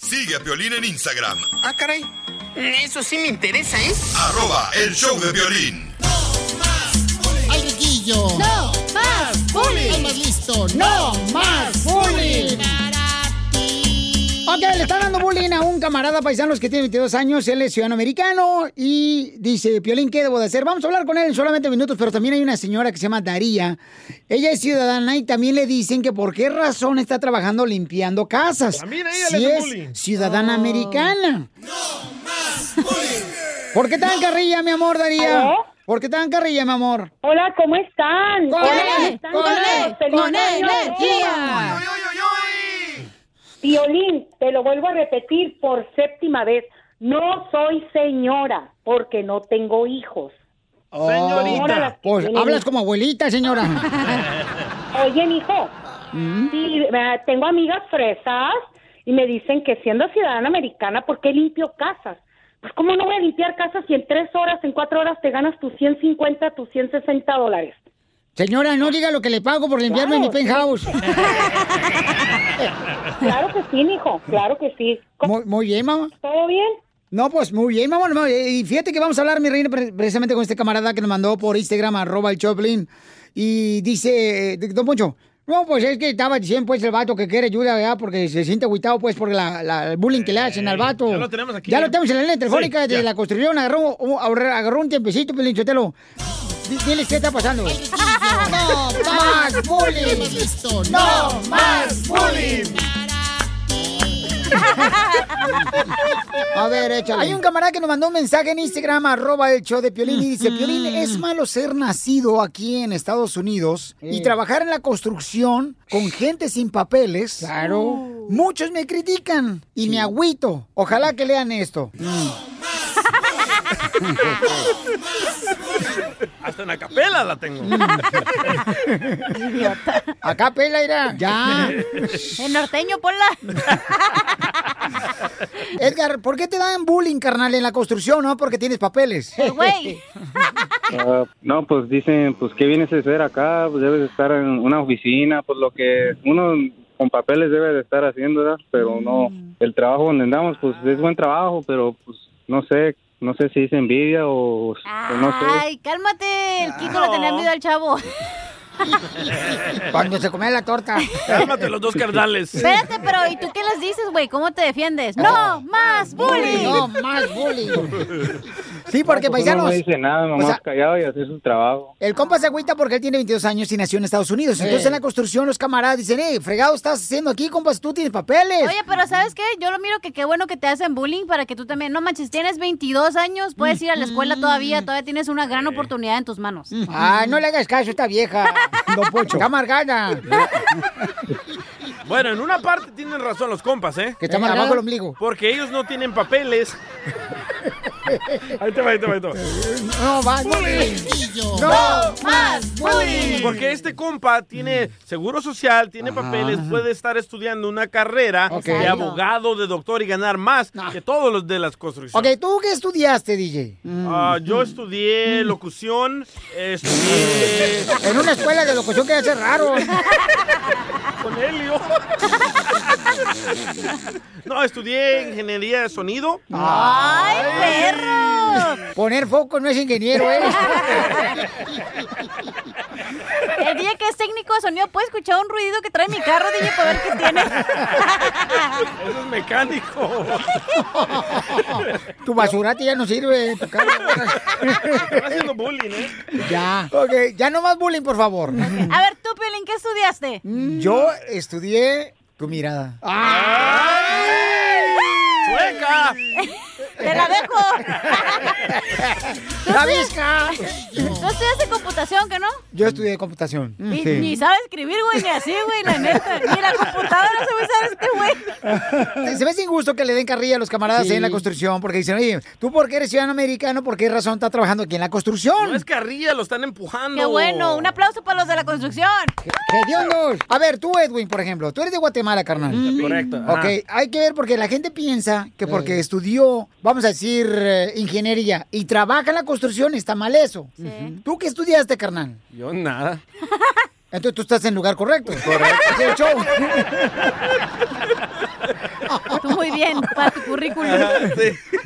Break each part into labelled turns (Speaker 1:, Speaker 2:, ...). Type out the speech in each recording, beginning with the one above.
Speaker 1: Sigue a Piolín en Instagram,
Speaker 2: Ah, caray. Eso sí me interesa, ¿eh?
Speaker 1: arroba el show de violín.
Speaker 3: ¡Al riquillo!
Speaker 4: ¡No más bullying!
Speaker 3: ¿Estás listo?
Speaker 4: ¡No más bullying!
Speaker 5: Le está dando bullying a un camarada paisano que tiene 22 años, él es ciudadano americano y dice, Piolín, ¿qué debo de hacer? Vamos a hablar con él en solamente minutos, pero también hay una señora que se llama Daría. Ella es ciudadana y también le dicen que por qué razón está trabajando limpiando casas.
Speaker 6: También ella
Speaker 5: si
Speaker 6: le
Speaker 5: es
Speaker 6: bullying.
Speaker 5: ciudadana americana. ¿Por qué tan carrilla, mi amor, Daría?
Speaker 7: ¿Aló?
Speaker 5: ¿Por qué tan carrilla, mi amor?
Speaker 7: Hola, ¿cómo están?
Speaker 5: Con
Speaker 7: Hola,
Speaker 5: E,
Speaker 7: ¿cómo están
Speaker 5: con
Speaker 7: ¡Feliz
Speaker 5: con
Speaker 7: año! Violín, te lo vuelvo a repetir por séptima vez. No soy señora porque no tengo hijos. Las que
Speaker 5: Pues hablas como abuelita, señora.
Speaker 7: Oye, mijo, sí, eh, tengo amigas fresas y me dicen que siendo ciudadana americana, ¿por qué limpio casas? Pues cómo no voy a limpiar casas si en tres horas, en cuatro horas te ganas tus 150, tus 160 dólares.
Speaker 5: Señora, no diga lo que le pago por limpiarme
Speaker 7: Claro,
Speaker 5: mi penthouse.
Speaker 7: Claro que sí, mijo, claro que sí.
Speaker 5: Muy, muy bien, mamá.
Speaker 7: ¿Todo bien?
Speaker 5: No, pues muy bien, mamá. Y fíjate que vamos a hablar, mi reina, pre- precisamente con este camarada que nos mandó por Instagram, arroba el Choplin. Y dice, eh, don Poncho, no, pues es que estaba diciendo, pues, el vato que quiere ayuda, ¿verdad? Porque se siente agüitado, pues, por la, la- el bullying que le hacen al vato.
Speaker 6: ya lo tenemos aquí.
Speaker 5: Ya lo tenemos en la línea telefónica
Speaker 6: Sí,
Speaker 5: de
Speaker 6: ya.
Speaker 5: la construcción. Agarró, un- agarró un tiempecito, Pelín Chotelo. Di- Diles qué está pasando.
Speaker 3: ¡No
Speaker 5: más bullying!
Speaker 4: ¡No más bullying!
Speaker 5: A ver, échale. Hay un camarada que nos mandó un mensaje en Instagram, arroba el show de Piolín, y dice, Piolín, es malo ser nacido aquí en Estados Unidos y trabajar en la construcción con gente sin papeles. Claro. Muchos me critican y me agüito. Ojalá que lean esto.
Speaker 6: Hasta en capela la tengo.
Speaker 5: Acá pela irá. Ya.
Speaker 8: El norteño, ponla.
Speaker 5: Edgar, ¿por qué te dan bullying, carnal, en la construcción, no? Porque tienes papeles.
Speaker 8: Güey.
Speaker 9: Ah, no, pues dicen, pues, ¿qué vienes a hacer acá? Pues debes de estar en una oficina, pues lo que uno con papeles debe de estar haciendo, ¿verdad? Pero no, el trabajo donde andamos, pues es buen trabajo, pero pues no sé, no sé si es envidia o, o no sé.
Speaker 8: Ay, cálmate. El Kiko le tenía miedo al chavo.
Speaker 5: Cuando se come la torta.
Speaker 6: Cálmate los dos carnales.
Speaker 8: Espérate, pero ¿y tú qué les dices, güey? ¿Cómo te defiendes? ¡No más bullying!
Speaker 5: No, más bullying. Sí, porque
Speaker 9: Pues
Speaker 5: paisanos.
Speaker 9: no dice nada, nomás
Speaker 5: o sea,
Speaker 9: callado y hacer su trabajo.
Speaker 5: El compa se agüita porque él tiene 22 años y nació en Estados Unidos. Entonces en la construcción los camaradas dicen, eh, fregado estás haciendo aquí, compas, tú tienes papeles.
Speaker 8: Oye, pero ¿sabes qué? Yo lo miro que qué bueno que te hacen bullying para que tú también, no manches, tienes 22 años, puedes ir a la escuela todavía, todavía tienes una gran oportunidad en tus manos.
Speaker 5: Ay, no le hagas caso a esta vieja, don Pocho. Está amargada.
Speaker 6: Bueno, en una parte tienen razón los compas, ¿eh?
Speaker 5: Que está amargado el ombligo.
Speaker 6: Porque ellos no tienen papeles. ahí te va, ahí te va, ahí te va.
Speaker 5: No, va, no.
Speaker 4: ¡No más bullying!
Speaker 6: Porque este compa tiene seguro social, tiene papeles, puede estar estudiando una carrera
Speaker 5: Ok.
Speaker 6: de abogado, de doctor y ganar más que todos los de las construcciones.
Speaker 5: Ok, ¿tú qué estudiaste, DJ?
Speaker 6: Ah, yo estudié locución, estudié
Speaker 5: En una escuela de locución que hace raro.
Speaker 6: con Helio. No, estudié ingeniería de sonido.
Speaker 5: ¡Ay, perro! Poner foco no es ingeniero, ¿eh?
Speaker 8: El día que es técnico de sonido, ¿puedes escuchar un ruido que trae mi carro, DJ, para ver qué tiene?
Speaker 6: Eso es mecánico.
Speaker 5: Tu basurati ya no sirve. Tu.
Speaker 6: Están haciendo bullying, ¿eh?
Speaker 5: Ya. Ok, ya no más bullying, por favor.
Speaker 8: A ver, tú, Piolín, ¿qué estudiaste?
Speaker 5: Yo estudié tu mirada.
Speaker 6: ¡Sueca!
Speaker 8: ¡Te la dejo!
Speaker 5: ¡La visca!
Speaker 8: Tú estudiaste computación, ¿que no?
Speaker 5: Yo estudié computación.
Speaker 8: Ni,
Speaker 5: Sí.
Speaker 8: ni sabe escribir, güey, ni así, güey, la neta. Ni la computadora se me sabe este güey.
Speaker 5: Se me hace injusto que le den carrilla a los camaradas
Speaker 6: Sí.
Speaker 5: ahí en la construcción porque dicen, oye, tú porque eres ciudadano americano, ¿por qué razón estás trabajando aquí en la construcción?
Speaker 6: No es carrilla, lo están empujando.
Speaker 8: Qué bueno, un aplauso para los de la construcción.
Speaker 5: ¡Hediondos! A ver, tú, Edwin, por ejemplo, tú eres de Guatemala, carnal.
Speaker 6: Correcto.
Speaker 5: Ok,
Speaker 6: ajá.
Speaker 5: hay que ver porque la gente piensa que porque estudió, vamos a decir, eh, ingeniería y trabaja en la construcción, está mal eso. ¿Tú qué estudiaste, carnal?
Speaker 6: Yo nada.
Speaker 5: Entonces tú estás en el lugar correcto. Correcto. Es el show.
Speaker 8: Tú muy bien, para tu currículum.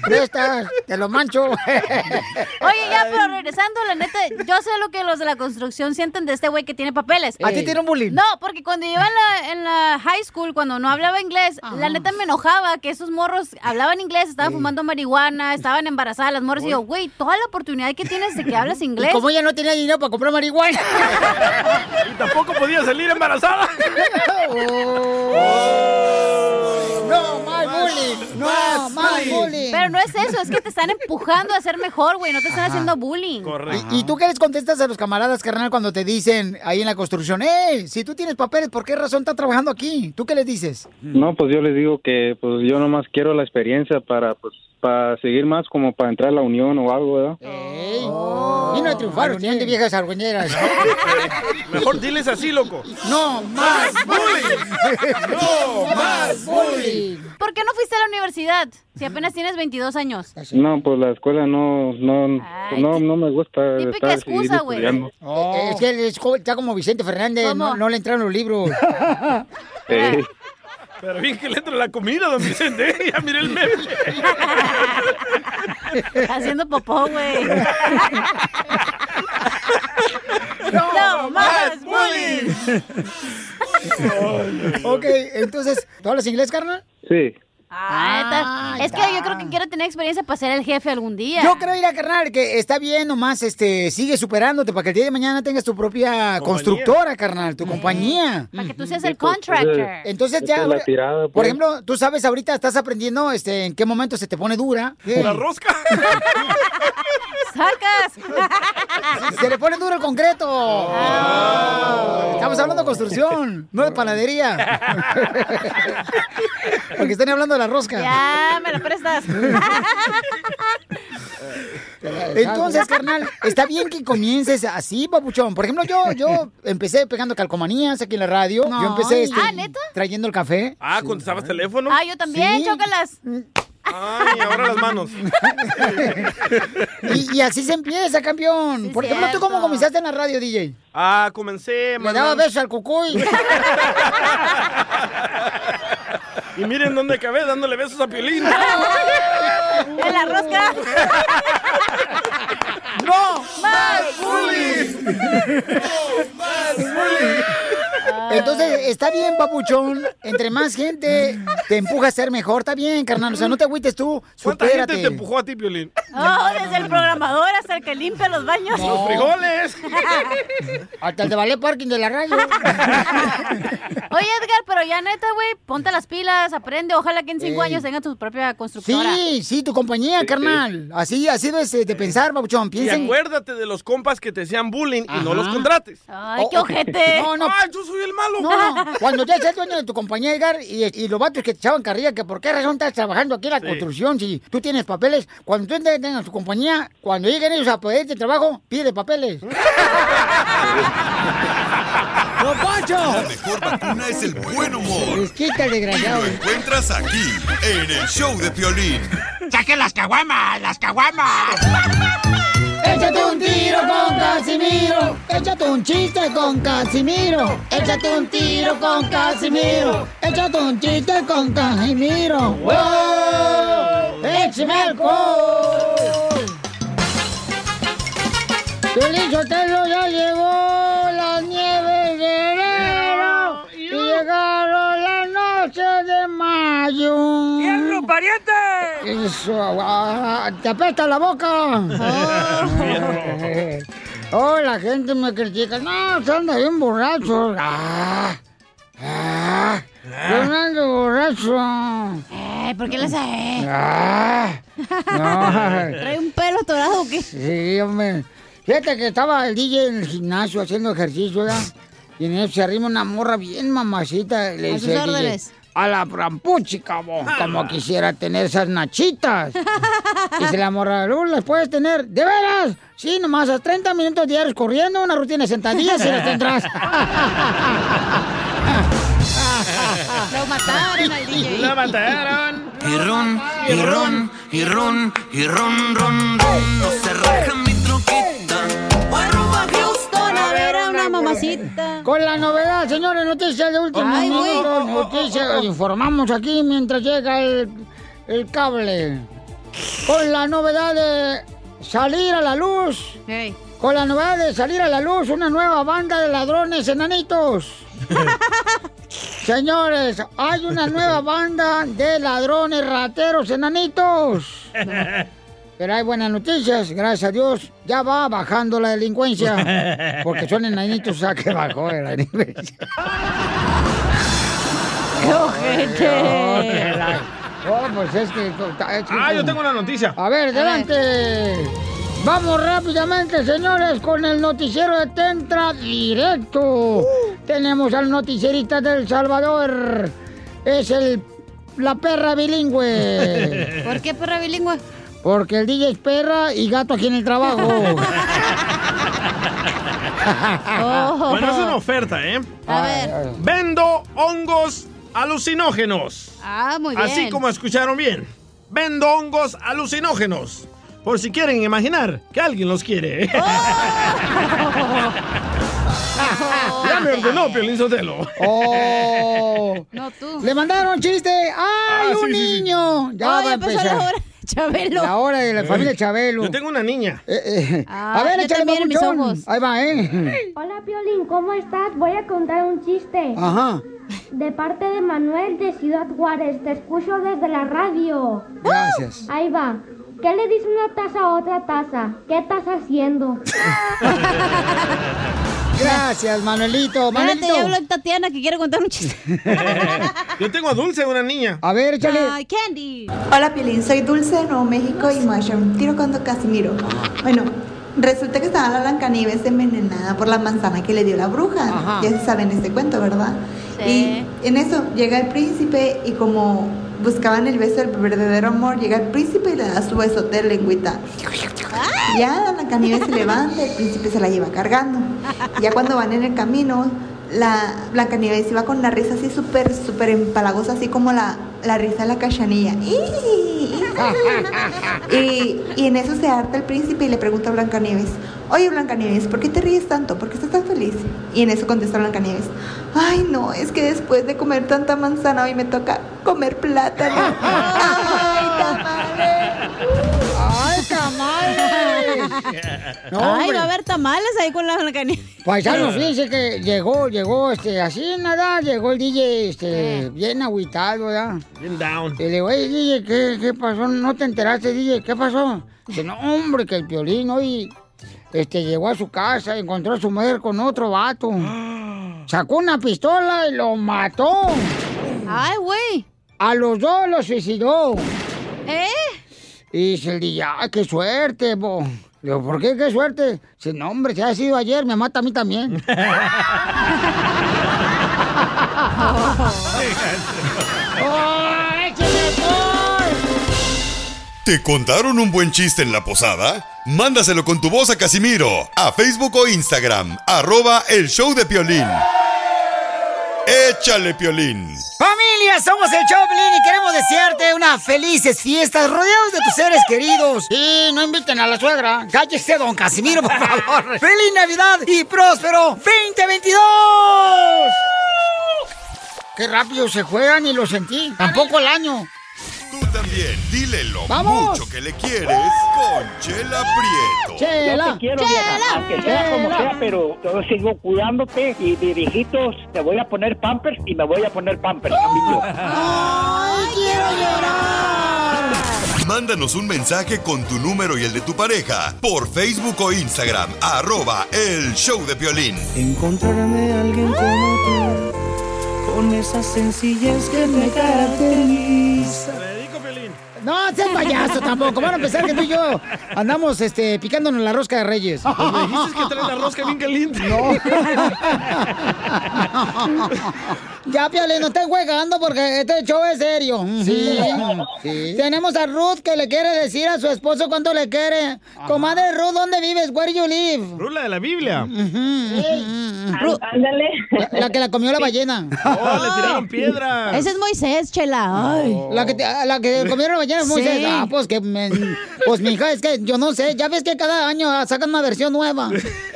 Speaker 5: Prestas, te lo mancho.
Speaker 8: Oye, ya, pero regresando, la neta, yo sé lo que los de la construcción sienten de este güey que tiene papeles.
Speaker 5: ¿A ti te dieron bullying?
Speaker 8: No, porque cuando iba en la, en la high school, cuando no hablaba inglés, la neta me enojaba que esos morros hablaban inglés, estaban fumando marihuana, estaban embarazadas las morras. Y yo, güey, toda la oportunidad que tienes de que hablas inglés.
Speaker 5: Y como ella no tenía dinero para comprar marihuana.
Speaker 6: Y tampoco podía salir embarazada.
Speaker 5: No más bullying. No más bullying.
Speaker 8: Pero no es eso, es que te están empujando a ser mejor, güey, no te están haciendo bullying.
Speaker 5: ¿Y, y tú qué les contestas a los camaradas, carnal, cuando te dicen ahí en la construcción, hey, si tú tienes papeles, ¿por qué razón estás trabajando aquí? ¿Tú qué les dices?
Speaker 9: No, pues yo les digo que pues yo nomás quiero la experiencia para pues para seguir más como para entrar a la unión o algo, ¿verdad?
Speaker 5: Vino a triunfar, unión de viejas argüeñeras.
Speaker 6: Mejor diles así, loco.
Speaker 5: No más bullying.
Speaker 6: No
Speaker 5: más bullying.
Speaker 8: ¿Por qué no fuiste a la universidad si apenas tienes 22 años?
Speaker 9: No, pues la escuela no no pues, no, no me gusta
Speaker 8: Típica
Speaker 9: estar
Speaker 8: excusa, güey.
Speaker 9: estudiando.
Speaker 5: Es que él es está como Vicente Fernández, no, no le entraron los libros.
Speaker 9: Eh,
Speaker 6: Pero bien que le entra la comida, don Vicente. Ya miré el meme.
Speaker 8: Haciendo popó, güey. no, más bullying.
Speaker 5: ok, entonces, ¿tú hablas inglés, carnal?
Speaker 9: sí.
Speaker 8: Ah, neta. es que yo creo que quiero tener experiencia para ser el jefe algún día.
Speaker 5: Yo creo, ir a carnal, que está bien nomás, este, sigue superándote para que el día de mañana tengas tu propia constructora, carnal, tu compañía.
Speaker 8: Para que tú seas el
Speaker 9: pues,
Speaker 8: contractor.
Speaker 9: eh,
Speaker 5: Entonces ya,
Speaker 9: es la
Speaker 5: ahora-
Speaker 9: tirada,
Speaker 5: por
Speaker 9: pues.
Speaker 5: ejemplo, tú sabes ahorita, estás aprendiendo, este, en qué momento se te pone dura.
Speaker 6: La rosca.
Speaker 8: ¡Sacas!
Speaker 5: Se le pone duro el concreto.
Speaker 8: Ah.
Speaker 5: Estamos hablando de construcción, no de panadería. Porque están hablando de la rosca.
Speaker 8: Ya, me la prestas.
Speaker 5: Entonces, carnal, está bien que comiences así, papuchón. Por ejemplo, yo, yo empecé pegando calcomanías aquí en la radio. Yo empecé este,
Speaker 8: Ah, ¿neta?
Speaker 5: trayendo el café.
Speaker 6: Ah, ¿contestabas teléfono?
Speaker 8: Ah, yo también,
Speaker 5: Sí.
Speaker 8: chócalas.
Speaker 6: Ay, ahora las manos.
Speaker 5: Y, y así se empieza, campeón.
Speaker 8: Sí,
Speaker 5: Por ejemplo, ¿tú cómo comenzaste en la radio, DJ?
Speaker 6: Ah, comencé.
Speaker 5: Le daba besos al cucuy.
Speaker 6: Y miren dónde acabé, dándole besos a Piolín.
Speaker 8: En la rosca.
Speaker 5: ¡No!
Speaker 8: ¡Más
Speaker 5: Entonces, está bien, papuchón. Entre más gente te empuja a ser mejor, está bien, carnal. O sea, no te agüites tú.
Speaker 6: ¿Cuánta
Speaker 5: Supérate.
Speaker 6: gente te empujó a ti, Piolín?
Speaker 8: Oh, desde el programador hasta el que limpia los baños.
Speaker 6: Los frijoles.
Speaker 5: Hasta el de Ballet Parking de la radio.
Speaker 8: Oye, Edgar, pero ya neta, güey, ponte las pilas, aprende. Ojalá que en cinco
Speaker 5: Ey.
Speaker 8: años tengas tu propia constructora.
Speaker 5: Sí, sí, tu compañía, carnal. Así, así debes de pensar, papuchón.
Speaker 6: Y
Speaker 5: Piensen.
Speaker 6: acuérdate de los compas que te hacían bullying y no los contrates.
Speaker 8: Ay, qué ojete.
Speaker 5: No, no.
Speaker 6: ¡Ay, yo soy el malo!
Speaker 5: No, no. Cuando ya seas dueño de tu compañía, Edgar, y, y los vatos que te echaban carrilla, que por qué razón estás trabajando aquí en la
Speaker 6: Sí.
Speaker 5: construcción si tú tienes papeles, cuando tú tengas tu compañía, cuando lleguen ellos a pedirte trabajo, pide papeles. ¡No, Poncho!
Speaker 1: La mejor vacuna es el buen humor.
Speaker 5: Les quita el
Speaker 1: Y
Speaker 5: desgraciado.
Speaker 1: lo encuentras aquí, en el show de Piolín.
Speaker 2: ¡Saquen las caguamas! ¡Las caguamas!
Speaker 5: Échate un tiro con Casimiro. Échate un chiste con Casimiro. Échate un tiro con Casimiro. Échate un chiste con Casimiro. ¡Wow! ¡Échame alcohol! Piolín Sotelo ya llegó la nieve de enero y llegaron las noches de mayo.
Speaker 4: Pariente!
Speaker 5: Eso, ah, te apesta la boca. Oh, la gente me critica. No, se anda bien borracho. Ah, ah, yo no ando borracho.
Speaker 8: Eh, ¿por qué le hace?
Speaker 5: Ah, no.
Speaker 8: ¿Trae un pelo atorado o qué?
Speaker 5: Sí, hombre. Fíjate que estaba el DJ en el gimnasio haciendo ejercicio, ¿verdad? Y en eso se arrima una morra bien mamacita. Le
Speaker 8: A
Speaker 5: dice
Speaker 8: sus órdenes.
Speaker 5: A la prampuchica, bo, como quisiera tener esas nachitas. Dice la morra, ¿tú las puedes tener? ¿De veras? Sí, nomás a 30 minutos diarios corriendo, una rutina de sentadillas y las tendrás.
Speaker 8: Lo mataron al DJ.
Speaker 6: La mataron.
Speaker 4: Y ron, y ron, y ron, y ron, ron, ron. No se
Speaker 8: mamacita.
Speaker 5: Con la novedad, señores, noticias de último
Speaker 8: Ay,
Speaker 5: minuto, noticias, informamos aquí mientras llega el, el cable. Con la novedad de salir a la luz.
Speaker 8: Hey.
Speaker 5: Con la novedad de salir a la luz, una nueva banda de ladrones enanitos. Señores, hay una nueva banda de ladrones rateros enanitos. Pero hay buenas noticias, gracias a Dios. Ya va bajando la delincuencia. Porque son enanitos, o sea que bajó la delincuencia.
Speaker 8: ¡Qué ojete!
Speaker 5: Oh, pues es que... es que
Speaker 6: Ah, yo tengo una noticia.
Speaker 5: A ver, adelante. Vamos rápidamente, señores, con el noticiero de Tentra Directo. Tenemos al noticierista del Salvador. Es el la perra bilingüe.
Speaker 8: ¿Por qué perra bilingüe?
Speaker 5: Porque el DJ es perra y gato aquí en el trabajo.
Speaker 8: Oh.
Speaker 6: Bueno, es una oferta, ¿eh?
Speaker 8: A ver.
Speaker 6: Vendo hongos alucinógenos.
Speaker 8: Ah, muy bien.
Speaker 6: Así como escucharon bien. Vendo hongos alucinógenos. Por si quieren imaginar que alguien los quiere. ya me ordenó Piolín Sotelo.
Speaker 5: Oh.
Speaker 8: No tú.
Speaker 5: Le mandaron chiste. ¡Ay,
Speaker 6: Ah,
Speaker 5: un
Speaker 6: sí, sí, sí.
Speaker 5: niño! Ya
Speaker 8: Oh,
Speaker 5: va a empezar.
Speaker 8: La hora. Chabelo.
Speaker 5: La hora de la familia Chabelo.
Speaker 6: Yo tengo una niña.
Speaker 5: Eh, eh.
Speaker 8: Ah,
Speaker 5: a ver, échale
Speaker 8: mis ojos.
Speaker 5: Ahí va, ¿eh?
Speaker 10: Hola Piolín, ¿cómo estás? Voy a contar un chiste.
Speaker 5: Ajá.
Speaker 10: De parte de Manuel de Ciudad Juárez, te escucho desde la radio.
Speaker 5: Gracias.
Speaker 10: Ahí va. ¿Qué le dice una taza a otra taza? ¿Qué estás haciendo?
Speaker 5: Gracias, Manuelito.
Speaker 8: Espérate,
Speaker 5: Manuelito.
Speaker 8: ya habló Tatiana que quiere contar un chiste.
Speaker 6: Yo tengo a Dulce, una niña.
Speaker 5: A ver, échale.
Speaker 8: Ay, Candy.
Speaker 11: Hola Piolín, soy Dulce de Nuevo México y Mushroom. Tiro con Casimiro. Bueno, resulta que estaba la Blancanieves envenenada por la manzana que le dio la bruja.
Speaker 5: Ajá.
Speaker 11: Ya se saben este cuento, ¿verdad?
Speaker 8: Sí.
Speaker 11: Y en eso llega el príncipe y como buscaban el beso del verdadero amor, llega el príncipe y le da su besote de lengüita. Ya la Blancanieves se levanta, el príncipe se la lleva cargando. Ya cuando van en el camino, la Blancanieves iba con una risa así súper, súper empalagosa, así como la, la risa de la cachanilla. Y, y en eso se harta el príncipe y le pregunta a Blancanieves, oye Blancanieves, ¿por qué te ríes tanto? ¿Por qué estás tan feliz? Y en eso contesta Blancanieves, ay no, es que después de comer tanta manzana hoy me toca comer plátano. ¡Ay, tamales!
Speaker 5: No,
Speaker 8: Ay,
Speaker 5: hombre.
Speaker 8: va a haber tamales ahí con la Blancanieves.
Speaker 5: Paisanos, fíjense que llegó, llegó, este, así nada, llegó el DJ, este, bien agüitado, ¿verdad?
Speaker 6: Bien down.
Speaker 5: Y le digo, hey, DJ, ¿qué, ¿qué pasó? ¿No te enteraste, DJ? ¿Qué pasó? Dice, no, hombre, que el Piolín hoy, este, llegó a su casa encontró a su mujer con otro vato. Sacó una pistola y lo mató.
Speaker 8: Ay, güey.
Speaker 5: A los dos los suicidó.
Speaker 8: ¿Eh?
Speaker 5: Y dice el DJ, ¡ay, qué suerte, bo! Le digo, ¿por qué qué suerte? Dice, no, hombre, si ha sido ayer, me mata a mí también. ¡Oh, échale,
Speaker 1: ¿Te contaron un buen chiste en la posada? Mándaselo con tu voz a Casimiro, a Facebook o Instagram, arroba el show de Piolín. Échale, Piolín.
Speaker 5: Familia, somos el Choplin y queremos desearte unas felices fiestas rodeados de tus seres queridos. Y no inviten a la suegra. Cállese, don Casimiro, por favor. ¡Feliz Navidad y próspero 2022! Qué rápido se juegan y lo sentí. Tampoco el año.
Speaker 1: Tú también, dile lo
Speaker 5: ¡Vamos!
Speaker 1: mucho que le quieres con Chela Prieto.
Speaker 5: Chela,
Speaker 12: Yo te quiero, vieja, aunque sea como
Speaker 5: Chela.
Speaker 12: sea, pero yo sigo cuidándote y de viejitos te voy a poner pampers y me voy a poner pampers yo.
Speaker 5: ¡Ay, quiero llorar!
Speaker 1: Mándanos un mensaje con tu número y el de tu pareja por Facebook o Instagram, arroba el show de Piolín.
Speaker 4: Encontrarme a alguien como tú, con esa sencillez que me caracteriza.
Speaker 5: No, seas payaso tampoco. Van a pensar que tú y yo andamos este, picándonos la rosca de Reyes.
Speaker 6: Pues me dijiste que trae la rosca bien caliente.
Speaker 5: No. ya, Piolín, no estés jugando porque este show es serio.
Speaker 4: Sí.
Speaker 5: Sí. Tenemos a Ruth que le quiere decir a su esposo cuánto le quiere. Comadre Ruth, ¿dónde vives? Where you live?
Speaker 6: Rula de la Biblia.
Speaker 5: Ruth,
Speaker 13: Ándale.
Speaker 5: La, la que la comió la ballena.
Speaker 6: Oh, le tiraron piedras.
Speaker 8: Ese es Moisés, chela. Ay.
Speaker 5: La que, la que comieron la ballena es Moisés.
Speaker 8: Sí.
Speaker 5: Ah, pues que me, pues mi hija, es que yo no sé, ya ves que cada año sacan una versión nueva.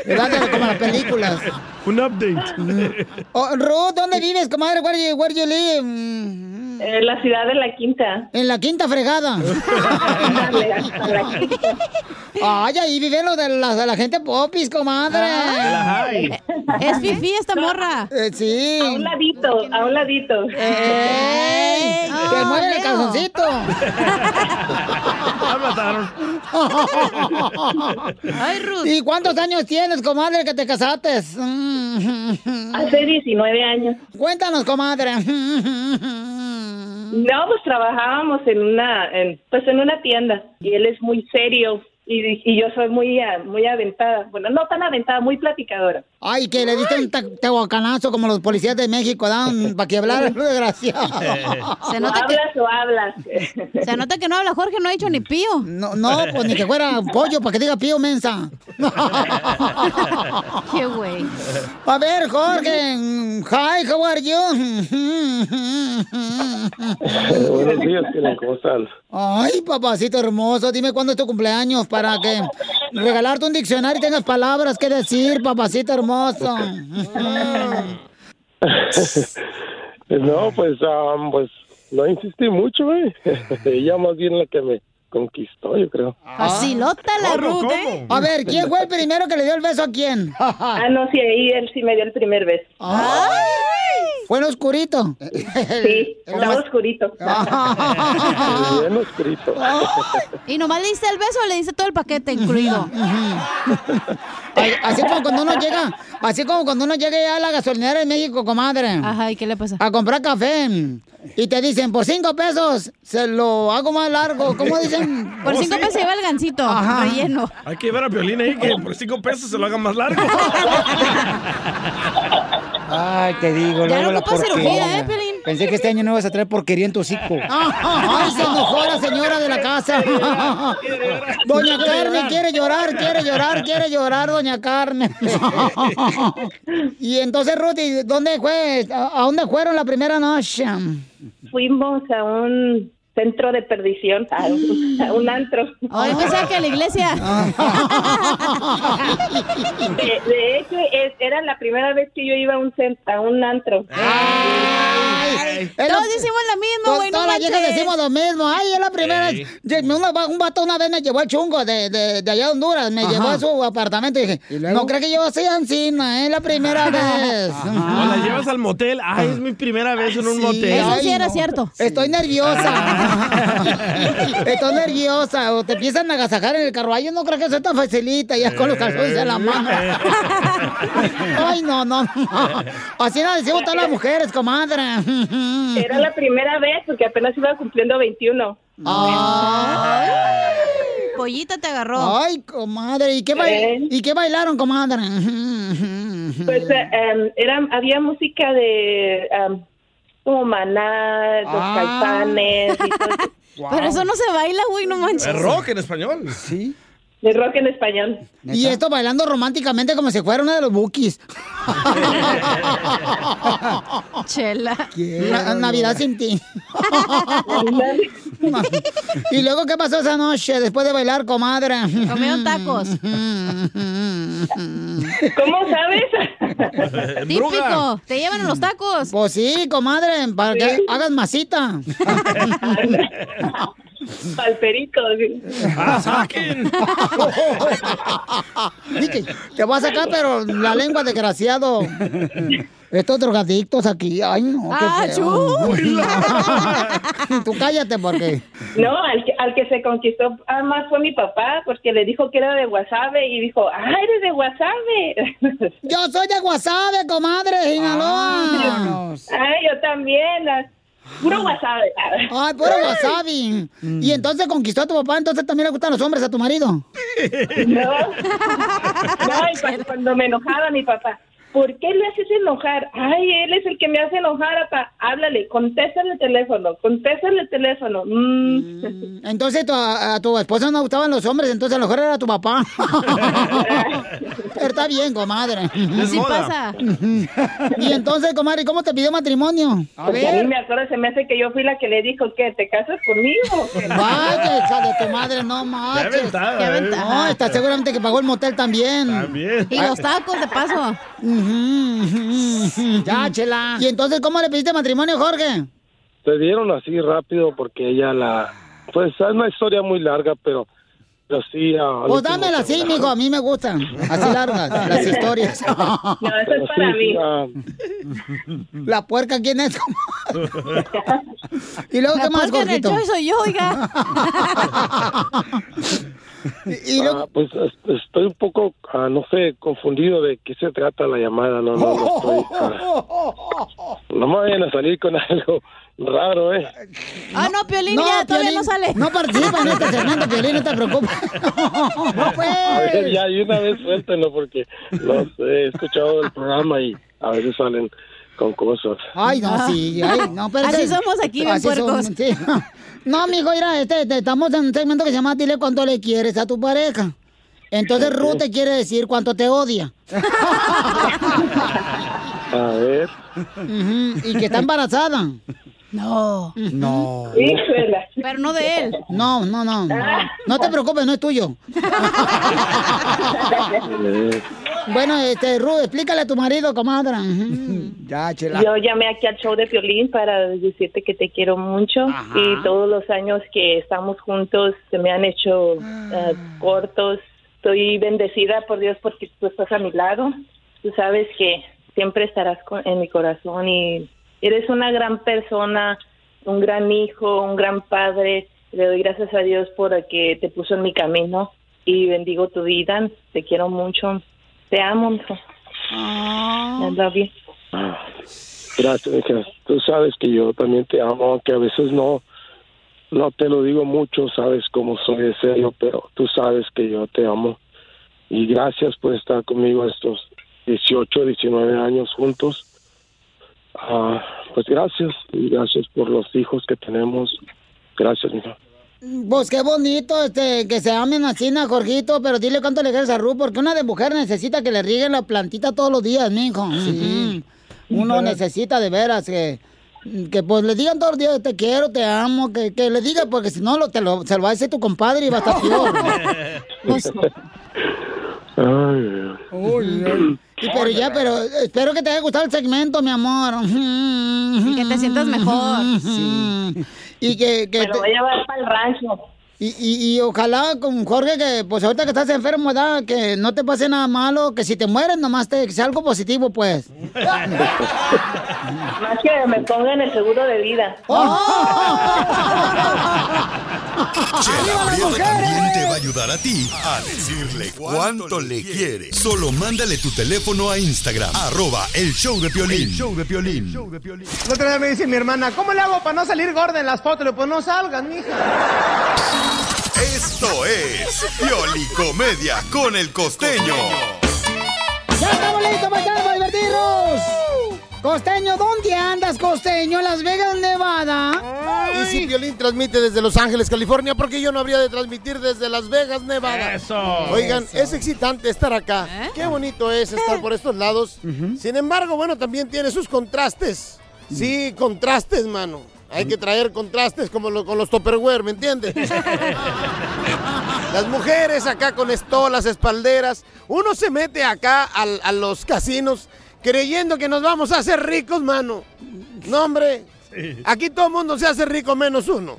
Speaker 5: ¿Verdad? Como las películas.
Speaker 6: Un update.
Speaker 5: Oh, Ruth, ¿dónde vives, comadre? Where you, where you live?
Speaker 13: En la ciudad de La Quinta.
Speaker 5: En la quinta fregada.
Speaker 13: Hasta la quinta.
Speaker 5: Ay, ahí viven los de la, de la gente popis, comadre.
Speaker 8: Es fifí esta morra.
Speaker 5: Eh, sí.
Speaker 13: A un ladito, a un ladito.
Speaker 5: ¡Ey! ¡Te mueve el calzoncito!
Speaker 6: La mataron.
Speaker 5: Ay, Ruth. ¿Y cuántos años tienes, comadre, que te casaste?
Speaker 13: Hace 19 años.
Speaker 5: Cuéntanos, comadre.
Speaker 13: No, pues trabajábamos en una, en, pues en una tienda y él es muy serio y, y yo soy muy, ah, muy aventada. Bueno, no tan aventada, muy platicadora.
Speaker 5: Ay, que le diste un tehuacanazo como los policías de México, dan para que hablara, desgraciado.
Speaker 8: Se
Speaker 13: ¿O
Speaker 8: nota que-
Speaker 13: hablas o hablas?
Speaker 8: Se nota que no habla Jorge, no ha dicho ni pío.
Speaker 5: No, no, pues ni que fuera pollo para que diga pío mensa.
Speaker 8: Qué güey.
Speaker 5: A ver, Jorge. Hi, how are you?
Speaker 14: Buenos días, Piolín, ¿cómo están?
Speaker 5: Ay, papacito hermoso, dime cuándo es tu cumpleaños para que regalarte un diccionario y tengas palabras que decir, papacito hermoso.
Speaker 14: no, pues, am, pues, no insistí mucho, güey. Ella más bien la que me conquistó, yo creo.
Speaker 8: Facilota la Ruth, ¿eh?
Speaker 5: A ver, ¿quién fue el primero que le dio el beso a quién?
Speaker 13: Ah, no, sí, ahí él sí me dio el primer beso.
Speaker 5: Fue en oscurito.
Speaker 13: Sí, estaba oscurito.
Speaker 14: Bien oscurito.
Speaker 8: ¿Y nomás le diste el beso le diste todo el paquete incluido?
Speaker 5: Así como cuando uno llega, así como cuando uno llega ya a la gasolinera en México, comadre.
Speaker 8: Ajá, ¿y qué le pasa?
Speaker 5: A comprar café. Y te dicen, por cinco pesos, se lo hago más largo. ¿Cómo dicen?
Speaker 8: Por cinco
Speaker 6: sí.
Speaker 8: pesos lleva el gancito
Speaker 5: Ajá.
Speaker 8: relleno.
Speaker 6: Hay que ver a Piolín ahí que por cinco pesos se lo haga más largo.
Speaker 5: Ay, te digo,
Speaker 8: Ya
Speaker 5: luego
Speaker 8: no
Speaker 5: la porquería.
Speaker 8: ¿eh, Piolín?
Speaker 5: Pensé que este año no ibas a traer porquería en tu hocico. Ay, se enojó la señora de la casa. Doña Carmen quiere llorar, quiere llorar, quiere llorar, doña Carmen. y entonces, Ruth, ¿dónde fue? ¿A a dónde fueron la primera noche?
Speaker 13: Fuimos a un centro de perdición, a un, a un antro.
Speaker 8: Ay, pensaba que a la iglesia.
Speaker 13: De, de hecho, es- era la primera vez que yo iba a un, a un antro.
Speaker 5: Ay,
Speaker 8: Todos decimos lo mismo, güey,
Speaker 5: Todas las viejas decimos lo mismo. Ay, es la primera vez. Un vato una vez me llevó al chungo de, de, de allá de Honduras. Me
Speaker 3: Ajá.
Speaker 5: llevó a su apartamento y dije, no creo que yo sea encina, es la primera vez.
Speaker 6: O la llevas al motel. Ay, es mi primera vez en un
Speaker 5: Sí,
Speaker 6: motel.
Speaker 8: Eso sí era
Speaker 5: no.
Speaker 8: cierto.
Speaker 5: Estoy nerviosa. Estoy nerviosa. O te empiezan a agasajar en el carro. Ay, yo no creo que sea tan facilita ya con los calzones en la mano. Ay, no, no. no. Así nos decimos todas las mujeres, comadre.
Speaker 13: Era la primera vez porque apenas iba cumpliendo 21.
Speaker 5: Ay.
Speaker 8: Pollita te agarró.
Speaker 5: Ay, comadre, ¿y qué, ba-
Speaker 13: ¿Eh?
Speaker 5: ¿y qué bailaron, comadre?
Speaker 13: Pues eh, em, era, había música de em, como Maná, Los
Speaker 5: Ah.
Speaker 13: Caifanes, y todo eso,
Speaker 8: Pero eso no se baila, güey, no manches.
Speaker 6: Es rock en español.
Speaker 5: Sí.
Speaker 13: De rock en español.
Speaker 5: Y esto bailando románticamente como si fuera uno de los bookies.
Speaker 8: Chela.
Speaker 5: Na- Navidad sin ti. ¿Y luego qué pasó esa noche después de bailar, comadre?
Speaker 8: Comieron tacos.
Speaker 13: ¿Cómo sabes?
Speaker 8: Típico. Te llevan a los tacos.
Speaker 5: Pues sí, comadre, para que hagas masita.
Speaker 13: Palperico.
Speaker 6: ¡Ah, saquen!
Speaker 5: Dije, Te voy a sacar, pero la lengua, desgraciado. Estos drogadictos aquí, ay no, qué
Speaker 8: Ah,
Speaker 5: feo. Tú cállate porque...
Speaker 13: No, al que, al que se conquistó ah, más fue mi papá, porque le dijo que era de Guasave y dijo, ah, eres de Guasave.
Speaker 5: Yo soy de Guasave, comadre, Sinaloa.
Speaker 13: Ay, yo también. Puro Guasave.
Speaker 5: Ay, puro wasabi. Y entonces conquistó a tu papá, entonces también le gustan los hombres a tu marido.
Speaker 13: No. No, y cuando me enojaba mi papá, ¿por qué le haces enojar? Ay, él es el que me hace enojar, papá. Háblale, contéstale el teléfono, contéstale el teléfono. Mm.
Speaker 5: Entonces tu- a, a tu esposa no gustaban los hombres, entonces a lo mejor era tu papá. Pero está bien, comadre.
Speaker 13: Así pasa.
Speaker 5: Y entonces, comadre, ¿cómo te pidió matrimonio? A
Speaker 13: Porque a mí
Speaker 5: ver.
Speaker 13: me acuerdo, se me hace que yo fui la que le dijo que te casas conmigo.
Speaker 5: Vaya, hija de tu madre, no
Speaker 13: aventada, Qué aventada.
Speaker 5: No, está seguramente que pagó el motel también.
Speaker 6: También.
Speaker 8: Y los tacos, de paso.
Speaker 5: Ya, chela. Y entonces, ¿cómo le pediste matrimonio, Jorge?
Speaker 14: Se dieron así rápido porque ella la... Pues es una historia muy larga, pero, pero sí... ah,
Speaker 5: Pues dámela así, mijo, a mí me gustan. Así largas, las historias.
Speaker 13: No, eso es para
Speaker 14: Sí,
Speaker 13: mí.
Speaker 14: ah,
Speaker 5: La puerca, ¿quién es? y luego,
Speaker 8: La
Speaker 5: ¿qué más, Jorgito?
Speaker 8: show soy yo, oiga.
Speaker 5: Y
Speaker 14: ah, pues es- estoy un poco, ah, no sé, confundido de qué se trata la llamada. No, no, no estoy... ah, no me vayan a salir con algo raro, ¿eh?
Speaker 8: Ah, no, Piolín, ya todavía no sale.
Speaker 5: No participa en este segmento, Piolín, no te preocupes. No, pues.
Speaker 14: A ver, ya, y una vez suéltenlo porque no sé, he escuchado el programa y a veces salen con cosas.
Speaker 5: Ay, no, sí, ay, no, pero...
Speaker 8: Así somos aquí, bien
Speaker 5: así
Speaker 8: puercos.
Speaker 5: somos, sí. No, mijo, mira, este, este, estamos en un segmento que se llama Dile cuánto le quieres a tu pareja. Entonces Ruth te quiere decir cuánto te odia.
Speaker 14: A ver.
Speaker 5: Y que está embarazada.
Speaker 8: No.
Speaker 5: No.
Speaker 8: Pero no de él.
Speaker 5: No, no, no. No, No te preocupes, no es tuyo. Bueno, este, Ruth, explícale a tu marido, comadre. Ujú. Ya, chela.
Speaker 13: Yo llamé aquí al show de Piolín para decirte que te quiero mucho y todos los años que estamos juntos se me han hecho eh, cortos. Estoy bendecida por Dios porque tú estás a mi lado. Tú sabes que siempre estarás con- en mi corazón y eres una gran persona, un gran hijo, un gran padre. Le doy gracias a Dios por el que te puso en mi camino y bendigo tu vida. Te quiero mucho. Te amo. I love you.
Speaker 14: Gracias, hija. Tú sabes que yo también te amo, aunque a veces no, no te lo digo mucho, sabes cómo soy de serio, pero tú sabes que yo te amo. Y gracias por estar conmigo estos 18, 19 años juntos. Ah, pues gracias, y gracias por los hijos que tenemos. Gracias, hija.
Speaker 5: Pues qué bonito este, que se amen así, ¿no, Jorgito, pero dile cuánto le quieres a Ruth, porque una de mujer necesita que le rieguen la plantita todos los días, mijo. Ujú. Uno necesita de veras que, que pues le digan todos los días te quiero, te amo, que, que le diga, porque si no lo, te lo, se lo va a decir tu compadre y va a estar peor. Pues,
Speaker 14: Ay,
Speaker 5: y pero ya, pero espero que te haya gustado el segmento, mi amor. Y
Speaker 8: que te sientas mejor.
Speaker 5: Y que, que
Speaker 13: Me lo
Speaker 5: te-
Speaker 13: voy a llevar para el rancho.
Speaker 5: Y, y, y ojalá con Jorge que, pues ahorita que estás enfermo, ¿verdad? Que no te pase nada malo, que si te mueres nomás te, que sea algo positivo, pues.
Speaker 13: Más que me ponga en el seguro de vida.
Speaker 1: Chela Prieto también te va a ayudar a ti a decirle cuánto le quiere. Solo mándale tu teléfono a Instagram, arroba el show de Piolín.
Speaker 6: El
Speaker 1: show de Piolín.
Speaker 6: La otra vez me dice mi hermana, ¿cómo le hago para no salir gorda en las fotos? Pues no salgas, mija.
Speaker 1: Esto es Piolicomedia con el costeño.
Speaker 5: ¡Ya estamos listos para para divertirnos! Costeño, ¿dónde andas, costeño? ¿En Las Vegas, Nevada?
Speaker 15: Y si Violín transmite desde Los Ángeles, California, porque yo no habría de transmitir desde Las Vegas, Nevada.
Speaker 6: Eso.
Speaker 15: Oigan,
Speaker 6: Eso.
Speaker 15: es excitante estar acá. Qué bonito es estar por estos lados. Sin embargo, bueno, también tiene sus contrastes. Sí, contrastes, mano. Hay que traer contrastes como lo- con los Tupperware, ¿me entiendes? Las mujeres acá con estolas, espalderas. Uno se mete acá a los casinos creyendo que nos vamos a hacer ricos, mano. No, hombre. Aquí todo el mundo se hace rico menos uno.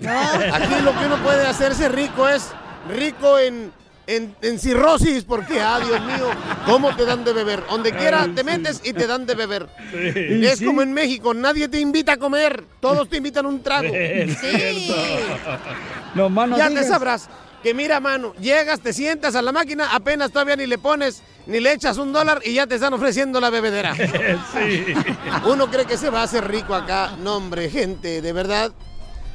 Speaker 15: Aquí lo que uno puede hacerse rico es rico en, en, en cirrosis, porque, ah, Dios mío, ¿cómo te dan de beber? Donde quiera te metes y te dan de beber.
Speaker 6: Sí.
Speaker 15: Es
Speaker 6: Sí.
Speaker 15: como en México, nadie te invita a comer, todos te invitan un trago.
Speaker 6: Es cierto.
Speaker 5: No, mano,
Speaker 15: ya
Speaker 5: digas.
Speaker 15: te sabrás. Que mira, mano, llegas, te sientas a la máquina, apenas todavía ni le pones, ni le echas un dólar y ya te están ofreciendo la bebedera.
Speaker 6: Sí.
Speaker 15: Uno cree que se va a hacer rico acá. No, hombre, gente, de verdad.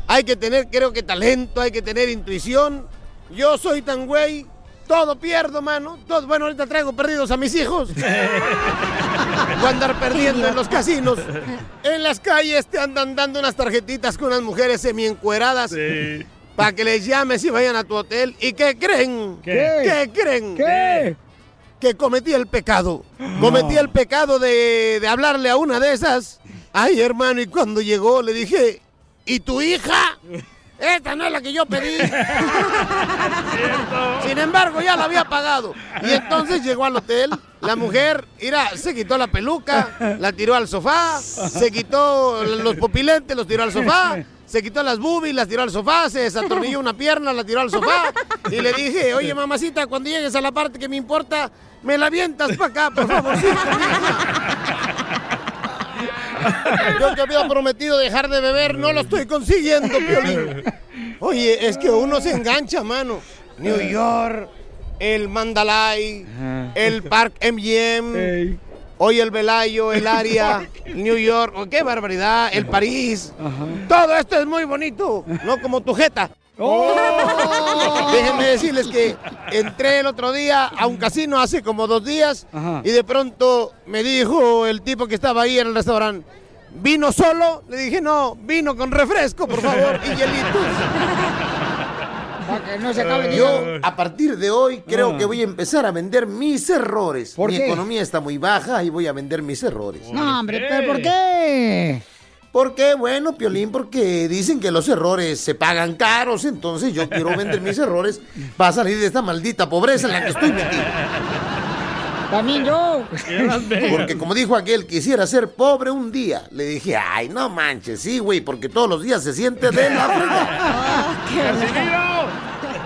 Speaker 15: Hay que tener, creo que talento, hay que tener intuición. Yo soy tan güey, todo pierdo, mano. Todo, bueno, ahorita traigo perdidos a mis hijos. Voy a andar perdiendo en los casinos. En las calles te andan dando unas tarjetitas con unas mujeres semi-encueradas. Para que les llames y vayan a tu hotel. ¿Y qué creen?
Speaker 5: ¿Qué?
Speaker 15: ¿Qué creen?
Speaker 5: ¿Qué?
Speaker 15: Que cometí el pecado. Cometí el pecado de, de hablarle a una de esas. Ay, hermano, y cuando llegó le dije, ¿y tu hija? Esta no es la que yo pedí. Sin embargo, ya la había pagado. Y entonces llegó al hotel. La mujer, mira, se quitó la peluca, la tiró al sofá, se quitó los pupilentes, los tiró al sofá, se quitó las boobies, las tiró al sofá, se desatornilló una pierna, la tiró al sofá. Y le dije, oye, mamacita, cuando llegues a la parte que me importa, me la avientas para acá, por favor. Yo que había prometido dejar de beber, no lo estoy consiguiendo, Piolín. Oye, es que uno se engancha, mano. New York, el Mandalay, el Park MGM, hoy el Velayo, el área, New York, oh, qué barbaridad, el París. Todo esto es muy bonito, no como tu jeta. Déjenme decirles que entré el otro día a un casino hace como dos días y de pronto me dijo el tipo que estaba ahí en el restaurante, ¿vino solo? Le dije, no, vino con refresco, por favor, y hielitos.
Speaker 5: Para que no se acabe
Speaker 16: Yo, a partir de hoy, creo
Speaker 5: Ah.
Speaker 16: que voy a empezar a vender mis errores.
Speaker 5: ¿Por
Speaker 16: Mi
Speaker 5: qué?
Speaker 16: economía está muy baja y voy a vender mis errores.
Speaker 5: No, hombre, ¿pero por qué?
Speaker 16: ¿Por qué? Bueno, Piolín, porque dicen que los errores se pagan caros, entonces yo quiero vender mis errores para salir de esta maldita pobreza en la que estoy metido.
Speaker 5: También yo.
Speaker 16: Porque como dijo aquel, quisiera ser pobre un día. Le dije, ay, no manches, sí, güey, porque todos los días se siente de la fregada.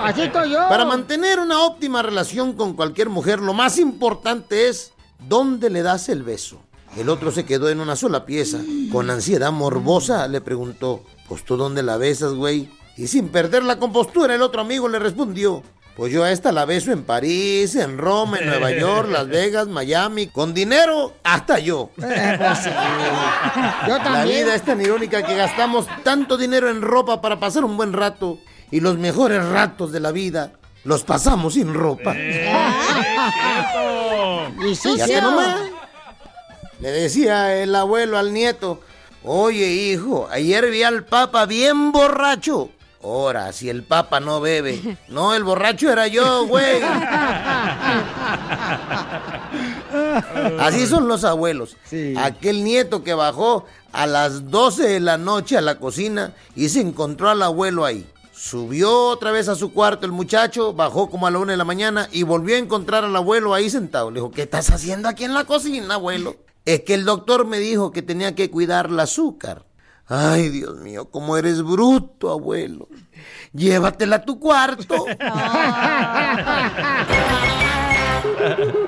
Speaker 5: Así estoy yo.
Speaker 16: Para mantener una óptima relación con cualquier mujer, lo más importante es dónde le das el beso. El otro se quedó en una sola pieza. Con ansiedad morbosa le preguntó, pues tú dónde la besas, güey. Y sin perder la compostura, el otro amigo le respondió, pues yo a esta la beso en París, en Roma, en Nueva York, Las Vegas, Miami, con dinero, hasta yo.
Speaker 5: Eh, pues. Yo
Speaker 16: La vida es tan irónica que gastamos tanto dinero en ropa para pasar un buen rato y los mejores ratos de la vida los pasamos sin ropa.
Speaker 5: Y sí,
Speaker 16: Ya. Le decía el abuelo al nieto, oye hijo, ayer vi al papa bien borracho. Ahora, si el papa no bebe. No, el borracho era yo, güey. Así son los abuelos. Aquel nieto que bajó a las 12 de la noche a la cocina y se encontró al abuelo ahí. Subió otra vez a su cuarto el muchacho, bajó como a la una de la mañana y volvió a encontrar al abuelo ahí sentado. Le dijo, ¿qué estás haciendo aquí en la cocina, abuelo? Es que el doctor me dijo que tenía que cuidar el azúcar. Ay, Dios mío, cómo eres bruto, abuelo. Llévatela a tu cuarto.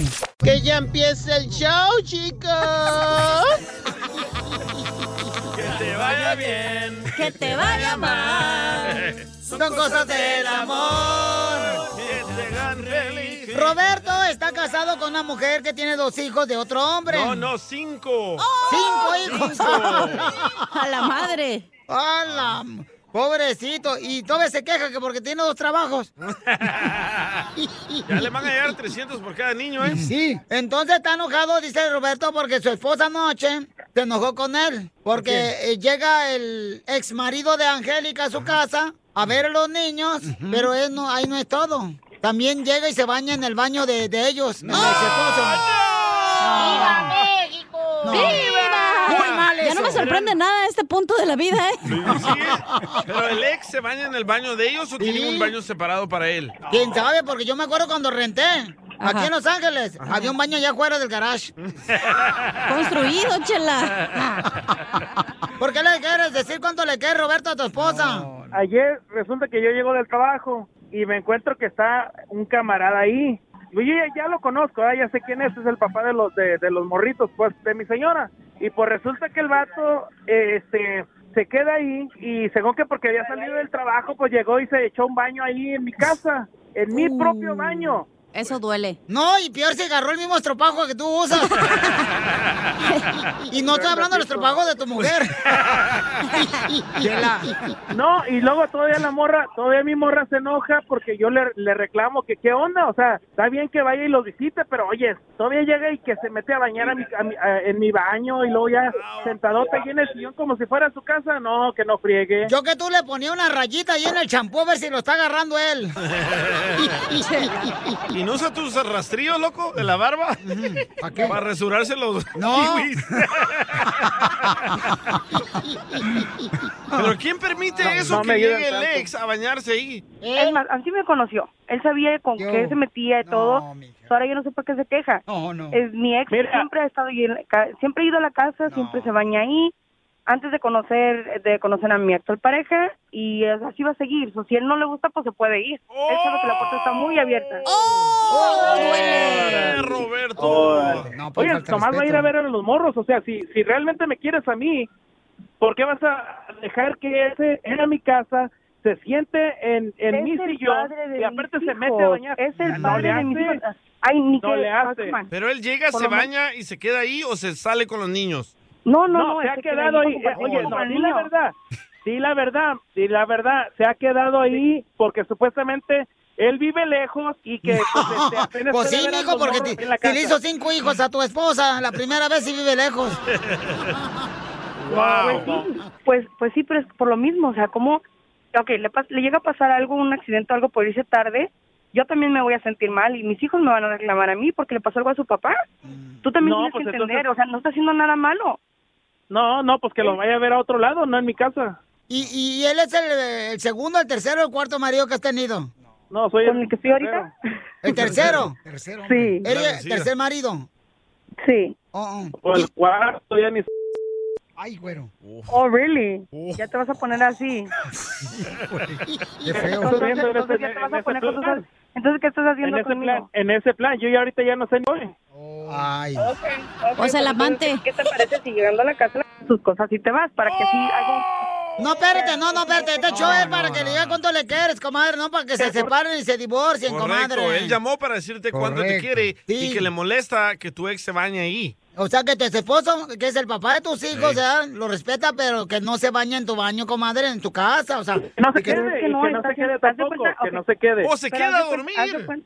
Speaker 17: Que ya empiece el show, chicos.
Speaker 6: Que te vaya bien.
Speaker 8: Que te vaya mal.
Speaker 5: Son cosas del amor.
Speaker 6: Te.
Speaker 5: Roberto está casado con una mujer que tiene dos hijos de otro hombre.
Speaker 6: No, no, cinco.
Speaker 5: Cinco hijos.
Speaker 8: A la madre.
Speaker 5: A la... Pobrecito. Y todavía se queja que porque tiene dos trabajos.
Speaker 6: Ya le van a llegar 300 por cada niño, ¿eh?
Speaker 5: Sí. Entonces está enojado, dice Roberto, porque su esposa anoche se enojó con él. Porque llega el ex marido de Angélica a su casa a ver a los niños, pero él no, ahí no es todo. También llega y se baña en el baño de, de ellos, el ex esposo.
Speaker 17: ¡Viva México!
Speaker 5: ¡Viva!
Speaker 8: Ya no me sorprende nada a este punto de la vida, ¿eh?
Speaker 6: Pero el ex se baña en el baño de ellos o tienen un baño separado para él.
Speaker 5: ¿Quién sabe? Porque yo me acuerdo cuando renté. Aquí en Los Ángeles. Había un baño allá afuera del garage.
Speaker 8: Construido, chela.
Speaker 5: ¿Por qué le quieres decir cuánto le quieres, Roberto, a tu esposa?
Speaker 18: Ayer resulta que yo llego del trabajo y me encuentro que está un camarada ahí. Yo ya, ya lo conozco, ¿eh? ya sé quién es, es el papá de los de, de los morritos, pues, de mi señora. Y pues resulta que el vato, este, se queda ahí y según que porque había salido del trabajo, pues llegó y se echó un baño ahí en mi casa, en mi propio baño.
Speaker 8: Eso duele.
Speaker 5: No, y peor se agarró el mismo estropajo que tú usas. y no estoy hablando del estropajo de tu mujer.
Speaker 18: No, y luego todavía la morra, todavía mi morra se enoja porque yo le, le reclamo que qué onda, o sea, está bien que vaya y lo visite, pero oye, todavía llega y que se mete a bañar a mi- a mi- a- en mi baño y luego ya sentadota ahí en el sillón como si fuera su casa, no, que no friegue.
Speaker 5: Yo que tú le ponía una rayita ahí en el champú a ver si lo está agarrando él.
Speaker 6: ¿Y no usa tus rastrillos, loco, de la barba?
Speaker 5: ¿Para qué?
Speaker 6: Para resurarse los
Speaker 5: No.
Speaker 6: kiwis. ¿Pero quién permite
Speaker 18: No,
Speaker 6: eso
Speaker 18: no
Speaker 6: que llegue el
Speaker 18: tanto.
Speaker 6: ex a bañarse ahí?
Speaker 19: Es más, así me conoció. Él sabía con qué se metía y todo. Ahora yo no sé por qué se queja.
Speaker 5: No, no.
Speaker 19: Es mi ex
Speaker 18: Mira.
Speaker 19: siempre ha estado ahí en la ca- siempre ha ido a la casa, siempre se baña ahí. Antes de conocer de conocer a mi actual pareja y así va a seguir. So, si él no le gusta, pues se puede ir. Él sabe que la puerta está muy abierta.
Speaker 6: ¡Eh, Roberto!
Speaker 18: No,
Speaker 5: pues,
Speaker 18: Oye,
Speaker 5: falta
Speaker 18: nomás va a ir a ver a los morros, o sea, si, si realmente me quieres a mí, ¿por qué vas a dejar que ese en mi casa se siente en, en
Speaker 19: Es
Speaker 18: mi
Speaker 19: el
Speaker 18: sillón
Speaker 19: padre de
Speaker 18: y aparte se mete a bañar?
Speaker 19: Es el
Speaker 18: No
Speaker 19: padre de mis hijos. Ay, ni
Speaker 18: No
Speaker 19: que-
Speaker 18: le hace.
Speaker 6: Pero él llega,
Speaker 19: Por
Speaker 6: se baña y se queda ahí o se sale con los niños.
Speaker 19: No, no,
Speaker 18: No, se ha
Speaker 19: que
Speaker 18: quedado ahí. Eh, Oye, no, di la verdad. Di la verdad, di la verdad. Se ha quedado ahí porque supuestamente él vive lejos y que pues, este, apenas
Speaker 5: Pues sí, mijo, porque
Speaker 18: la
Speaker 5: si le hizo cinco hijos a tu esposa, la primera vez sí vive lejos.
Speaker 19: Pues sí, pues, pues sí, pero es por lo mismo, o sea, como, ok, le, pas- le llega a pasar algo, un accidente, algo por irse tarde, yo también me voy a sentir mal y mis hijos me van a reclamar a mí porque le pasó algo a su papá. Tú también
Speaker 18: No,
Speaker 19: tienes
Speaker 18: pues
Speaker 19: que entender,
Speaker 18: entonces-
Speaker 19: o sea, no está haciendo nada malo.
Speaker 18: No, no, pues que lo vaya a ver a otro lado, no en mi casa.
Speaker 5: ¿Y, y él es el, el segundo, el tercero, el cuarto marido que has tenido?
Speaker 18: No, soy
Speaker 19: ¿Con el que estoy ahorita?
Speaker 5: ¿El tercero?
Speaker 19: Sí.
Speaker 5: ¿Eres el tercer marido?
Speaker 19: Sí.
Speaker 5: Oh,
Speaker 18: O el cuarto, ya ni...
Speaker 5: Ay, güero.
Speaker 19: Oh, really? Ya te vas a poner así.
Speaker 5: Qué feo.
Speaker 18: En
Speaker 19: Entonces
Speaker 18: ese-
Speaker 19: ya te vas
Speaker 18: en
Speaker 19: a
Speaker 18: ese
Speaker 19: poner
Speaker 18: plan.
Speaker 19: cosas. Entonces, ¿qué estás
Speaker 18: En
Speaker 19: haciendo
Speaker 18: ese
Speaker 19: conmigo?
Speaker 18: plan, en ese plan, yo ya ahorita ya no sé ni
Speaker 5: Ay.
Speaker 19: O sea, el amante. ¿Qué te parece si llegando a la casa sus cosas y te vas para que así hago...
Speaker 5: No, espérate, no, no, espérate. Este show es para que le diga cuánto le quieres, comadre, no para que se separen y se divorcien,
Speaker 6: Correcto,
Speaker 5: comadre.
Speaker 6: él llamó para decirte cuánto te
Speaker 5: Correcto.
Speaker 6: quiere y
Speaker 5: Sí.
Speaker 6: que le molesta que tu ex se bañe ahí.
Speaker 5: O sea, que tu esposo, que es el papá de tus hijos, ¿verdad? lo respeta, pero que no se baña en tu baño, comadre, en tu casa, o sea.
Speaker 18: No se
Speaker 5: que-
Speaker 18: quede, que no
Speaker 19: está
Speaker 18: se quede
Speaker 19: haciendo- haz de
Speaker 18: tampoco,
Speaker 19: cuenta-
Speaker 18: que no se quede.
Speaker 6: O se
Speaker 19: Pero
Speaker 6: queda
Speaker 19: haz
Speaker 6: a dormir.
Speaker 19: Haz de, cuen-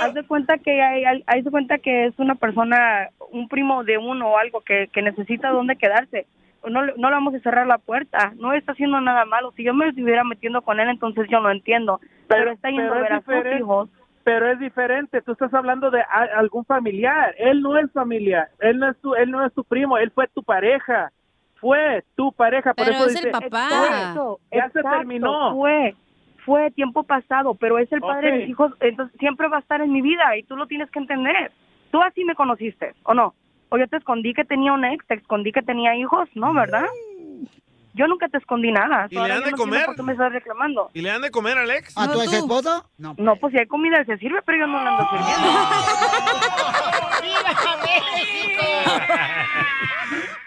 Speaker 19: haz de cuenta que hay, hay- haz de cuenta que es una persona, un primo de uno o algo que, que necesita dónde quedarse. No, le- no le vamos a cerrar la puerta. No está haciendo nada malo. Si yo me estuviera metiendo con él, entonces yo no entiendo. Pero, está yendo
Speaker 18: pero
Speaker 19: a
Speaker 18: es
Speaker 19: ver a sus hijos.
Speaker 18: Pero es diferente, tú estás hablando de a- algún familiar, él no es familiar, él no es tu, él no es tu primo, él fue tu pareja, fue tu pareja, por
Speaker 8: Pero
Speaker 18: eso
Speaker 8: es el papá.
Speaker 19: Exacto,
Speaker 18: ya se terminó.
Speaker 19: Fue, fue tiempo pasado, pero es el padre de mis hijos, entonces siempre va a estar en mi vida y tú lo tienes que entender. Tú así me conociste, ¿o no? O yo te escondí que tenía un ex, te escondí que tenía hijos, ¿no? ¿Verdad? Yo nunca te escondí nada.
Speaker 6: ¿Y le
Speaker 19: Ahora yo
Speaker 6: de
Speaker 19: no
Speaker 6: comer?
Speaker 19: ¿Por qué me estás reclamando?
Speaker 6: ¿Y le han de comer al ex?
Speaker 5: ¿A tu ex esposo?
Speaker 19: No. No, pues si hay comida se sirve, pero yo no la ando sirviendo.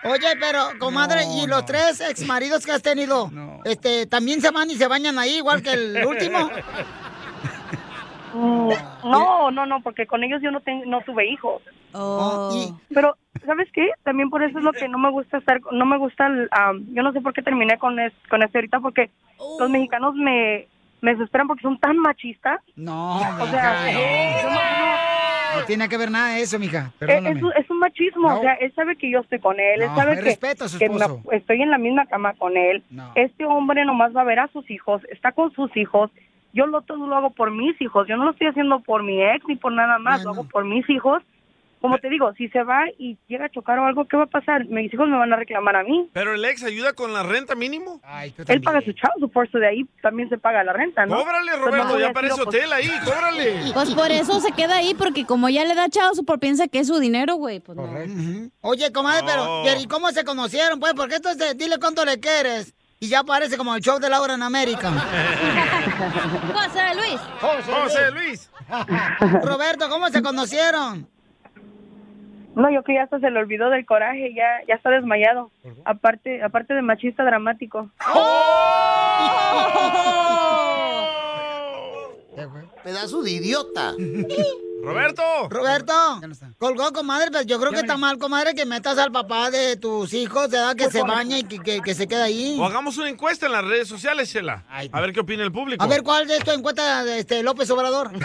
Speaker 5: Oye, pero, comadre, ¿y los tres ex maridos que has tenido? Este, ¿también se van y se bañan ahí igual que el último?
Speaker 19: Mm, No, no, no, porque con ellos yo no, ten- no tuve hijos.
Speaker 5: Oh.
Speaker 19: Pero, ¿sabes qué? También por eso es lo que no me gusta estar, no me gusta, el, am, yo no sé por qué terminé con, es- con este ahorita, porque los mexicanos me, me desesperan porque son tan machistas.
Speaker 5: No,
Speaker 19: O sea,
Speaker 5: mija,
Speaker 19: yo no-
Speaker 5: no. No tiene que ver nada de eso, mija.
Speaker 19: Eh,
Speaker 5: Perdóname.
Speaker 19: Es, un- es un machismo,
Speaker 5: No.
Speaker 19: o sea, él sabe que yo estoy con él, él sabe que,
Speaker 5: respeta a su
Speaker 19: que
Speaker 5: esposo.
Speaker 19: estoy en la misma cama con él. Este hombre nomás va a ver a sus hijos, está con sus hijos. Yo lo todo lo hago por mis hijos, yo no lo estoy haciendo por mi ex ni por nada más, lo hago por mis hijos como te digo, si se va y llega a chocar o algo, ¿qué va a pasar? Mis hijos me van a reclamar a mí.
Speaker 6: ¿Pero el ex ayuda con la renta mínimo?
Speaker 19: Él paga su child support, so de ahí también se paga la renta, ¿no?
Speaker 6: Cóbrale,
Speaker 19: no
Speaker 6: Roberto,
Speaker 19: a
Speaker 6: ya
Speaker 19: decir,
Speaker 6: parece
Speaker 19: "Oh, pues,
Speaker 6: hotel ahí, cóbrale.
Speaker 8: Pues por eso se queda ahí, porque como ya le da chao, por piensa que es su dinero, güey. Pues no.
Speaker 5: Oye, comadre,
Speaker 6: No.
Speaker 5: pero pero, ¿y cómo se conocieron? Pues, porque entonces dile cuánto le quieres. Y ya parece como el show de Laura en América.
Speaker 8: José Luis.
Speaker 6: José Luis.
Speaker 5: Roberto, ¿cómo se conocieron?
Speaker 19: No, yo que ya hasta se le olvidó del coraje, ya ya está desmayado. Aparte aparte de machista dramático.
Speaker 16: Pedazo de idiota.
Speaker 6: Roberto.
Speaker 5: Roberto, colgó, comadre, pero yo creo que está mal, comadre, que metas al papá de tus hijos, de edad que se baña y que, que- que se queda ahí.
Speaker 6: O hagamos una encuesta en las redes sociales, Chela. A ver qué opina el público.
Speaker 5: A ver, ¿cuál de esto encuesta de este López Obrador?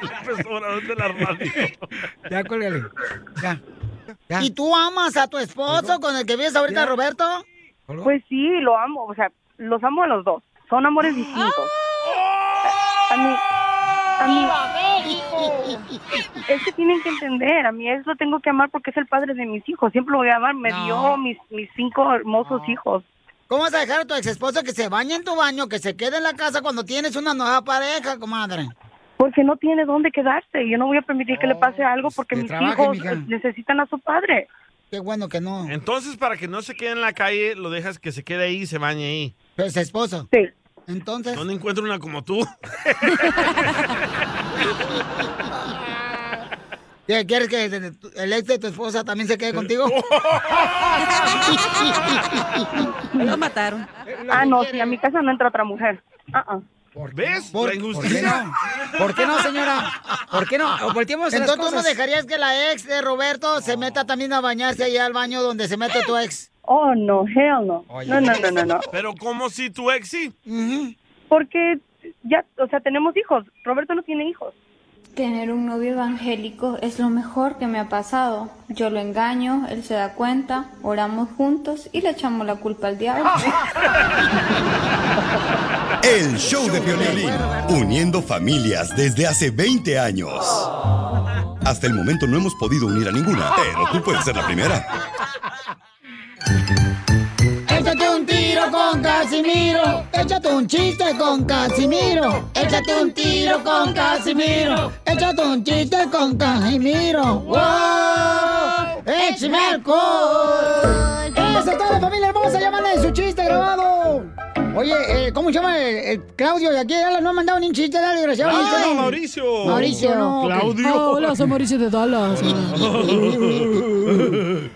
Speaker 6: López Obrador de la radio.
Speaker 5: ya, cuélgale. Ya. ¿Y tú amas a tu esposo con el que vives ahorita, Roberto?
Speaker 19: Pues sí, lo amo, o sea, los amo a los dos. Son amores distintos. A mí, a mí, es que tienen que entender, a mi ex lo tengo que amar porque es el padre de mis hijos. Siempre lo voy a amar, me
Speaker 5: No.
Speaker 19: dio mis, mis cinco hermosos hijos.
Speaker 5: ¿Cómo vas a dejar a tu ex esposo que se bañe en tu baño, que se quede en la casa cuando tienes una nueva pareja, comadre?
Speaker 19: Porque no tiene dónde quedarse. Yo no voy a permitir que le pase algo porque
Speaker 5: que
Speaker 19: mis
Speaker 5: trabaje,
Speaker 19: hijos
Speaker 5: mija.
Speaker 19: eh, necesitan a su padre.
Speaker 5: Qué bueno que no.
Speaker 6: Entonces, para que no se quede en la calle, lo dejas que se quede ahí y se bañe ahí.
Speaker 5: Pero es esposo.
Speaker 19: Sí.
Speaker 5: Entonces.
Speaker 6: ¿Dónde encuentro una como tú?
Speaker 5: ¿Qué, ¿Quieres que el ex de tu esposa también se quede contigo?
Speaker 19: Lo mataron. Ah, no, si a mi casa no entra otra mujer. Ah, ah.
Speaker 6: ¿Ves?
Speaker 5: ¿Por,
Speaker 6: La
Speaker 5: ¿por qué no? ¿Por qué no, señora? ¿Por qué no?
Speaker 20: O volteemos las
Speaker 5: Entonces, ¿tú no
Speaker 20: cosas.
Speaker 5: dejarías que la ex de Roberto se meta también a bañarse allá al baño donde se mete tu ex?
Speaker 19: Oh, no, hell no. No, no, no, no, no.
Speaker 6: Pero como si tu ex sí.
Speaker 19: Porque ya, o sea, tenemos hijos. Roberto no tiene hijos.
Speaker 21: Tener un novio evangélico es lo mejor que me ha pasado. Yo lo engaño, él se da cuenta, oramos juntos y le echamos la culpa al diablo.
Speaker 1: El show de violín, uniendo familias desde hace 20 años. Hasta el momento no hemos podido unir a ninguna, pero tú puedes ser la primera.
Speaker 5: Échate un tiro con Casimiro. Échate un chiste con Casimiro. Échate un tiro con Casimiro. Échate un chiste con Casimiro. ¡Wow! ¡Échame alcohol! ¡Eso es toda la familia hermosa! ¡Llámale su chiste grabado! Oye, eh, ¿cómo se llama el, el Claudio de aquí? Dale, no ha mandado ni un chiste, dale, desgraciado.
Speaker 6: Ah,
Speaker 5: Dice, no.
Speaker 6: Mauricio.
Speaker 5: Mauricio, no.
Speaker 6: Claudio.
Speaker 5: Ah, hola, soy Mauricio de Dallas.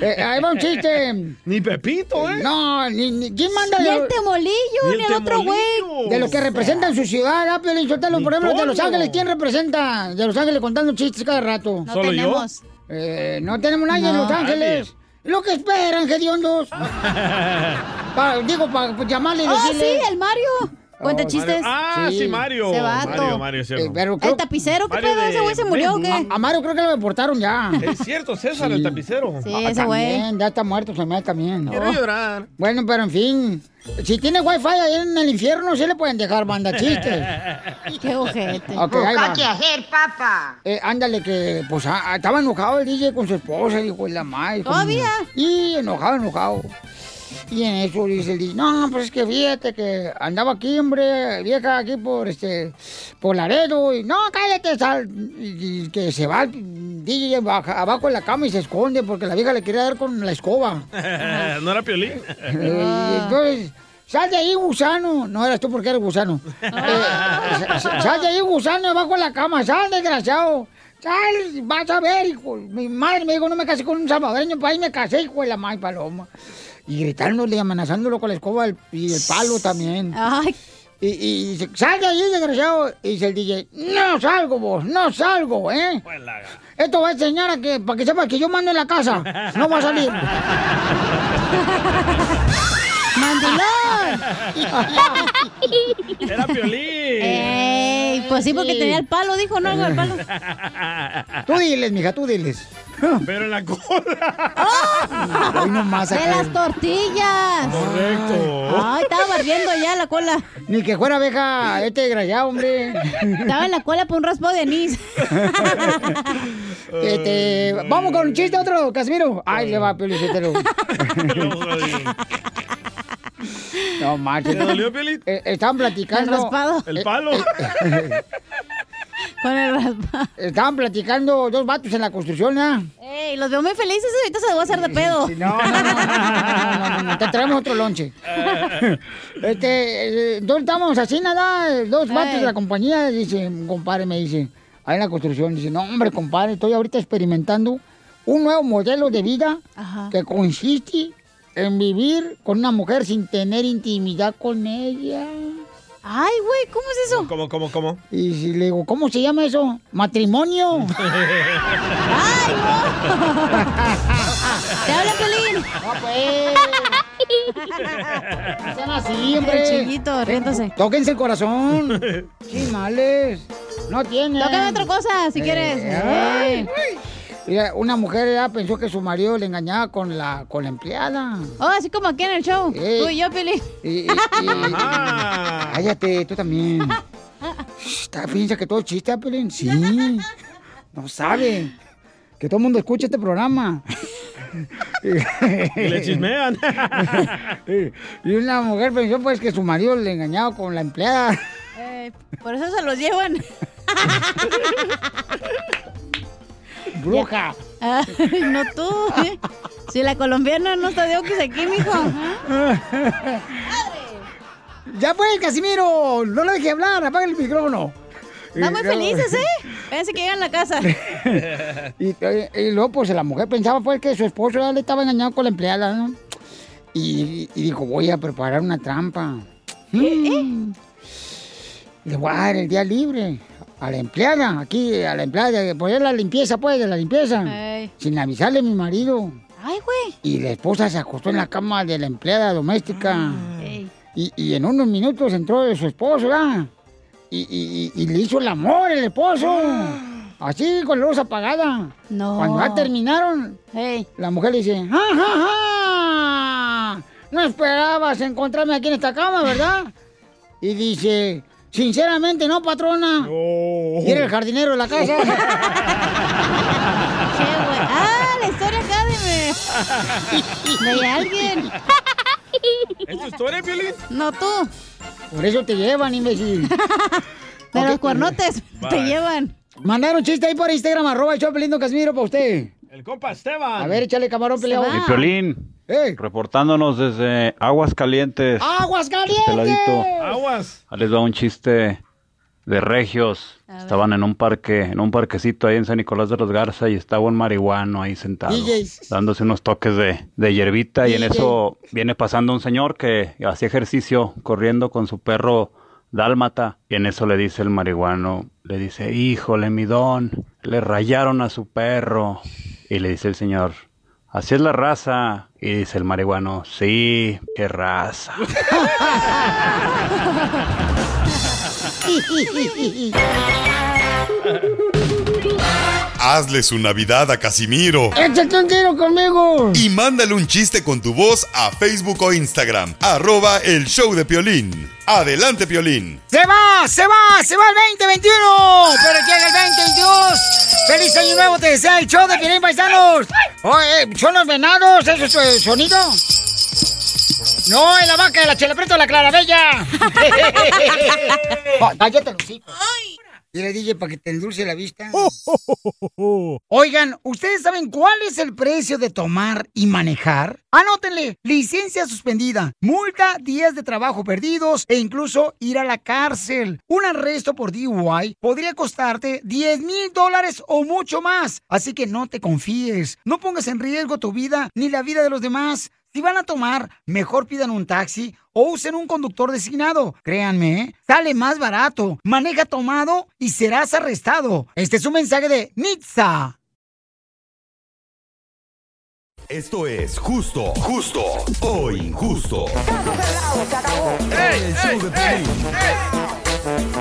Speaker 5: Eh, ahí va un chiste.
Speaker 6: Ni Pepito, ¿eh?
Speaker 5: No, ni, ni- ¿quién manda?
Speaker 8: Ni
Speaker 5: de-
Speaker 8: el temolillo,
Speaker 6: Ni el
Speaker 8: ni el otro güey.
Speaker 5: De los que representan su ciudad, ¿ah, Piolín Sotelo? Por ejemplo, de Los. Ángeles, ¿quién representa? De Los Ángeles contando chistes cada rato.
Speaker 8: No ¿Solo yo? tenemos.
Speaker 5: Eh, no tenemos nadie en
Speaker 8: No.
Speaker 5: Los Ángeles. Lo que esperan, hediondos. Pa- digo, para llamarle y
Speaker 8: Oh,
Speaker 5: decirle...
Speaker 8: sí, el Mario. Cuenta
Speaker 5: Oh,
Speaker 8: chistes.
Speaker 6: Ah, sí, Mario.
Speaker 8: Ese vato.
Speaker 6: Mario, Mario, cierto.
Speaker 5: Eh, pero
Speaker 8: El tapicero, ¿qué
Speaker 6: Mario
Speaker 8: pedo?
Speaker 6: de
Speaker 8: ¿Ese güey se murió o qué?
Speaker 5: A Mario creo que lo deportaron ya.
Speaker 6: Es cierto, César, el tapicero.
Speaker 8: Sí,
Speaker 5: Ah,
Speaker 8: ese güey.
Speaker 5: también, ya está muerto, se me hace también.
Speaker 6: Quiero
Speaker 5: Oh.
Speaker 6: llorar.
Speaker 5: Bueno, pero en fin, si tiene wifi ahí en el infierno, sí le pueden dejar banda chistes.
Speaker 8: Qué ojete.
Speaker 5: Ok, ahí va.
Speaker 2: hacer, papá?
Speaker 5: Eh, ándale, que pues ah, estaba enojado el DJ con su esposa, dijo la madre. como-
Speaker 8: ¿Todavía?
Speaker 5: Y enojado, enojado. Y en eso dice el DJ, no, pues es que fíjate que andaba aquí, hombre, vieja, aquí por este, por Laredo, y no, cállate, sal, y, y que se va el DJ baja- abajo de la cama y se esconde porque la vieja le quería dar con la escoba.
Speaker 6: ¿No era Piolín?
Speaker 5: Eh, y entonces, sal de ahí, gusano. No eras tú porque eres gusano. Eh, sa- sa- sal de ahí, gusano, debajo de la cama. Sal, desgraciado. Sal, vas a ver, hijo. Mi madre me dijo, no me casé con un salvadoreño, pues ahí me casé, hijo de la madre paloma. Y gritándole, amenazándolo con la escoba el- y el palo también.
Speaker 8: Ay,
Speaker 5: Y, y dice, sal de ahí, desgraciado. Y dice el DJ, no salgo vos, no salgo, ¿eh? Esto va a enseñar a que, para que sepas que yo mando en la casa. No va a salir.
Speaker 8: ¡Mandilón!
Speaker 6: Era Piolín.
Speaker 8: Ey, pues sí, porque tenía el palo, dijo, no, algo del palo.
Speaker 5: Tú diles, mija, tú diles.
Speaker 6: Pero en la cola.
Speaker 5: Hoy nomás
Speaker 8: ¡De las tortillas!
Speaker 6: Correcto.
Speaker 8: Ay, estaba barriendo ya la cola.
Speaker 5: Ni que fuera abeja este desgraciado, hombre.
Speaker 8: Estaba en la cola por un raspo de anís.
Speaker 5: Este, vamos con un chiste otro, Casimiro. Ay, le va, Pelicetero. No, marches.
Speaker 6: ¿Te dolió, Piolín?
Speaker 5: Eh, estaban platicando.
Speaker 8: El raspado.
Speaker 6: El palo.
Speaker 8: Con el raspado.
Speaker 5: Estaban platicando dos vatos en la construcción, ¿ya?
Speaker 8: Ey, los veo muy felices, ahorita se a hacer de pedo.
Speaker 5: No, no, no, no, no, no, no, no, te traemos otro lonche. Este, eh, entonces estamos así, nada, dos vatos de la compañía, dice, compadre me dice, ahí en la construcción, dice, no, hombre, compadre, estoy ahorita experimentando un nuevo modelo de vida
Speaker 8: Ajá.
Speaker 5: que consiste en vivir con una mujer sin tener intimidad con ella.
Speaker 8: Ay, güey, ¿cómo es eso?
Speaker 6: ¿Cómo, cómo, cómo?
Speaker 5: Y si le digo, ¿cómo se llama eso? Matrimonio.
Speaker 8: ¡Te habla Pelín!
Speaker 5: No, pues. No sean así, hombre.
Speaker 8: Chiquito, riéndose.
Speaker 5: Tóquense el corazón. Chimales. No tiene.
Speaker 8: Tócame otra cosa, si quieres.
Speaker 5: ay. Mira, una mujer ya pensó que su marido le engañaba con la, con la empleada.
Speaker 8: Oh, así como aquí en el show.
Speaker 5: Ey.
Speaker 8: Tú y yo.
Speaker 5: Y, y- y- cállate, tú también. Piensa que todo es chiste, Pelín. Sí. No sabe. Que todo el mundo escucha este programa.
Speaker 6: Y le chismean.
Speaker 5: y una mujer pensó pues que su marido le engañaba con la empleada.
Speaker 8: Eh, por eso se los llevan.
Speaker 5: Bruja.
Speaker 8: Ay, no tú. ¿eh? Si la colombiana no está de oquis aquí, mijo.
Speaker 5: Ya pues, Casimiro, no lo deje hablar, apaga el micrófono.
Speaker 8: Están muy felices, ¿eh? Pensé que llegan a la casa.
Speaker 5: y, eh, y luego, pues, la mujer pensaba, pues, que su esposo ya le estaba engañando con la empleada, ¿no? Y, y dijo, voy a preparar una trampa. Mm. Le voy a dar el día libre a la empleada, aquí, a la empleada, poner la limpieza, pues, de la limpieza.
Speaker 8: Ey.
Speaker 5: Sin avisarle a mi marido.
Speaker 8: Ay, güey.
Speaker 5: Y la esposa se acostó en la cama de la empleada doméstica.
Speaker 8: Ey.
Speaker 5: Y, y en unos minutos entró su esposo, ¿verdad? Y, y- y- le hizo el amor el esposo. Así, con la luz apagada.
Speaker 8: No.
Speaker 5: Cuando ya terminaron, la mujer le dice, ¡Ja, ja, ja! No esperabas encontrarme aquí en esta cama, ¿verdad? Y dice, sinceramente no, patrona. Y era el jardinero de la casa.
Speaker 8: Che, güey. Ah, la historia acá de, de alguien.
Speaker 6: ¿Es tu historia, Piolín?
Speaker 8: No tú.
Speaker 5: Por eso te llevan, imbécil.
Speaker 8: De los cuernotes te llevan.
Speaker 5: Mandaron chiste ahí por Instagram, arroba el show Casimiro para usted.
Speaker 6: El compa Esteban.
Speaker 5: A ver, échale camarón peleado.
Speaker 20: Y Piolín, reportándonos desde Aguas Calientes.
Speaker 5: ¡Aguas calientes!
Speaker 6: Aguas.
Speaker 20: Ahí les va un chiste de regios. Estaban en un parque, en un parquecito ahí en San Nicolás de los Garza y estaba un marihuano ahí sentado,
Speaker 5: DJs.
Speaker 20: dándose unos toques de, de hierbita y en eso viene pasando un señor que hacía ejercicio corriendo con su perro dálmata y en eso le dice el marihuano, le dice, híjole mi don, le rayaron a su perro y le dice el señor, así es la raza y dice el marihuano, sí, qué raza.
Speaker 1: Hazle su Navidad a Casimiro.
Speaker 5: ¡Échate un tiro conmigo!
Speaker 1: Y mándale un chiste con tu voz a Facebook o Instagram. Arroba el show de Piolín. Adelante, Piolín.
Speaker 5: ¡Se va! ¡Se va! ¡Se va el 2021! ¡Pero llega el 2022! ¡Feliz año nuevo! Te desea el show de Piolín Paisanos. Oye, ¿son los venados? ¿Eso es el sonido? No, es la vaca de la de la clarabella. Oh, Cállate los hijos. Dile, DJ, para que te endulce la vista. Oigan, ¿ustedes saben cuál es el precio de tomar y manejar? Anótenle, licencia suspendida, multa, días de trabajo perdidos e incluso ir a la cárcel. Un arresto por DUI podría costarte 10 mil dólares o mucho más. Así que no te confíes, no pongas en riesgo tu vida ni la vida de los demás. Si van a tomar, mejor pidan un taxi o usen un conductor designado. Créanme, ¿eh? sale más barato. Maneja tomado y serás arrestado. Este es un mensaje de Nitza.
Speaker 1: Esto es justo, justo o injusto.
Speaker 4: ¡Ey,
Speaker 1: show de Piolín.
Speaker 5: Justo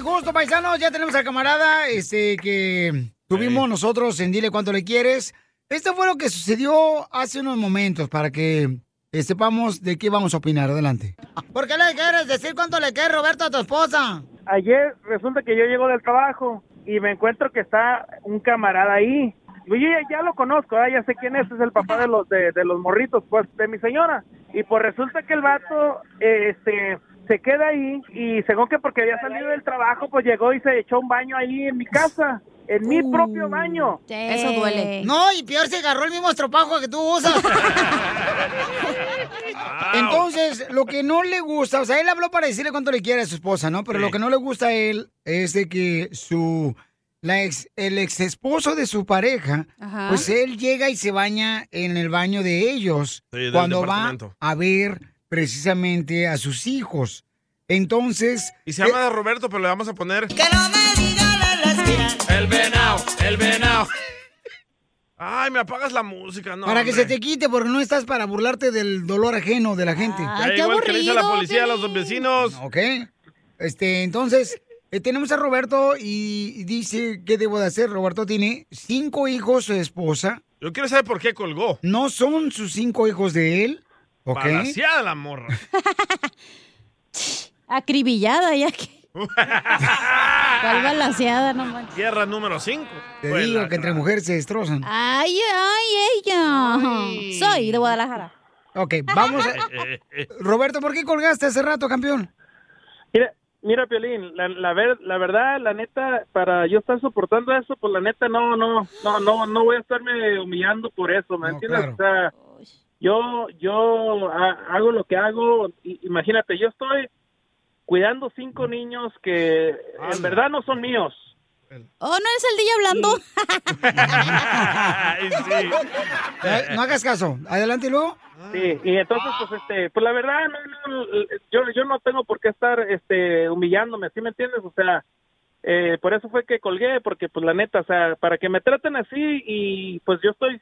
Speaker 5: o gusto, paisanos. Ya tenemos al camarada este, que tuvimos nosotros en Dile Cuánto Le Quieres. Esto fue lo que sucedió hace unos momentos para que eh, sepamos de qué vamos a opinar. Adelante. ¿Por qué le quieres decir cuánto le quieres, Roberto, a tu esposa?
Speaker 18: Ayer resulta que yo llego del trabajo y me encuentro que está un camarada ahí. Yo ya, ya lo conozco, ¿eh? ya sé quién es, es el papá de los de, de los morritos, pues, de mi señora. Y pues resulta que el vato, eh, este, se queda ahí y según que porque había salido del trabajo, pues llegó y se echó un baño ahí en mi casa, en mi propio baño.
Speaker 8: Eso duele.
Speaker 5: No, y peor se agarró el mismo estropajo que tú usas. Entonces, lo que no le gusta, o sea, él habló para decirle cuánto le quiere a su esposa, ¿no? Pero lo que no le gusta a él es de que su la ex, el ex esposo de su pareja,
Speaker 6: Ajá.
Speaker 5: pues él llega y se baña en el baño de ellos
Speaker 6: Sí,
Speaker 5: cuando va a ver precisamente a sus hijos. Entonces,
Speaker 6: Y se llama Roberto, pero le vamos a poner. ¡Que no me diga la El venado, el venado. Ay, me apagas la música, no.
Speaker 5: para que se
Speaker 6: hombre.
Speaker 5: te quite, porque no estás para burlarte del dolor ajeno de la gente.
Speaker 6: Ya igual que le dice a la policía a los vecinos.
Speaker 5: Ok. Este, entonces, eh, tenemos a Roberto y dice, ¿qué debo de hacer? Roberto tiene cinco hijos, su esposa.
Speaker 6: Yo quiero saber por qué colgó.
Speaker 5: No son sus cinco hijos de él. ¿Ok?
Speaker 6: Balaseada la morra.
Speaker 8: Acribillada ya que. ¿Cuál balaseada, no manches?
Speaker 6: Guerra número 5.
Speaker 5: Te digo que entre mujeres se destrozan.
Speaker 8: Ay, ay, ella. Soy de Guadalajara.
Speaker 5: Ok, vamos a... Roberto, ¿por qué colgaste hace rato, campeón?
Speaker 18: Mira, mira, Piolín, la, la, ver- la verdad, la neta, para yo estar soportando eso, pues la neta no, no, no, no, no voy a estarme humillando por eso, ¿me entiendes? O sea, yo, yo ha- hago lo que hago, i- imagínate, yo estoy cuidando cinco niños que en verdad no son míos.
Speaker 8: Oh, ¿no es el DJ hablando?
Speaker 5: Eh, No hagas caso. Adelante y luego.
Speaker 18: Sí, y entonces, pues, este, pues la verdad, no, no, yo, yo no tengo por qué estar, este, humillándome, ¿sí me entiendes? O sea, eh, por eso fue que colgué, porque, pues, la neta, o sea, para que me traten así y, pues, yo estoy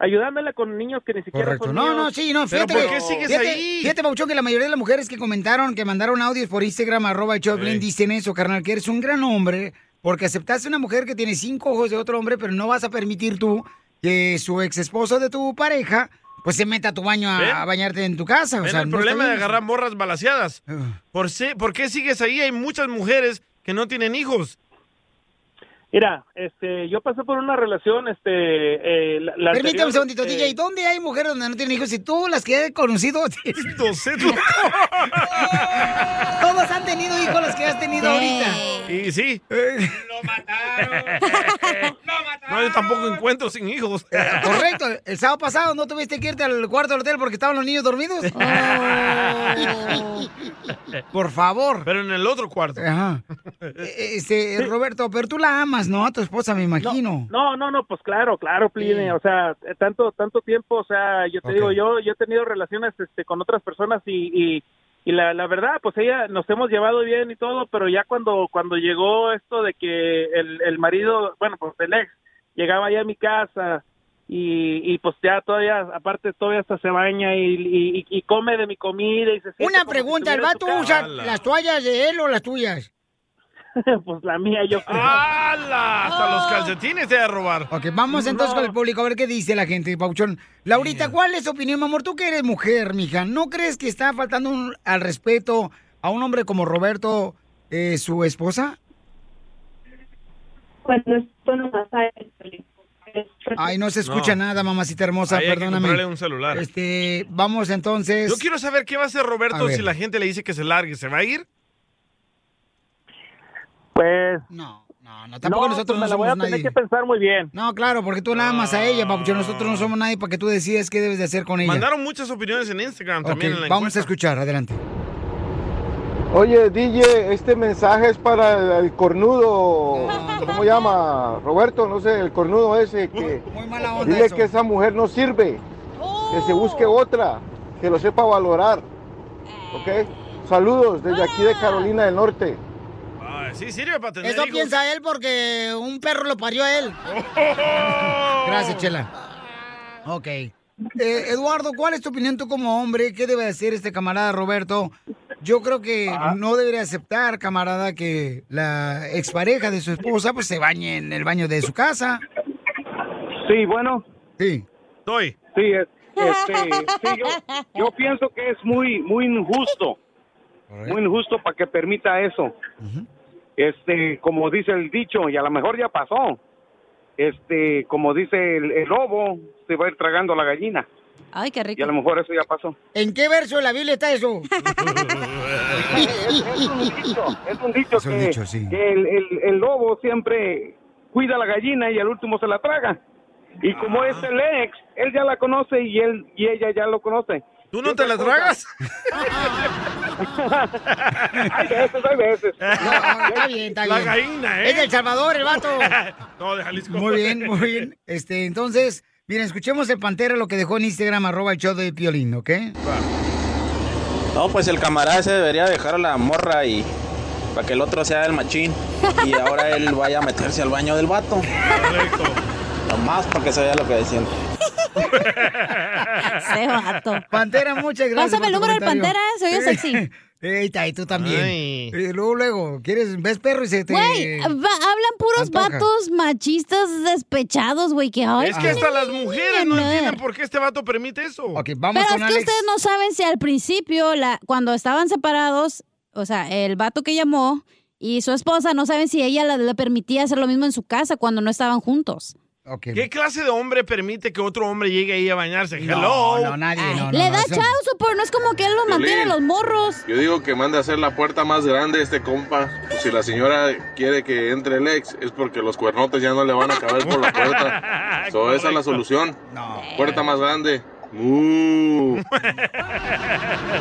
Speaker 18: ayudándole con niños que ni siquiera
Speaker 5: Correcto.
Speaker 18: son
Speaker 5: No,
Speaker 18: míos.
Speaker 5: no, sí, no, fíjate. que- fíjate, Fíjate, Pauchón, que la mayoría de las mujeres que comentaron, que mandaron audios por Instagram, arroba el de Piolín, dicen eso, carnal, que eres un gran hombre, porque aceptaste una mujer que tiene cinco ojos de otro hombre, pero no vas a permitir tú que su ex esposo de tu pareja, pues se meta a tu baño a,
Speaker 6: ¿Ven?
Speaker 5: a bañarte en tu casa. O
Speaker 6: Ven
Speaker 5: sea,
Speaker 6: el
Speaker 5: no
Speaker 6: problema de agarrar morras balaseadas. ¿Por, si- ¿Por qué sigues ahí? Hay muchas mujeres que no tienen hijos.
Speaker 18: Mira, este, yo pasé por una relación, este, eh, la, la
Speaker 5: Permítame un segundito,
Speaker 18: eh,
Speaker 5: DJ. ¿Dónde hay mujeres donde no tienen hijos? Si tú las que he conocido. Todos han tenido hijos los que has tenido ahorita.
Speaker 6: Y sí. No, yo tampoco encuentro sin hijos.
Speaker 5: Correcto. El sábado pasado no tuviste que irte al cuarto del hotel porque estaban los niños dormidos. Por favor.
Speaker 6: Pero en el otro cuarto.
Speaker 5: Ajá. Eh, Este, Roberto, pero tú la amas, ¿no? A tu esposa, me imagino.
Speaker 18: No, no, no, pues claro, claro, Pline, o sea, eh, tanto tanto tiempo, o sea, yo te digo, yo yo he tenido relaciones este con otras personas y y, y la, la verdad, pues ella nos hemos llevado bien y todo, pero ya cuando cuando llegó esto de que el, el marido, bueno, pues el ex llegaba ya a mi casa y, y pues ya todavía, aparte todavía hasta se baña y, y, y come de mi comida y se
Speaker 5: Una pregunta, ¿el vato usa las toallas de él o las tuyas?
Speaker 18: pues la mía, yo creo.
Speaker 6: ¡Hala! Hasta los calcetines te va a robar.
Speaker 5: Ok, vamos entonces con el público a ver qué dice la gente, Pauchón. Laurita, ¿cuál es tu opinión, mi amor? Tú que eres mujer, mija, ¿no crees que está faltando un- al respeto a un hombre como Roberto, eh, su esposa?
Speaker 13: Bueno, esto no pasa.
Speaker 5: Ay, no se escucha
Speaker 6: No.
Speaker 5: nada, mamacita hermosa,
Speaker 6: Ahí hay que
Speaker 5: perdóname.
Speaker 6: un celular.
Speaker 5: Este, vamos entonces.
Speaker 6: Yo quiero saber qué va a hacer Roberto si la gente le dice que se largue. ¿Se va a ir?
Speaker 18: Pues.
Speaker 5: No, no, no, tampoco
Speaker 18: No,
Speaker 5: nosotros
Speaker 18: pues
Speaker 5: no
Speaker 18: la voy a
Speaker 5: somos
Speaker 18: tener
Speaker 5: nadie.
Speaker 18: que pensar muy bien.
Speaker 5: No, claro, porque tú la amas a ella, papuchón. Nosotros no somos nadie para que tú decidas qué debes de hacer con ella.
Speaker 6: Mandaron muchas opiniones en Instagram también en la
Speaker 5: vamos
Speaker 6: encuesta.
Speaker 5: a escuchar, adelante.
Speaker 22: Oye, DJ, este mensaje es para el cornudo. ¿Cómo llama? Roberto, no sé, el cornudo ese. Que,
Speaker 5: onda
Speaker 22: dile
Speaker 5: eso.
Speaker 22: que esa mujer no sirve. Que se busque otra. Que lo sepa valorar. ¿Ok? Saludos desde aquí de Carolina del Norte.
Speaker 6: Sí, sirve para tener
Speaker 5: Eso
Speaker 6: hijos.
Speaker 5: piensa él porque un perro lo parió a él. Gracias, Chela. Ok. Eh, Eduardo, ¿cuál es tu opinión tú como hombre? ¿Qué debe hacer este camarada Roberto yo creo que no debería aceptar, camarada, que la expareja de su esposa pues se bañe en el baño de su casa.
Speaker 23: Sí, bueno.
Speaker 5: Sí.
Speaker 6: Estoy.
Speaker 23: Sí, es- este, sí, yo, yo pienso que es muy, muy injusto. Muy injusto para que permita eso. Este, como dice el dicho, y a lo mejor ya pasó. Este, como dice el, el lobo, se va a ir tragando la gallina.
Speaker 8: Ay, qué
Speaker 23: Y
Speaker 8: rico.
Speaker 23: a lo mejor eso ya pasó.
Speaker 5: ¿En qué verso de la Biblia está eso?
Speaker 23: es, es un dicho, es un dicho
Speaker 5: Es un
Speaker 23: que,
Speaker 5: dicho, sí.
Speaker 23: que el, el- el lobo siempre cuida la gallina y al último se la traga. Y como es el ex, él ya la conoce y él y ella ya lo conoce.
Speaker 6: ¿Tú no te la tragas?
Speaker 23: hay veces, hay veces.
Speaker 5: está bien, está
Speaker 6: La
Speaker 5: bien.
Speaker 6: gallina, ¿eh?
Speaker 5: Es de El Salvador, el vato.
Speaker 6: no, de Jalisco.
Speaker 5: Muy bien, muy bien. Este, entonces, miren, escuchemos el Pantera lo que dejó en Instagram, arroba el show de Piolín, ¿ok?
Speaker 24: No, pues el camarada se debería dejar a la morra y para que el otro sea el machín y ahora él vaya a meterse al baño del vato.
Speaker 6: Correcto.
Speaker 24: Nomás para que se vea lo que decían.
Speaker 8: Ese vato.
Speaker 5: Pantera, muchas gracias.
Speaker 8: Pásame el número del. Pantera, se oye sexy.
Speaker 5: Está, y tú también.
Speaker 6: Ay.
Speaker 5: Eh, luego, luego, ¿quieres, ves perro y se te...
Speaker 8: Güey, hablan puros
Speaker 5: antoja.
Speaker 8: vatos machistas despechados, güey, que ay,
Speaker 6: Es que hasta las mujeres no entienden por qué este vato permite eso.
Speaker 5: Ok, vamos
Speaker 8: Pero
Speaker 5: con
Speaker 8: es que
Speaker 5: Alex.
Speaker 8: ustedes no saben si al principio, la, cuando estaban separados, o sea, el vato que llamó y su esposa no saben si ella la- le permitía hacer lo mismo en su casa cuando no estaban juntos.
Speaker 6: ¿Qué clase de hombre permite que otro hombre llegue ahí a bañarse?
Speaker 5: No,
Speaker 6: Hello.
Speaker 5: no, nadie, no,
Speaker 8: Le da chauzo, pero no es como que él lo mantiene a los morros.
Speaker 25: Yo digo que mande a hacer la puerta más grande este compa. Si la señora quiere que entre el ex, es porque los cuernotes ya no le van a caber por la puerta. So, esa es la solución. Puerta más grande. Uh.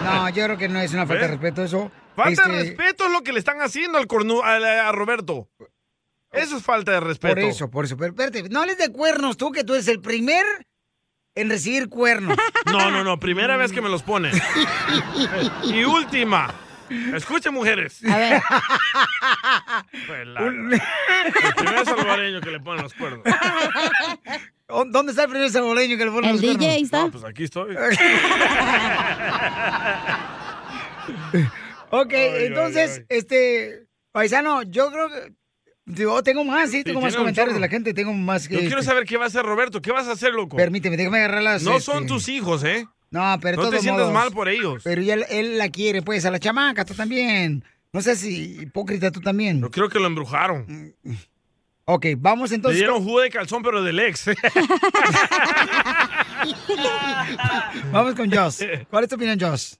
Speaker 5: No, yo creo que no es una falta de respeto eso.
Speaker 6: Falta de
Speaker 5: Este,
Speaker 6: respeto es lo que le están haciendo al cornu a, a Roberto. Eso es falta de respeto.
Speaker 5: Por eso, por eso. Pero espérate, no hables de cuernos tú, que tú eres el primer en recibir cuernos.
Speaker 6: No, no, no. Primera vez que me los pone. y última. Escuchen, mujeres.
Speaker 8: A ver.
Speaker 6: El primer salvadoreño que le ponen los cuernos.
Speaker 5: ¿Dónde está el primer salvadoreño que le pone
Speaker 8: El
Speaker 5: los cuernos?
Speaker 8: DJ ahí está.
Speaker 6: No, pues aquí estoy.
Speaker 5: Ok, entonces, este, paisano, yo creo que. Yo tengo más, sí, tengo más comentarios de la gente, tengo más que.
Speaker 6: Yo quiero saber qué va a hacer Roberto. ¿Qué vas a hacer, loco?
Speaker 5: Permíteme, déjame agarrar las.
Speaker 6: No
Speaker 5: este,
Speaker 6: son tus hijos, ¿eh?
Speaker 5: No, pero
Speaker 6: No te sientas
Speaker 5: modos,
Speaker 6: mal por ellos.
Speaker 5: Pero ya él, él la quiere, pues, a la chamaca, tú también. No sé si hipócrita tú también.
Speaker 6: Yo creo que lo embrujaron.
Speaker 5: Ok, vamos
Speaker 6: Le
Speaker 5: entonces.
Speaker 6: dieron jugo de calzón, pero del ex.
Speaker 5: Vamos con Joss. ¿Cuál es tu opinión, Joss?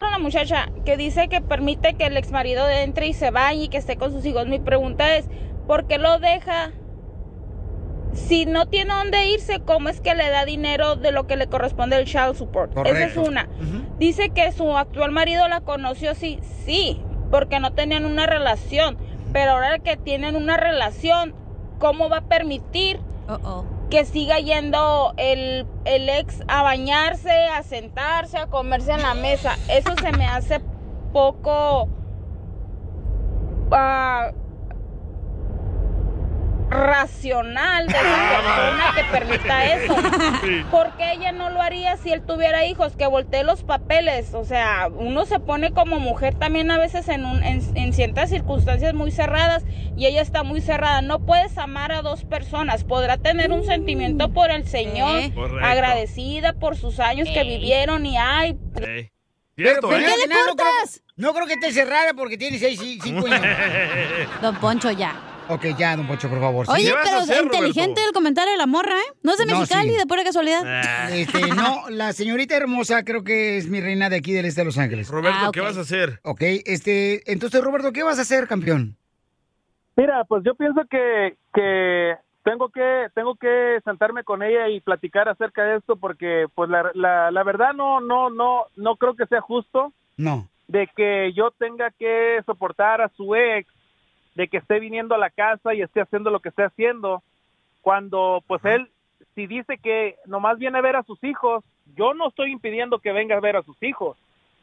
Speaker 19: Una muchacha que dice que permite que el exmarido entre y se vaya y que esté con sus hijos. Mi pregunta es, ¿por qué lo deja
Speaker 26: si no tiene dónde irse, ¿cómo es que le da dinero de lo que le corresponde el child support? Esa es una. Dice que su actual marido la conoció, sí, sí, porque no tenían una relación. Pero ahora que tienen una relación, ¿cómo va a permitir que siga yendo el, el ex a bañarse, a sentarse, a comerse en la mesa? Eso se me hace poco... ah, racional de esa persona que permita eso.
Speaker 27: Sí.
Speaker 26: ¿Por qué ella no lo haría si él tuviera hijos? Que voltee los papeles. O sea, uno se pone como mujer también a veces en, un, en, en ciertas circunstancias muy cerradas y ella está muy cerrada. No puedes amar a dos personas. Podrá tener un sentimiento por el Señor,
Speaker 6: Eh.
Speaker 26: Agradecida por sus años que vivieron y ay.
Speaker 5: Pero,
Speaker 6: Cierto,
Speaker 5: pero
Speaker 6: ¿eh?
Speaker 5: al final no creo- No creo que esté cerrada porque tiene seis, y cinco años.
Speaker 8: Don Poncho, ya.
Speaker 5: Ok, ya, don Poncho, por favor. sí.
Speaker 8: Oye, pero es inteligente el comentario de la morra, ¿eh? No es de
Speaker 5: No,
Speaker 8: Mexicali,
Speaker 5: sí.
Speaker 8: de pura casualidad.
Speaker 5: Este, no, la señorita hermosa creo que es mi reina de aquí del este de Los Ángeles.
Speaker 6: Roberto, Ah, ¿qué vas a hacer?
Speaker 5: Ok, este, entonces, Roberto, ¿qué vas a hacer, campeón?
Speaker 18: Mira, pues yo pienso que, que tengo que tengo que sentarme con ella y platicar acerca de esto porque pues la, la, la verdad no no no no creo que sea justo
Speaker 5: No.
Speaker 18: de que yo tenga que soportar a su ex de que esté viniendo a la casa y esté haciendo lo que esté haciendo cuando pues él si dice que nomás viene a ver a sus hijos yo no estoy impidiendo que venga a ver a sus hijos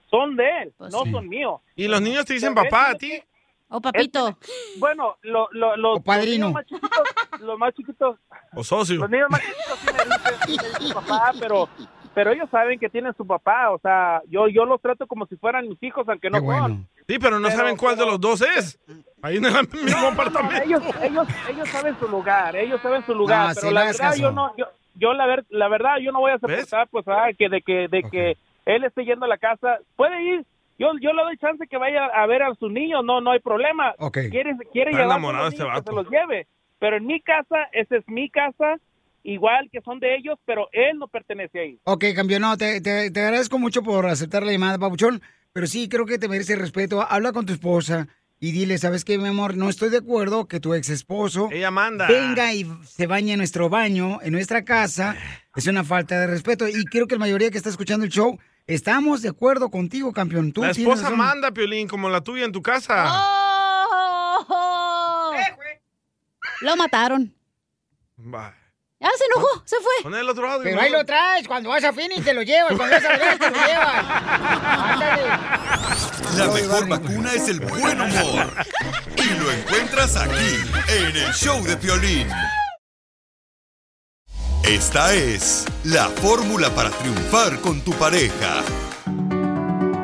Speaker 18: son de él no son míos
Speaker 6: ¿Y los niños te dicen
Speaker 18: Pero
Speaker 6: papá a ti?
Speaker 8: O
Speaker 18: papito. bueno, lo, lo, los,
Speaker 6: padrino.
Speaker 18: los niños más chiquitos, los más chiquitos,
Speaker 6: ¿O socio?
Speaker 18: los niños más chiquitos sí me dicen, me dicen papá, pero, pero ellos saben que tienen su papá, o sea, yo, yo los trato como si fueran mis hijos, aunque no son.
Speaker 6: Sí, pero no
Speaker 18: Pero-
Speaker 6: saben cuál de los dos es. Ahí en el mismo apartamento.
Speaker 18: ellos, ellos, ellos saben su lugar, ellos saben su lugar,
Speaker 6: No,
Speaker 18: pero
Speaker 6: sí,
Speaker 18: la verdad
Speaker 6: caso.
Speaker 18: yo no, yo, yo la, ver, la verdad yo no voy a soportar, pues, ah, que de que, de que él esté yendo a la casa, puede ir. Yo, yo le doy chance que vaya a ver a sus niños, no, no hay problema.
Speaker 5: Ok.
Speaker 18: Quiere, quiere
Speaker 6: Está
Speaker 18: llevar
Speaker 6: enamorado
Speaker 18: a los
Speaker 6: este
Speaker 18: que se los lleve. Pero en mi casa, esa es mi casa, igual que son de ellos, pero él no pertenece ahí.
Speaker 5: Ok, campeón, no, te, te- te agradezco mucho por aceptar la llamada, Pabuchón, pero sí creo que te merece respeto. Habla con tu esposa y dile, ¿sabes qué, mi amor? No estoy de acuerdo que tu ex esposo
Speaker 6: Ella manda.
Speaker 5: venga y se bañe en nuestro baño, en nuestra casa. Es una falta de respeto y creo que la mayoría que está escuchando el show estamos de acuerdo contigo, campeón. Tú
Speaker 6: La esposa
Speaker 5: razón.
Speaker 6: manda, Piolín, como la tuya en tu casa.
Speaker 8: Oh. Lo mataron.
Speaker 6: Va.
Speaker 8: Ya se enojó, se fue.
Speaker 6: Pon el otro audio.
Speaker 5: Pero ahí lo traes, cuando vas a Phoenix te lo llevas, cuando vas a Vegas te lo llevas. Ándale.
Speaker 1: La mejor vacuna es el buen humor. Y lo encuentras aquí, en el show de Piolín. Esta es la fórmula para triunfar con tu pareja.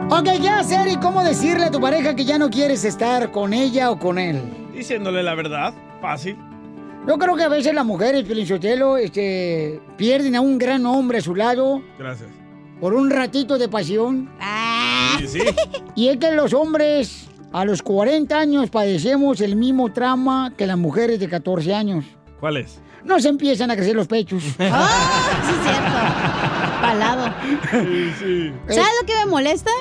Speaker 5: Ok, ¿qué hacer y cómo decirle a tu pareja que ya no quieres estar con ella o con él?
Speaker 6: Diciéndole la verdad, fácil.
Speaker 5: Yo creo que a veces las mujeres, Pilinchotelo, este, pierden a un gran hombre a su lado
Speaker 6: Gracias.
Speaker 5: por un ratito de pasión.
Speaker 6: Sí, sí.
Speaker 5: Y es que los hombres a los 40 años padecemos el mismo trauma que las mujeres de 14 años.
Speaker 6: ¿Cuál es?
Speaker 5: Nos empiezan a crecer los pechos.
Speaker 8: Palado.
Speaker 6: Sí, sí.
Speaker 8: ¿Sabes lo que me molesta?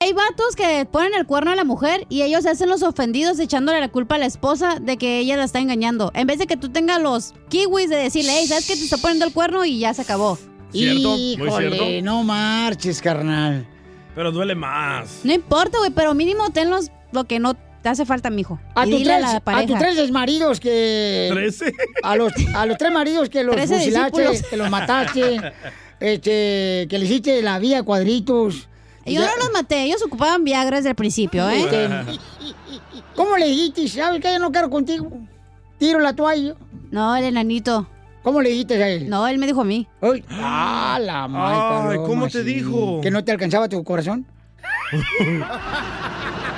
Speaker 8: Hay vatos que ponen el cuerno a la mujer y ellos se hacen los ofendidos echándole la culpa a la esposa de que ella la está engañando. En vez de que tú tengas los kiwis de decirle, hey, ¿sabes que te está poniendo el cuerno? Y ya se acabó.
Speaker 6: Cierto, muy
Speaker 5: Híjole,
Speaker 6: cierto.
Speaker 5: no marches, carnal.
Speaker 6: Pero duele más.
Speaker 8: No importa, güey, pero mínimo ten los, lo que no te hace falta, mijo.
Speaker 5: A, tus
Speaker 8: a
Speaker 5: tres, a tus tres maridos que...
Speaker 6: ¿Trece?
Speaker 5: A los, a los tres maridos que los fusilaste, que los mataste, este, que le hiciste la vida a cuadritos.
Speaker 8: Yo no los maté, ellos ocupaban Viagra desde el principio, ¿eh?
Speaker 5: ¿Cómo le dijiste? ¿Sabes que yo no quiero contigo? Tiro la toalla.
Speaker 8: No, el enanito.
Speaker 5: ¿Cómo le dijiste a él?
Speaker 8: No, él me dijo a mí.
Speaker 5: Ay, ah, la madre.
Speaker 6: Ay, ¿cómo te dijo?
Speaker 5: ¿Que no te alcanzaba tu corazón?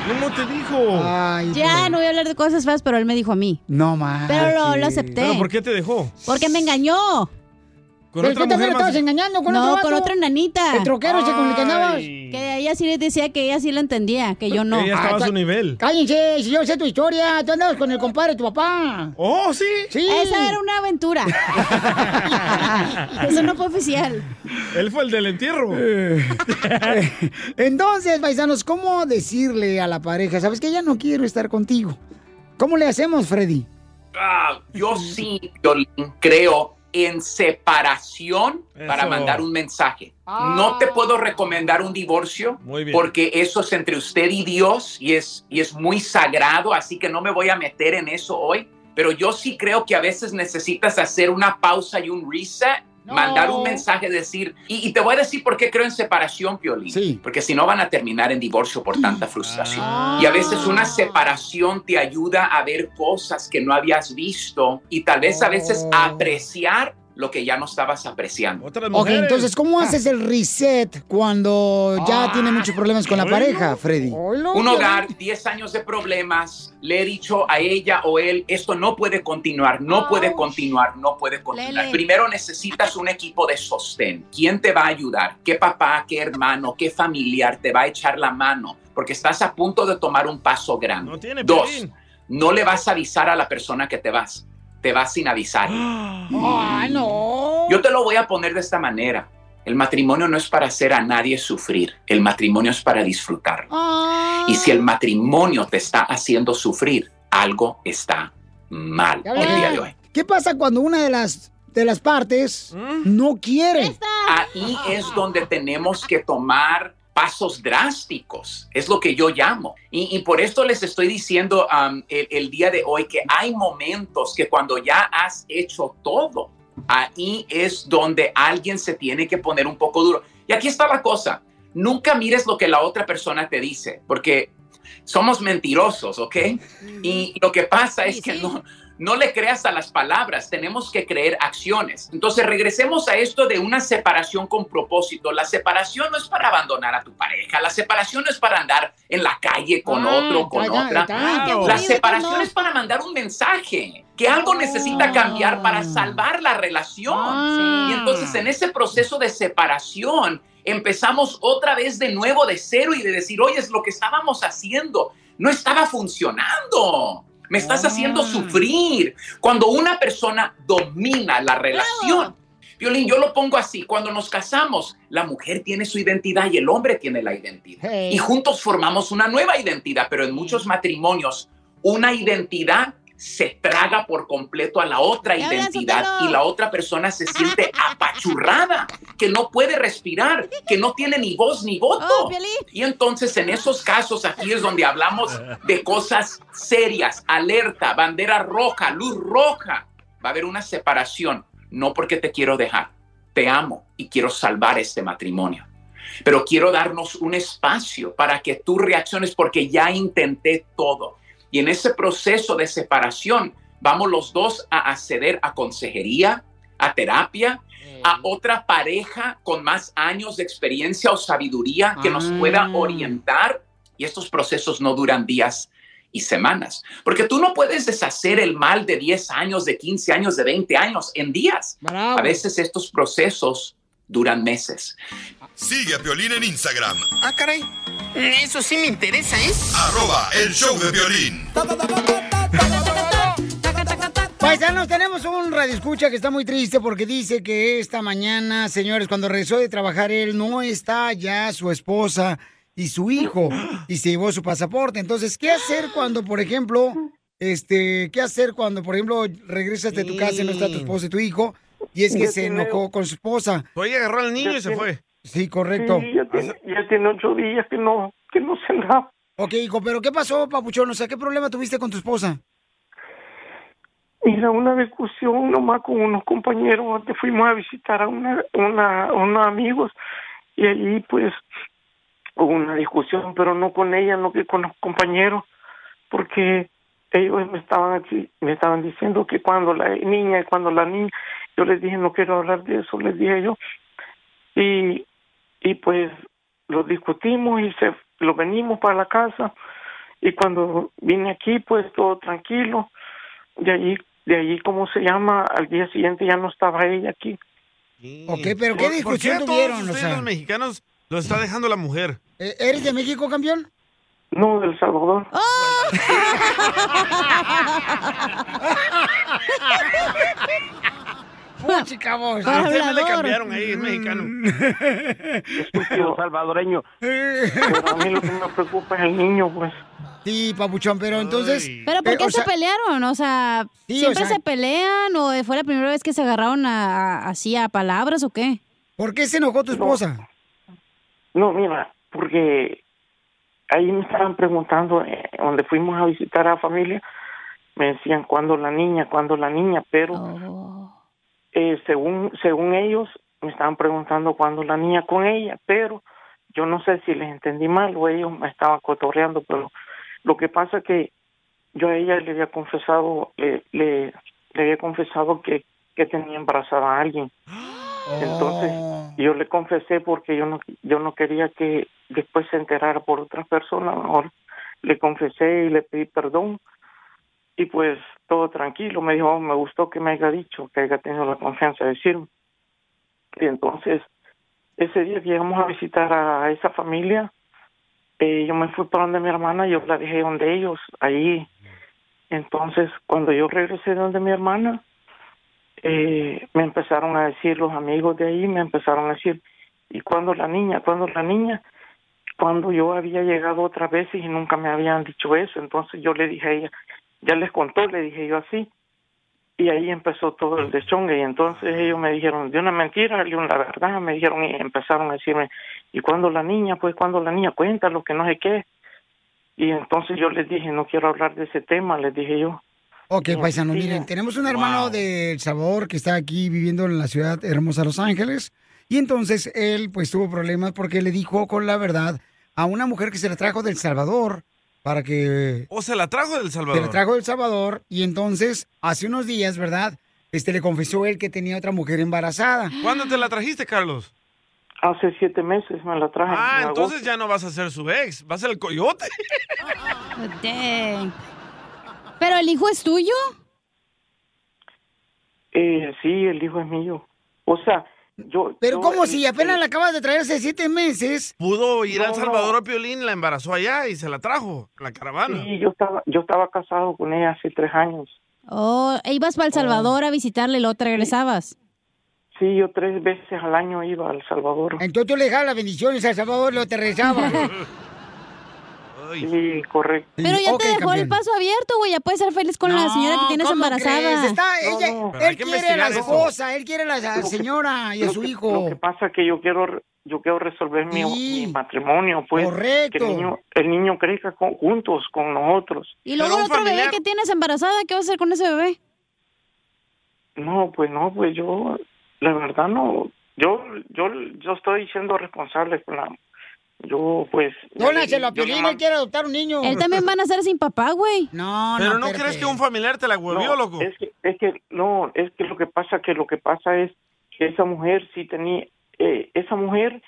Speaker 6: ¿Cómo te dijo?
Speaker 5: Ay,
Speaker 8: Ya, no voy a hablar de cosas feas, pero él me dijo a mí.
Speaker 5: No más.
Speaker 8: Pero lo, lo acepté.
Speaker 6: ¿Pero por qué te dejó?
Speaker 8: Porque me engañó.
Speaker 6: ¿Con
Speaker 5: ¿Pero
Speaker 6: otra
Speaker 5: tú también estabas engañando con
Speaker 8: no,
Speaker 5: otro
Speaker 8: con
Speaker 5: vato?
Speaker 8: otra enanita.
Speaker 5: ¿El troquero ese con el que andabas?
Speaker 8: Que ella sí le decía que ella sí lo entendía, que yo no.
Speaker 6: Ella estaba a
Speaker 5: Ah,
Speaker 6: su nivel.
Speaker 5: Cállense, si yo sé tu historia. Tú andabas con el compadre de tu papá.
Speaker 6: Oh, sí.
Speaker 5: Sí.
Speaker 8: Esa era una aventura. Eso no fue oficial.
Speaker 6: Él fue el del entierro.
Speaker 5: Entonces, paisanos, ¿cómo decirle a la pareja? ¿Sabes que ya no quiero estar contigo? ¿Cómo le hacemos, Freddy?
Speaker 27: ah, yo sí Piolín, creo en separación para mandar un mensaje. No te puedo recomendar un divorcio porque eso es entre usted y Dios y es, y es muy sagrado, así que no me voy a meter en eso hoy. Pero yo sí creo que a veces necesitas hacer una pausa y un reset, mandar un mensaje, decir, y, y te voy a decir por qué creo en separación, Piolín. Porque si no van a terminar en divorcio por tanta frustración. Y a veces una separación te ayuda a ver cosas que no habías visto y tal vez a veces apreciar lo que ya no estabas apreciando.
Speaker 5: Ok, entonces, ¿cómo haces el reset cuando ya tiene muchos problemas con la pareja, Freddy?
Speaker 27: Un hogar, 10 años de problemas, le he dicho a ella o él, esto no puede continuar, no puede continuar, no puede continuar.
Speaker 28: Lele.
Speaker 27: Primero necesitas un equipo de sostén. ¿Quién te va a ayudar? ¿Qué papá, qué hermano, qué familiar te va a echar la mano? Porque estás a punto de tomar un paso grande.
Speaker 6: tiene
Speaker 27: Dos, no le vas a avisar a la persona que te vas. Te vas sin avisar.
Speaker 5: ¡Ay, no!
Speaker 27: Yo te lo voy a poner de esta manera. El matrimonio no es para hacer a nadie sufrir. El matrimonio es para disfrutar. Y si el matrimonio te está haciendo sufrir, algo está mal
Speaker 5: Ya
Speaker 27: el día de hoy.
Speaker 5: ¿Qué pasa cuando una de las de las partes no quiere?
Speaker 27: Ahí es donde tenemos que tomar pasos drásticos. Es lo que yo llamo. Y, y por esto les estoy diciendo um, el, el día de hoy que hay momentos que cuando ya has hecho todo, ahí es donde alguien se tiene que poner un poco duro. Y aquí está la cosa. Nunca mires lo que la otra persona te dice, porque somos mentirosos, ¿ok? Y lo que pasa es que no, no le creas a las palabras, tenemos que creer acciones. Entonces regresemos a esto de una separación con propósito. La separación no es para abandonar a tu pareja, la separación no es para andar en la calle con
Speaker 28: Ah,
Speaker 27: otro, con otra. La separación es para mandar un mensaje, que algo necesita cambiar para salvar la relación. Y entonces en ese proceso de separación empezamos otra vez de nuevo de cero y de decir, oye, es lo que estábamos haciendo, no estaba funcionando. Me estás haciendo sufrir. Cuando una persona domina la relación, Violín, yo lo pongo así, cuando nos casamos, la mujer tiene su identidad y el hombre tiene la identidad.
Speaker 28: Hey.
Speaker 27: Y juntos formamos una nueva identidad, pero en muchos matrimonios, una identidad se traga por completo a la otra identidad y la otra persona se siente apachurrada, que no puede respirar, que no tiene ni voz ni voto.
Speaker 28: Oh,
Speaker 27: y entonces en esos casos aquí es donde hablamos de cosas serias, alerta, bandera roja, luz roja. Va a haber una separación, no porque te quiero dejar, te amo y quiero salvar este matrimonio. Pero quiero darnos un espacio para que tú reacciones porque ya intenté todo. Y en ese proceso de separación vamos los dos a acceder a consejería, a terapia, a otra pareja con más años de experiencia o sabiduría que nos pueda orientar. Y estos procesos no duran días y semanas, porque tú no puedes deshacer el mal de 10 años, de 15 años, de 20 años en días. A veces estos procesos duran meses.
Speaker 1: Sigue a Piolín en Instagram,
Speaker 29: Ah, caray. Eso sí me interesa, ¿eh?
Speaker 1: arroba el show de violín.
Speaker 5: Paisanos, tenemos un radioescucha que está muy triste porque dice que esta mañana, señores, cuando regresó de trabajar, él no está ya su esposa y su hijo y se llevó su pasaporte. Entonces, ¿qué hacer cuando, por ejemplo, este, qué hacer cuando, por ejemplo, regresas de tu casa y no está tu esposa y tu hijo y es que
Speaker 18: Ya
Speaker 5: se
Speaker 18: tiene-
Speaker 5: enojó con su esposa?
Speaker 6: Oye, agarró al niño y se fue.
Speaker 5: Sí, correcto.
Speaker 18: Sí, ya, tiene, ya tiene ocho días que no, que no se da.
Speaker 5: Ok, hijo, pero ¿qué pasó, papuchón? O sea, ¿qué problema tuviste con tu esposa?
Speaker 18: Mira, una discusión nomás con unos compañeros que fuimos a visitar a una, una, unos amigos y allí pues hubo una discusión, pero no con ella, no que con los compañeros, porque ellos me estaban aquí, me estaban diciendo que cuando la niña y cuando la niña, yo les dije no quiero hablar de eso, les dije yo, y, y pues lo discutimos y se lo venimos para la casa. Y cuando vine aquí pues todo tranquilo. De allí de allí cómo se llama al día siguiente ya no estaba ella aquí.
Speaker 5: Ok, pero ¿qué
Speaker 6: ¿Por-
Speaker 5: discusión
Speaker 6: ¿Por qué a
Speaker 5: tuvieron?
Speaker 6: todos
Speaker 5: O sea,
Speaker 6: los mexicanos los está dejando la mujer?
Speaker 5: ¿e- ¿Eres de México, campeón?
Speaker 18: no del Salvador
Speaker 5: puchica vos.
Speaker 6: A usted me le cambiaron ahí, es mexicano.
Speaker 30: Estúpido salvadoreño. Pero a mí lo que me preocupa es el niño, pues.
Speaker 5: Sí, papuchón, pero entonces...
Speaker 8: ¿Pero por
Speaker 5: eh,
Speaker 8: qué
Speaker 5: o
Speaker 8: se
Speaker 5: sea,
Speaker 8: pelearon? O sea,
Speaker 5: Sí,
Speaker 8: ¿siempre
Speaker 5: o sea-
Speaker 8: se pelean o fue la primera vez que se agarraron a- a- así a palabras o qué?
Speaker 5: ¿Por qué se enojó tu esposa?
Speaker 30: No, mira, porque ahí me estaban preguntando, eh, donde fuimos a visitar a la familia, me decían cuándo la niña, cuándo la niña, pero
Speaker 8: Oh.
Speaker 30: Eh, según según ellos me estaban preguntando cuándo la niña con ella, pero yo no sé si les entendí mal o ellos me estaban cotorreando, pero lo que pasa que yo a ella le había confesado, le, le, le había confesado que, que tenía embarazada a alguien. Entonces yo le confesé porque yo no yo no quería que después se enterara por otras personas. Mejor le confesé y le pedí perdón y pues todo tranquilo. Me dijo, "Oh, me gustó que me haya dicho, que haya tenido la confianza de decirme. Y entonces ese día que llegamos a visitar a esa familia, eh, yo me fui para donde mi hermana, yo la dejé donde ellos, ahí. Entonces cuando yo regresé de donde mi hermana, eh, me empezaron a decir los amigos de ahí, me empezaron a decir, ¿y cuándo la niña? ¿Cuándo la niña? Cuando yo había llegado otras veces y nunca me habían dicho eso, entonces yo le dije a ella, ya les contó, le dije yo así, y ahí empezó todo el deschongue, y entonces ellos me dijeron, de una mentira, de una verdad, me dijeron y empezaron a decirme, ¿y cuándo la niña? Pues cuando la niña cuenta lo que no sé qué. Y entonces yo les dije, no quiero hablar de ese tema, les dije yo.
Speaker 5: Ok, paisano, miren, tenemos un hermano de El Salvador que está aquí viviendo en la ciudad hermosa Los Ángeles. Y entonces él, pues, tuvo problemas porque le dijo con la verdad a una mujer que se la trajo del Salvador para que
Speaker 6: ¿O se la trajo del
Speaker 5: se
Speaker 6: Salvador?
Speaker 5: la trajo del Salvador. Y entonces, hace unos días, ¿verdad? Este le confesó él que tenía otra mujer embarazada.
Speaker 6: ¿Cuándo te la trajiste, Carlos?
Speaker 30: Hace siete meses me la traje.
Speaker 6: Ah,
Speaker 30: en
Speaker 6: entonces ya no vas a ser su ex, vas a ser el coyote.
Speaker 8: Dang. ¿Pero el hijo es tuyo?
Speaker 30: Eh, sí, el hijo es mío. O sea, yo...
Speaker 5: Pero
Speaker 30: yo-
Speaker 5: ¿cómo si apenas la acabas de traer hace siete meses?
Speaker 6: Pudo ir
Speaker 30: No,
Speaker 6: al
Speaker 30: no.
Speaker 6: Salvador a Piolín, la embarazó allá y se la trajo, la caravana.
Speaker 30: Sí, yo estaba, yo estaba casado con ella hace tres años.
Speaker 8: Oh, e ibas para El Salvador a visitarle y luego te regresabas.
Speaker 30: Sí, yo tres veces al año iba al Salvador.
Speaker 5: Entonces tú le dejabas las bendiciones a El Salvador y lo te regresaba.
Speaker 30: Sí, correcto.
Speaker 8: Pero ya te dejó el paso abierto, güey. Ya puedes ser feliz con la señora que tienes
Speaker 5: ¿cómo
Speaker 8: embarazada.
Speaker 5: Está, ella,
Speaker 30: no.
Speaker 5: Él quiere a la
Speaker 6: eso.
Speaker 5: esposa, él quiere a la señora y a su
Speaker 30: que-
Speaker 5: hijo.
Speaker 30: Lo que pasa es que yo quiero yo quiero resolver mi,
Speaker 5: Sí.
Speaker 30: mi matrimonio, pues.
Speaker 5: Correcto.
Speaker 30: Que el niño, el niño crezca con- juntos con nosotros.
Speaker 8: Y luego el otro bebé que tienes embarazada, ¿qué vas a hacer con ese bebé?
Speaker 30: No, pues no, pues yo, la verdad no. Yo, yo, yo estoy siendo responsable con la. Yo, pues.
Speaker 5: Dónaselo a Piolín, él quiere adoptar un niño.
Speaker 8: Él también van a ser sin papá, güey.
Speaker 5: No,
Speaker 6: Pero
Speaker 5: no,
Speaker 6: no
Speaker 5: espérate.
Speaker 6: crees que un familiar te la huevió,
Speaker 30: No,
Speaker 6: loco.
Speaker 30: Es que, es que, no, es que lo que pasa, que lo que pasa es que esa mujer sí tenía, eh, esa mujer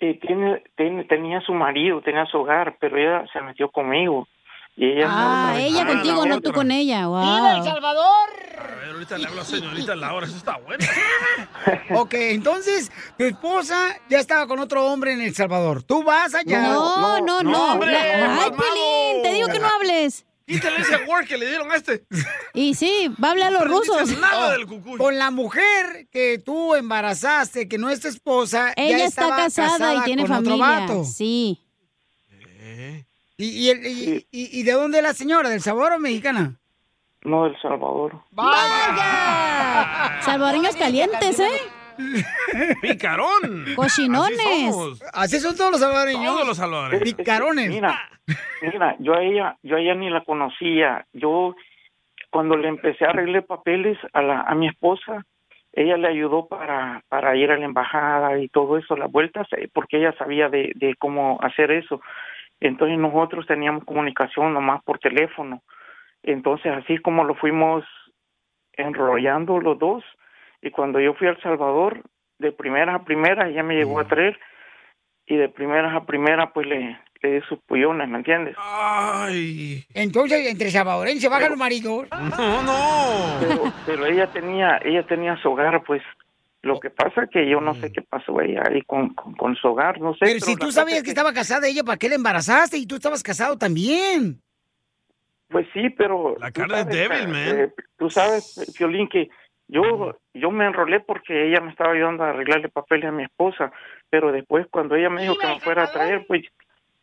Speaker 30: eh, tiene, tiene, tenía su marido, tenía su hogar, pero ella se metió conmigo. Y ella
Speaker 8: Ah,
Speaker 30: no,
Speaker 8: ella
Speaker 6: Ah,
Speaker 8: contigo, no tú con ella.
Speaker 5: ¡Viva El
Speaker 8: Wow.
Speaker 5: Salvador!
Speaker 6: A ver, ahorita le hablo a señorita Laura, eso está bueno.
Speaker 5: Ok, entonces tu esposa ya estaba con otro hombre en El Salvador. Tú vas allá.
Speaker 8: No, no,
Speaker 6: no,
Speaker 8: no.
Speaker 6: hombre,
Speaker 8: La- Ay. Pelín, te digo que no hables.
Speaker 6: Quítale ese word que le dieron a este.
Speaker 8: Y sí, va a hablar a los rusos.
Speaker 6: nada
Speaker 5: Oh,
Speaker 6: del cucuy.
Speaker 5: Con la mujer que tú embarazaste, que no es tu esposa, ya
Speaker 8: Ella está casada, y tiene
Speaker 5: con otro
Speaker 8: familia.
Speaker 5: vato.
Speaker 8: Sí.
Speaker 5: ¿Y, y, el- y- y- y de dónde es la señora? ¿Del Salvador o mexicana?
Speaker 30: no del Salvador.
Speaker 5: ¡Vaya!
Speaker 8: Salvadoreños calientes, ¿eh?
Speaker 6: Picarón.
Speaker 8: Cochinones.
Speaker 6: Así
Speaker 5: son todos los salvadoreños.
Speaker 6: Todos los salvadores.
Speaker 5: Picarones.
Speaker 30: Mira, mira, yo a ella, yo a ella ni la conocía. Yo cuando le empecé a arreglar papeles a la, a mi esposa, ella le ayudó para, para ir a la embajada y todo eso, las vueltas, eh, porque ella sabía de, de cómo hacer eso. Entonces nosotros teníamos comunicación nomás por teléfono. Entonces así como lo fuimos enrollando los dos, y cuando yo fui a El Salvador, de primeras a primeras, ella me llegó a traer, y de primeras a primeras, pues le, le di sus pullones, ¿me entiendes?
Speaker 6: Ay.
Speaker 5: Entonces, entre salvadoreños se bajan los maridos.
Speaker 6: No, no.
Speaker 30: Pero, pero ella tenía, ella tenía su hogar, pues. Lo que pasa que yo no sé qué pasó ella ahí con, con, con su hogar, no sé.
Speaker 5: Pero si
Speaker 30: la
Speaker 5: tú sabías
Speaker 30: es
Speaker 5: que estaba casada ella, ¿para qué la embarazaste? Y tú estabas casado también.
Speaker 30: Pues sí, pero...
Speaker 6: La carne es débil,
Speaker 30: eh,
Speaker 6: man.
Speaker 30: eh, tú sabes, Fiolín, que, Yo, yo me enrolé porque ella me estaba ayudando a arreglarle papeles a mi esposa, pero después cuando ella me dijo que me fuera a traer, pues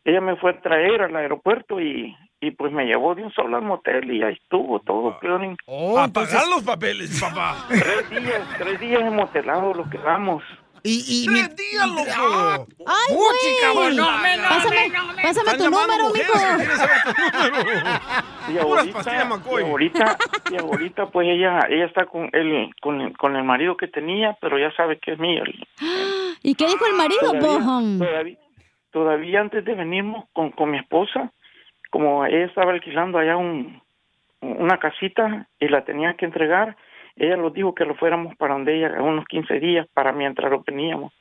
Speaker 30: ella me fue a traer al aeropuerto y, y pues me llevó de un solo al motel y ahí estuvo todo, Piolín.
Speaker 6: a pagar los papeles, papá.
Speaker 30: Tres días, tres días en motelado lo quedamos.
Speaker 5: Y, y
Speaker 6: ¡Tres días, loco!
Speaker 8: ¡Ay, güey!
Speaker 5: no, me- no,
Speaker 8: Pásame,
Speaker 5: me-
Speaker 8: pásame tu número, mijo.
Speaker 30: Y
Speaker 6: Puras
Speaker 30: ahorita, y ahorita, y ahorita, pues ella, ella está con el, con el, con el marido que tenía, pero ya sabe que es mío.
Speaker 8: ¿Y qué dijo el marido,
Speaker 30: Todavía,
Speaker 8: Bohom?
Speaker 30: todavía, todavía antes de venirnos con, con mi esposa, como ella estaba alquilando allá un, una casita y la tenía que entregar, ella nos dijo que lo fuéramos para donde ella, unos 15 días, para mientras lo teníamos.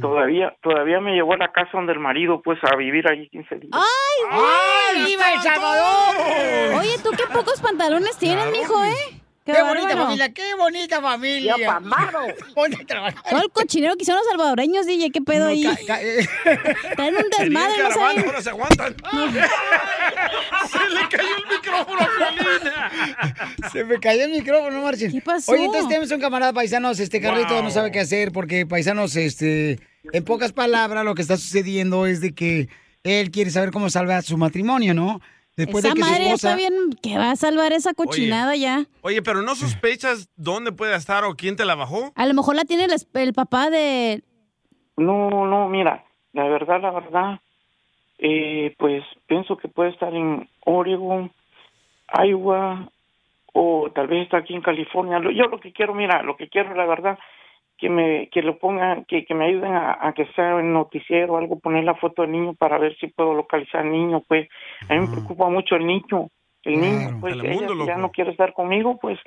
Speaker 30: Todavía, todavía me llevó a la casa donde el marido, pues, a vivir allí 15 días.
Speaker 8: ¡Ay,
Speaker 5: ¡Ay,
Speaker 8: güey!
Speaker 5: viva El Salvador!
Speaker 8: Oye, tú qué pocos pantalones tienes, mijo, ¿eh?
Speaker 5: ¡Qué, bonita familia! ¡Qué bonita familia! Ponte a trabajar.
Speaker 8: Todo el cochinero que hicieron los salvadoreños, DJ, ¿qué pedo
Speaker 5: No,
Speaker 8: ahí?
Speaker 5: eh.
Speaker 8: Traen un desmadre, no saben.
Speaker 6: ahora se aguantan. Se le cayó el micrófono a.
Speaker 5: Se me cayó el micrófono, no marchen. ¿Qué
Speaker 8: pasó?
Speaker 5: Oye, entonces tenemos un camarada paisanos, este Carlito
Speaker 6: Wow.
Speaker 5: no sabe qué hacer porque paisanos, este, en pocas palabras, lo que está sucediendo es de que él quiere saber cómo salvar su matrimonio, ¿no? Después
Speaker 8: Esa
Speaker 5: de que su
Speaker 8: madre
Speaker 5: esposa...
Speaker 8: está bien, que va a salvar esa cochinada ya.
Speaker 6: Oye, pero ¿no sospechas dónde puede estar o quién te la bajó?
Speaker 8: A lo mejor la tiene el, papá de...
Speaker 30: No, no, mira, la verdad, la verdad, eh, pues pienso que puede estar en Oregon, Iowa, o tal vez está aquí en California. Lo- Yo lo que quiero, mira, lo que quiero, la verdad, que me que lo pongan, que, que me ayuden a, a que sea en noticiero o algo, poner la foto del niño para ver si puedo localizar al niño, pues. A mí me preocupa mucho el niño, el niño, pues, ella ya no quiere estar conmigo, pues,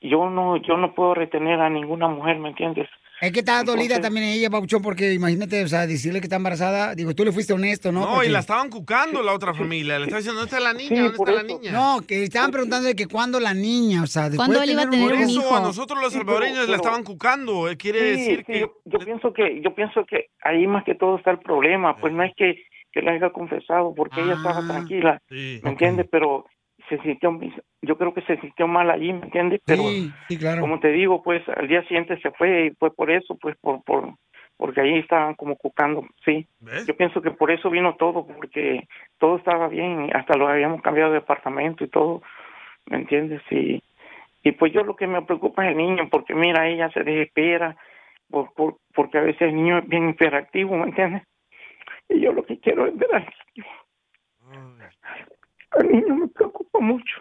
Speaker 30: yo no, yo no puedo retener a ninguna mujer, ¿me entiendes?
Speaker 5: Es que está dolida
Speaker 30: Entonces-
Speaker 5: también ella, Pabuchón, porque imagínate, o sea, decirle que está embarazada. Digo, tú le fuiste honesto, ¿no?
Speaker 6: No,
Speaker 5: Porque-
Speaker 6: y la estaban cucando la otra familia. Le estaba diciendo, ¿dónde está la niña? ¿Dónde está la niña?
Speaker 5: No, que estaban preguntando de que cuándo la niña, o sea, después
Speaker 8: ¿Cuándo
Speaker 5: de
Speaker 8: él iba a
Speaker 5: tener
Speaker 6: Por
Speaker 8: un
Speaker 5: hijo.
Speaker 6: eso a nosotros los
Speaker 30: Sí,
Speaker 6: salvadoreños
Speaker 30: pero-
Speaker 6: la estaban cucando. eh, Quiere
Speaker 30: Sí,
Speaker 6: decir
Speaker 30: sí,
Speaker 6: que...
Speaker 30: yo, yo pienso que yo pienso que ahí más que todo está el problema pues no es que, que le haya confesado porque ella estaba tranquila
Speaker 6: Sí.
Speaker 30: me entiendes pero se sintió yo creo que se sintió mal allí me entiendes pero
Speaker 5: Sí, sí, claro.
Speaker 30: como te digo pues al día siguiente se fue y fue por eso pues por por porque ahí estaban como cucando sí
Speaker 6: ¿Ves?
Speaker 30: yo pienso que por eso vino todo porque todo estaba bien y hasta lo habíamos cambiado de departamento y todo me entiendes y y pues yo lo que me preocupa es el niño porque mira ella se desespera por, por, porque a veces el niño es bien hiperactivo ¿me entiendes? y yo lo que quiero es ver al niño al niño me preocupa mucho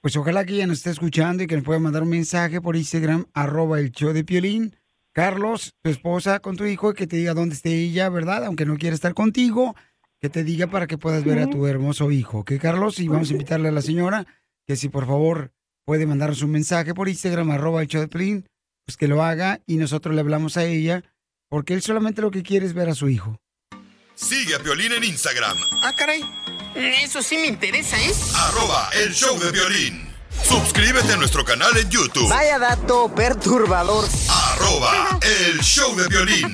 Speaker 5: Pues ojalá que ella nos esté escuchando y que nos pueda mandar un mensaje por Instagram, arroba el show de Piolín. Carlos, tu esposa con tu hijo, que te diga dónde esté ella, ¿verdad? Aunque no quiera estar contigo, que te diga para que puedas ver a tu hermoso hijo, ¿ok, Carlos? Y vamos a invitarle a la señora que si por favor puede mandarnos un mensaje por Instagram, arroba el show de Piolín, pues que lo haga y nosotros le hablamos a ella, porque él solamente lo que quiere es ver a su hijo.
Speaker 1: Sigue a Piolín en Instagram,
Speaker 29: Ah, caray. Eso sí me interesa, ¿eh?
Speaker 1: arroba el show de violín. Suscríbete a nuestro canal en YouTube,
Speaker 28: Vaya dato perturbador.
Speaker 1: arroba el show de violín.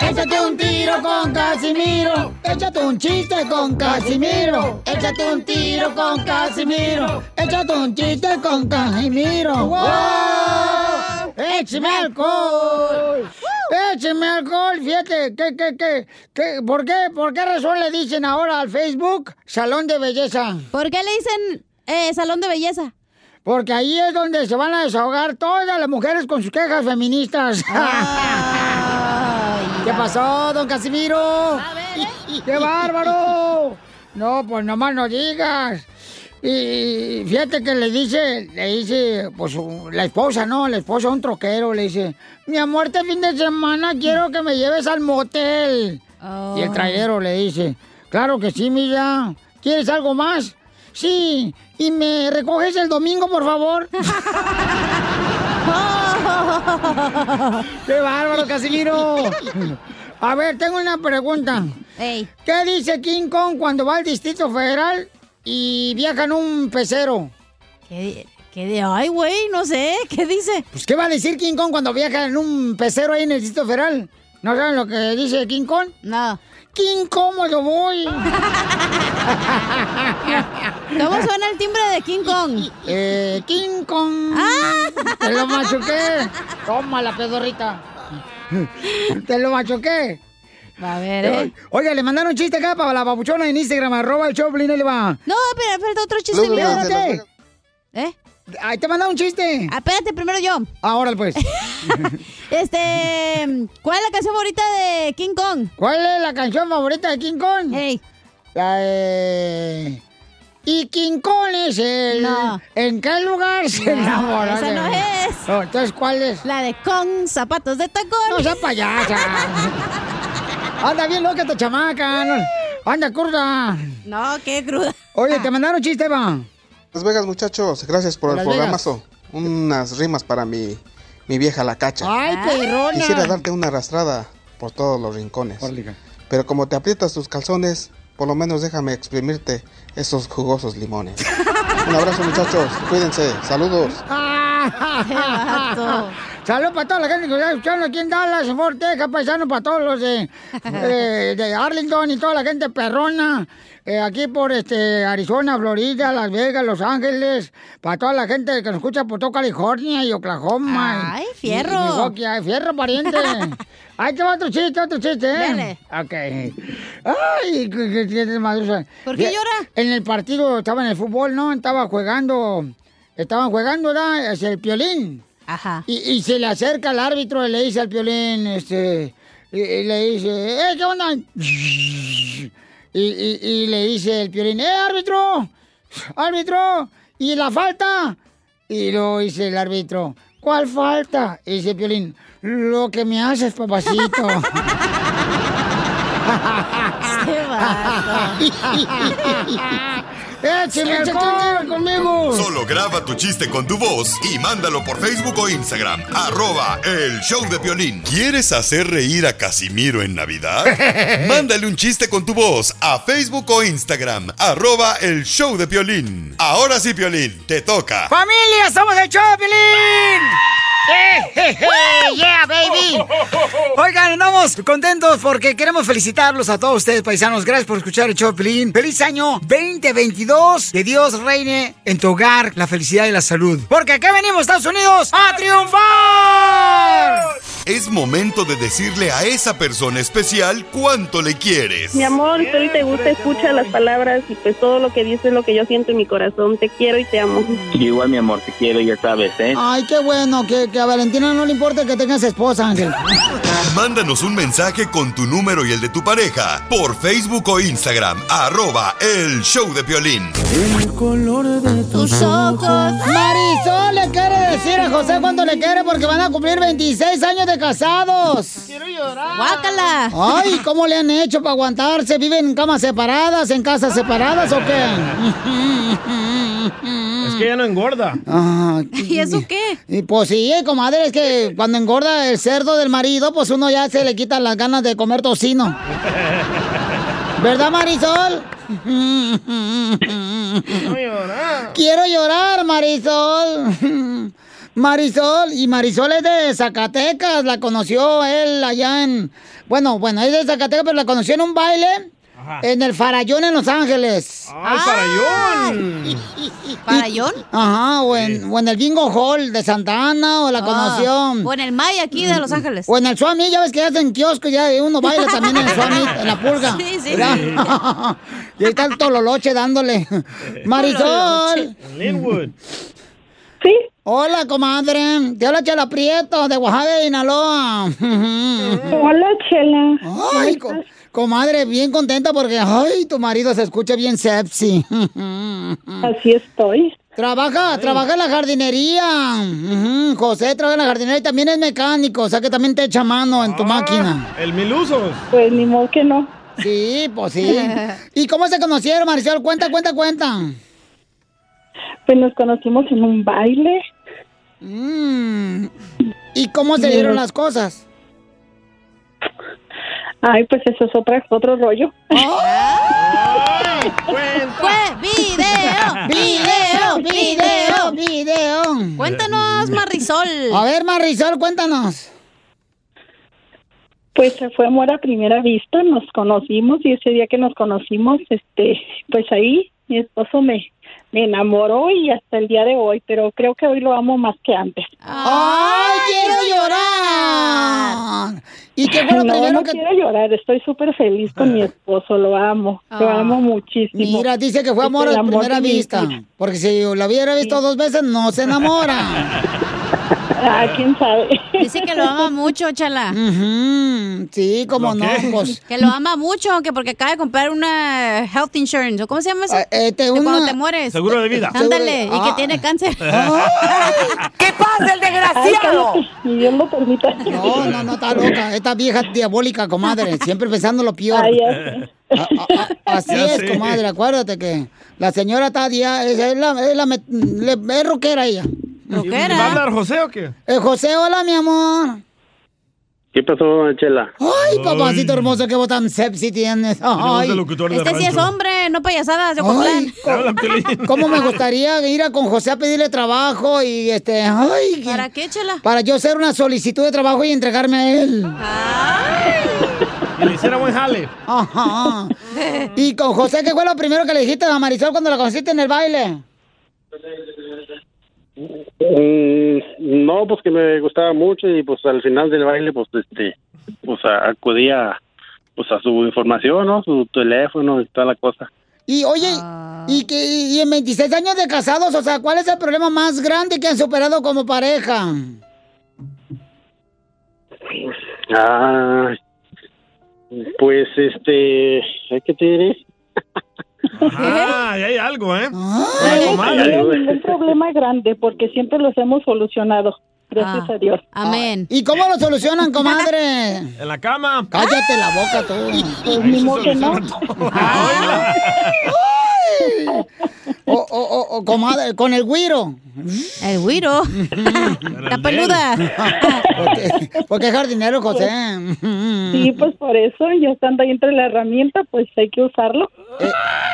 Speaker 5: Échate un tiro con Casimiro. Échate un chiste con Casimiro. Échate un tiro con Casimiro. Échate un chiste con Casimiro. ¡Wow! ¡Échame alcohol! ¡Échame alcohol! Fíjate, ¿qué, qué, qué, qué, por, qué, ¿por qué razón le dicen ahora al Facebook Salón de Belleza?
Speaker 8: ¿Por qué le dicen eh, salón de belleza?
Speaker 5: Porque ahí es donde se van a desahogar todas las mujeres con sus quejas feministas. ¿Qué pasó, don Casimiro? ¡Qué bárbaro! No, pues nomás no digas. Y fíjate que le dice, le dice, pues la esposa, ¿no? La esposa un troquero le dice, mi amor, este fin de semana quiero que me lleves al motel. Y el traidero le dice, claro que sí, mira. ¿Quieres algo más? Sí. ¿Y me recoges el domingo, por favor? ¡Qué bárbaro, Casimiro! A ver, tengo una pregunta. ¿Qué dice King Kong cuando va al Distrito Federal y viaja en un pecero?
Speaker 8: ¿Qué, qué de ay, güey? No sé, ¿qué dice?
Speaker 5: Pues, ¿qué va a decir King Kong cuando viaja en un pecero ahí en el Distrito Federal? ¿No saben lo que dice King Kong?
Speaker 8: No.
Speaker 5: King cómodo voy.
Speaker 8: ¿Cómo suena el timbre de King Kong?
Speaker 5: Eh, King Kong.
Speaker 8: Ah.
Speaker 5: Te lo machuqué. Toma la pedorrita. Te lo machuqué.
Speaker 8: A ver, ¿eh?
Speaker 5: Oiga, le mandaron un chiste acá para la babuchona en Instagram, arroba el Choplin, le va.
Speaker 8: No, pero falta otro chiste
Speaker 5: Luego,
Speaker 8: mío.
Speaker 5: espérate.
Speaker 8: ¿Eh?
Speaker 5: Ahí te mandaron un chiste.
Speaker 8: Ah, espérate, primero yo.
Speaker 5: Ahora pues.
Speaker 8: Este, ¿cuál es la canción favorita de King Kong?
Speaker 5: ¿Cuál es la canción favorita de King Kong?
Speaker 8: Hey.
Speaker 5: La de... Y King Kong es el...
Speaker 8: No.
Speaker 5: ¿En qué lugar se
Speaker 8: No,
Speaker 5: enamoró
Speaker 8: esa
Speaker 5: de
Speaker 8: no es.
Speaker 5: No, entonces, ¿cuál es?
Speaker 8: La de Kong, zapatos de tacón.
Speaker 5: No sea payasa. Anda bien loca esta chamaca. Anda cruda.
Speaker 8: No, qué cruda.
Speaker 5: Oye, te mandaron chiste, va.
Speaker 31: Las Vegas, muchachos, gracias por el
Speaker 5: Las
Speaker 31: programazo. Unas rimas para mi, mi vieja la cacha.
Speaker 5: Ay, perrona.
Speaker 31: Quisiera darte una arrastrada por todos los rincones. Pero como te aprietas tus calzones, por lo menos déjame exprimirte esos jugosos limones. Un abrazo, muchachos. Cuídense. Saludos.
Speaker 5: Saludos para toda la gente que está escuchando aquí en Dallas, Fort Texas, paisano, para todos los de, eh, de Arlington y toda la gente perrona. eh, aquí por este Arizona, Florida, Las Vegas, Los Ángeles, para toda la gente que nos escucha por todo California y Oklahoma.
Speaker 8: Ay, fierro.
Speaker 5: y Milwaukee. Ay, fierro, pariente. Ahí te va otro chiste, otro chiste, ¿eh?
Speaker 8: Dale.
Speaker 5: Ok. Ay, qué- tienes madruza.
Speaker 8: ¿Por qué llora?
Speaker 5: En el partido, estaba en el fútbol, ¿no? Estaba jugando, estaban jugando, ¿verdad? Es el piolín.
Speaker 8: Ajá.
Speaker 5: Y, y se le acerca al árbitro y le dice al piolín, este, y, y le dice, ¡eh, qué onda! Y, y- y le dice el piolín, ¡eh, árbitro! ¡Árbitro! ¿Y la falta? Y luego dice el árbitro, ¿cuál falta? Y dice el piolín, lo que me haces, papacito. ¡Écheme alcohol conmigo!
Speaker 1: Solo graba tu chiste con tu voz y mándalo por Facebook o Instagram. Arroba el show de violín. ¿Quieres hacer reír a Casimiro en Navidad? Mándale un chiste con tu voz a Facebook o Instagram. Arroba el show de violín. Ahora sí, violín, te toca.
Speaker 5: ¡Familia, somos el Choplin! ¡Eh, ¡Yeah, baby! Oigan, andamos contentos porque queremos felicitarlos a todos ustedes, paisanos. Gracias por escuchar el Choplin. ¡Feliz año 2022! Que Dios reine en tu hogar la felicidad y la salud. Porque acá venimos, Estados Unidos, a triunfar.
Speaker 1: Es momento de decirle a esa persona especial cuánto le quieres.
Speaker 19: Mi amor, si hoy te gusta, escucha las palabras y pues todo lo que dices es lo que yo siento en mi corazón. Te quiero y te amo.
Speaker 32: Igual, mi amor, te quiero, ya sabes, ¿eh?
Speaker 5: Ay, qué bueno, que, que a Valentina no le importa que tengas esposa, Ángel.
Speaker 1: Mándanos un mensaje con tu número y el de tu pareja por Facebook o Instagram. Arroba el show de violín.
Speaker 5: El color de tus ojos. Marisol le quiere decir a José cuánto le quiere porque van a cumplir 26 años de casados.
Speaker 8: Quiero llorar. ¡Guácala!
Speaker 5: Ay, ¿cómo le han hecho para aguantarse? ¿Viven en camas separadas, en casas separadas o qué?
Speaker 6: Es que ya no engorda.
Speaker 5: Ah,
Speaker 8: ¿Y eso qué?
Speaker 5: Y pues sí, comadre, es que cuando engorda el cerdo del marido, pues uno ya se le quita las ganas de comer tocino. ¿Verdad, Marisol? Quiero llorar, Marisol. Marisol, y Marisol es de Zacatecas, la conoció él allá en... Bueno, bueno, es de Zacatecas, pero la conoció en un baile en el Farallón en Los Ángeles.
Speaker 6: ¡Ah, Farallón!
Speaker 8: ¿Farallón?
Speaker 5: Ajá, o en, o en el Bingo Hall de Santa Ana, o la
Speaker 8: Ah,
Speaker 5: conoció.
Speaker 8: O en el May aquí de Los Ángeles.
Speaker 5: O en el Swami, ya ves que ya hacen kiosco, ya uno baila también en el Swami, en la purga.
Speaker 8: Sí, sí.
Speaker 5: ¿verdad? y ahí está el tololoche dándole. Marisol.
Speaker 6: En Linwood.
Speaker 19: Sí.
Speaker 5: Hola, comadre. Te habla Chela Prieto, de Oaxaca, de Sinaloa.
Speaker 19: Hola, Chela.
Speaker 5: Ay, co- comadre, bien contenta porque, ay, tu marido se escucha bien sepsi.
Speaker 19: Así estoy.
Speaker 5: Trabaja, trabaja en la jardinería. José trabaja en la jardinería y también es mecánico, o sea que también te echa mano en tu máquina.
Speaker 6: El Milusos.
Speaker 19: Pues ni modo que no.
Speaker 5: Sí, pues sí. ¿Y cómo se conocieron, Marisol? Cuenta, cuenta, cuenta.
Speaker 19: Pues nos conocimos en un baile.
Speaker 5: Mm. ¿Y cómo se dieron las cosas?
Speaker 19: Ay, pues eso es otra, otro rollo.
Speaker 8: ¡Fue video! ¡Video! ¡Video!
Speaker 5: video!
Speaker 8: Cuéntanos, Marisol.
Speaker 5: A ver, Marisol, cuéntanos.
Speaker 33: Pues fue amor a primera vista, nos conocimos y ese día que nos conocimos, este, pues ahí mi esposo me, me enamoró y hasta el día de hoy, pero creo que hoy lo amo más que antes.
Speaker 5: ¡Ay, quiero llorar! ¿Y qué fue lo
Speaker 33: no,
Speaker 5: primero
Speaker 33: no
Speaker 5: que-
Speaker 33: quiero llorar, estoy súper feliz con mi esposo, lo amo, lo
Speaker 5: Ah.
Speaker 33: amo muchísimo.
Speaker 5: Mira, dice que fue amor a primera vista. Porque si la hubiera visto dos veces, no se enamora.
Speaker 33: Ah, quién sabe.
Speaker 8: Dice que lo ama mucho, chala.
Speaker 5: Sí, como no, pues.
Speaker 8: Que lo ama mucho, que porque acaba de comprar una health insurance. ¿o ¿Cómo se llama eso?
Speaker 5: Ah, este,
Speaker 8: De
Speaker 5: una-
Speaker 8: cuando te mueres.
Speaker 6: Seguro de vida.
Speaker 8: Ándale, y que
Speaker 5: Ah.
Speaker 8: tiene cáncer.
Speaker 33: ¿Qué pasa, el desgraciado? Y Dios lo permita.
Speaker 5: No, no, no, está loca. Esta vieja diabólica, comadre. Siempre pensando lo peor.
Speaker 33: Ay, ya.
Speaker 5: A- a- a- así
Speaker 33: Ya
Speaker 5: es,
Speaker 33: sé.
Speaker 5: comadre. Acuérdate que la señora está es, es la, es, la es rockera ella.
Speaker 6: ¿Y ¿Va a hablar José o qué?
Speaker 5: Eh, José, hola, mi amor.
Speaker 34: ¿Qué pasó, Chela?
Speaker 5: Ay, papacito hermoso, qué voz tan sexy tienes. Ay.
Speaker 8: Este sí es hombre, no payasadas de
Speaker 5: Ay,
Speaker 8: Ocotlán.
Speaker 5: ¿cómo, cómo me gustaría ir a con José a pedirle trabajo y este, ay,
Speaker 8: ¿Para qué, chela?
Speaker 5: para yo hacer una solicitud de trabajo y entregarme a él.
Speaker 6: Y le hiciera buen jale.
Speaker 5: Ajá. Y con José, ¿qué fue lo primero que le dijiste a Marisol cuando la conociste en el baile?
Speaker 34: Mm, no, pues que me gustaba mucho y pues al final del baile, pues este, pues a- acudía pues a su información, ¿no? Su teléfono y toda la cosa.
Speaker 5: Y oye, y que y en 26 años de casados, o sea, ¿cuál es el problema más grande que han superado como pareja?
Speaker 34: Ah, pues este, ¿qué te diré?
Speaker 6: Ah, ahí hay algo, ¿eh?
Speaker 33: No hemos tenido ningún problema grande porque siempre los hemos solucionado. Gracias a Dios.
Speaker 8: Amén.
Speaker 5: ¿Y cómo lo solucionan, comadre?
Speaker 6: En la cama.
Speaker 5: Cállate la boca tú.
Speaker 33: Pues ni modo que no.
Speaker 5: O, o, o, o, comadre, con el güiro.
Speaker 8: El güiro. La peluda.
Speaker 5: porque, porque es jardinero, José.
Speaker 33: Sí, pues por eso, ya estando ahí entre la herramienta, pues hay que usarlo.
Speaker 5: Eh,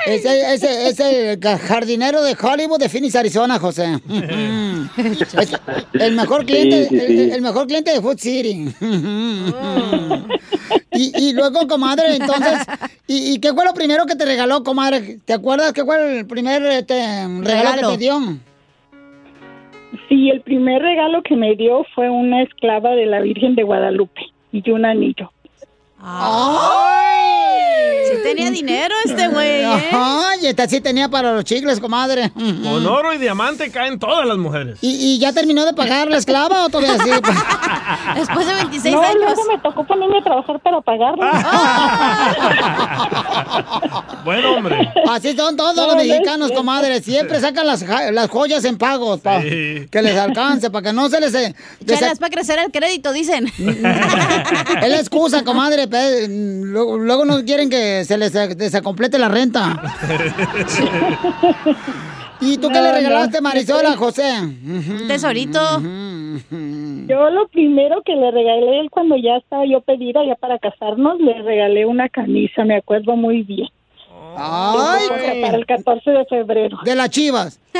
Speaker 5: Ese, ese, ese jardinero de Hollywood de Phoenix, Arizona, José. Es el mejor cliente,
Speaker 34: Sí, sí, sí.
Speaker 5: El, el mejor cliente de Food City. y, y luego, comadre, entonces, ¿y, y qué fue lo primero que te regaló, comadre? ¿Te acuerdas qué fue el primer este, regalo,
Speaker 33: Regalo.
Speaker 5: que te dio?
Speaker 33: Sí, el primer regalo que me dio fue una esclava de la Virgen de Guadalupe y un anillo.
Speaker 8: Sí tenía dinero este güey, ¿eh?
Speaker 5: Ay, esta sí tenía para los chicles, comadre.
Speaker 6: Con oro y diamante caen todas las mujeres.
Speaker 5: ¿Y, y ya terminó de pagar la esclava o todavía sí?
Speaker 8: Después de 26
Speaker 33: no,
Speaker 8: años.
Speaker 33: luego me tocó ponerme a trabajar para pagarlo.
Speaker 6: Buen hombre.
Speaker 5: Así son todos
Speaker 33: No,
Speaker 5: los
Speaker 33: no
Speaker 5: mexicanos,
Speaker 33: cierto.
Speaker 5: comadre. Siempre sacan las, joyas en pagos para
Speaker 6: Sí.
Speaker 5: que les alcance, para que no se les... eh,
Speaker 8: es para crecer el crédito, dicen.
Speaker 5: Es la excusa, comadre. Luego, luego no quieren que se les desacomplete la renta. ¿Y tú qué
Speaker 33: No,
Speaker 5: le
Speaker 33: no.
Speaker 5: regalaste, Marisol, a José?
Speaker 8: Un tesorito.
Speaker 33: Yo lo primero que le regalé a él cuando ya estaba yo pedida, ya para casarnos, le regalé una camisa, me acuerdo muy bien.
Speaker 5: Ay,
Speaker 33: Para- para el 14 de febrero.
Speaker 5: de las chivas.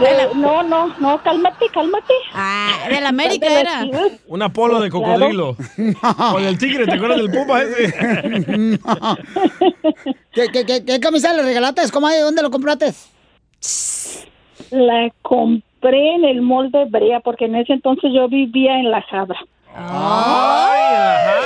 Speaker 33: De- no, no, no, cálmate, cálmate.
Speaker 8: Ah, de la América
Speaker 33: De
Speaker 8: era.
Speaker 33: Chivas.
Speaker 6: Un Apolo de cocodrilo. O del tigre, ¿te acuerdas del puma ese?
Speaker 5: ¿Qué, qué, qué, qué camisa le regalaste, comadre? ¿Dónde lo compraste?
Speaker 33: La compré en el mall de Brea porque en ese entonces yo vivía en La Jabra.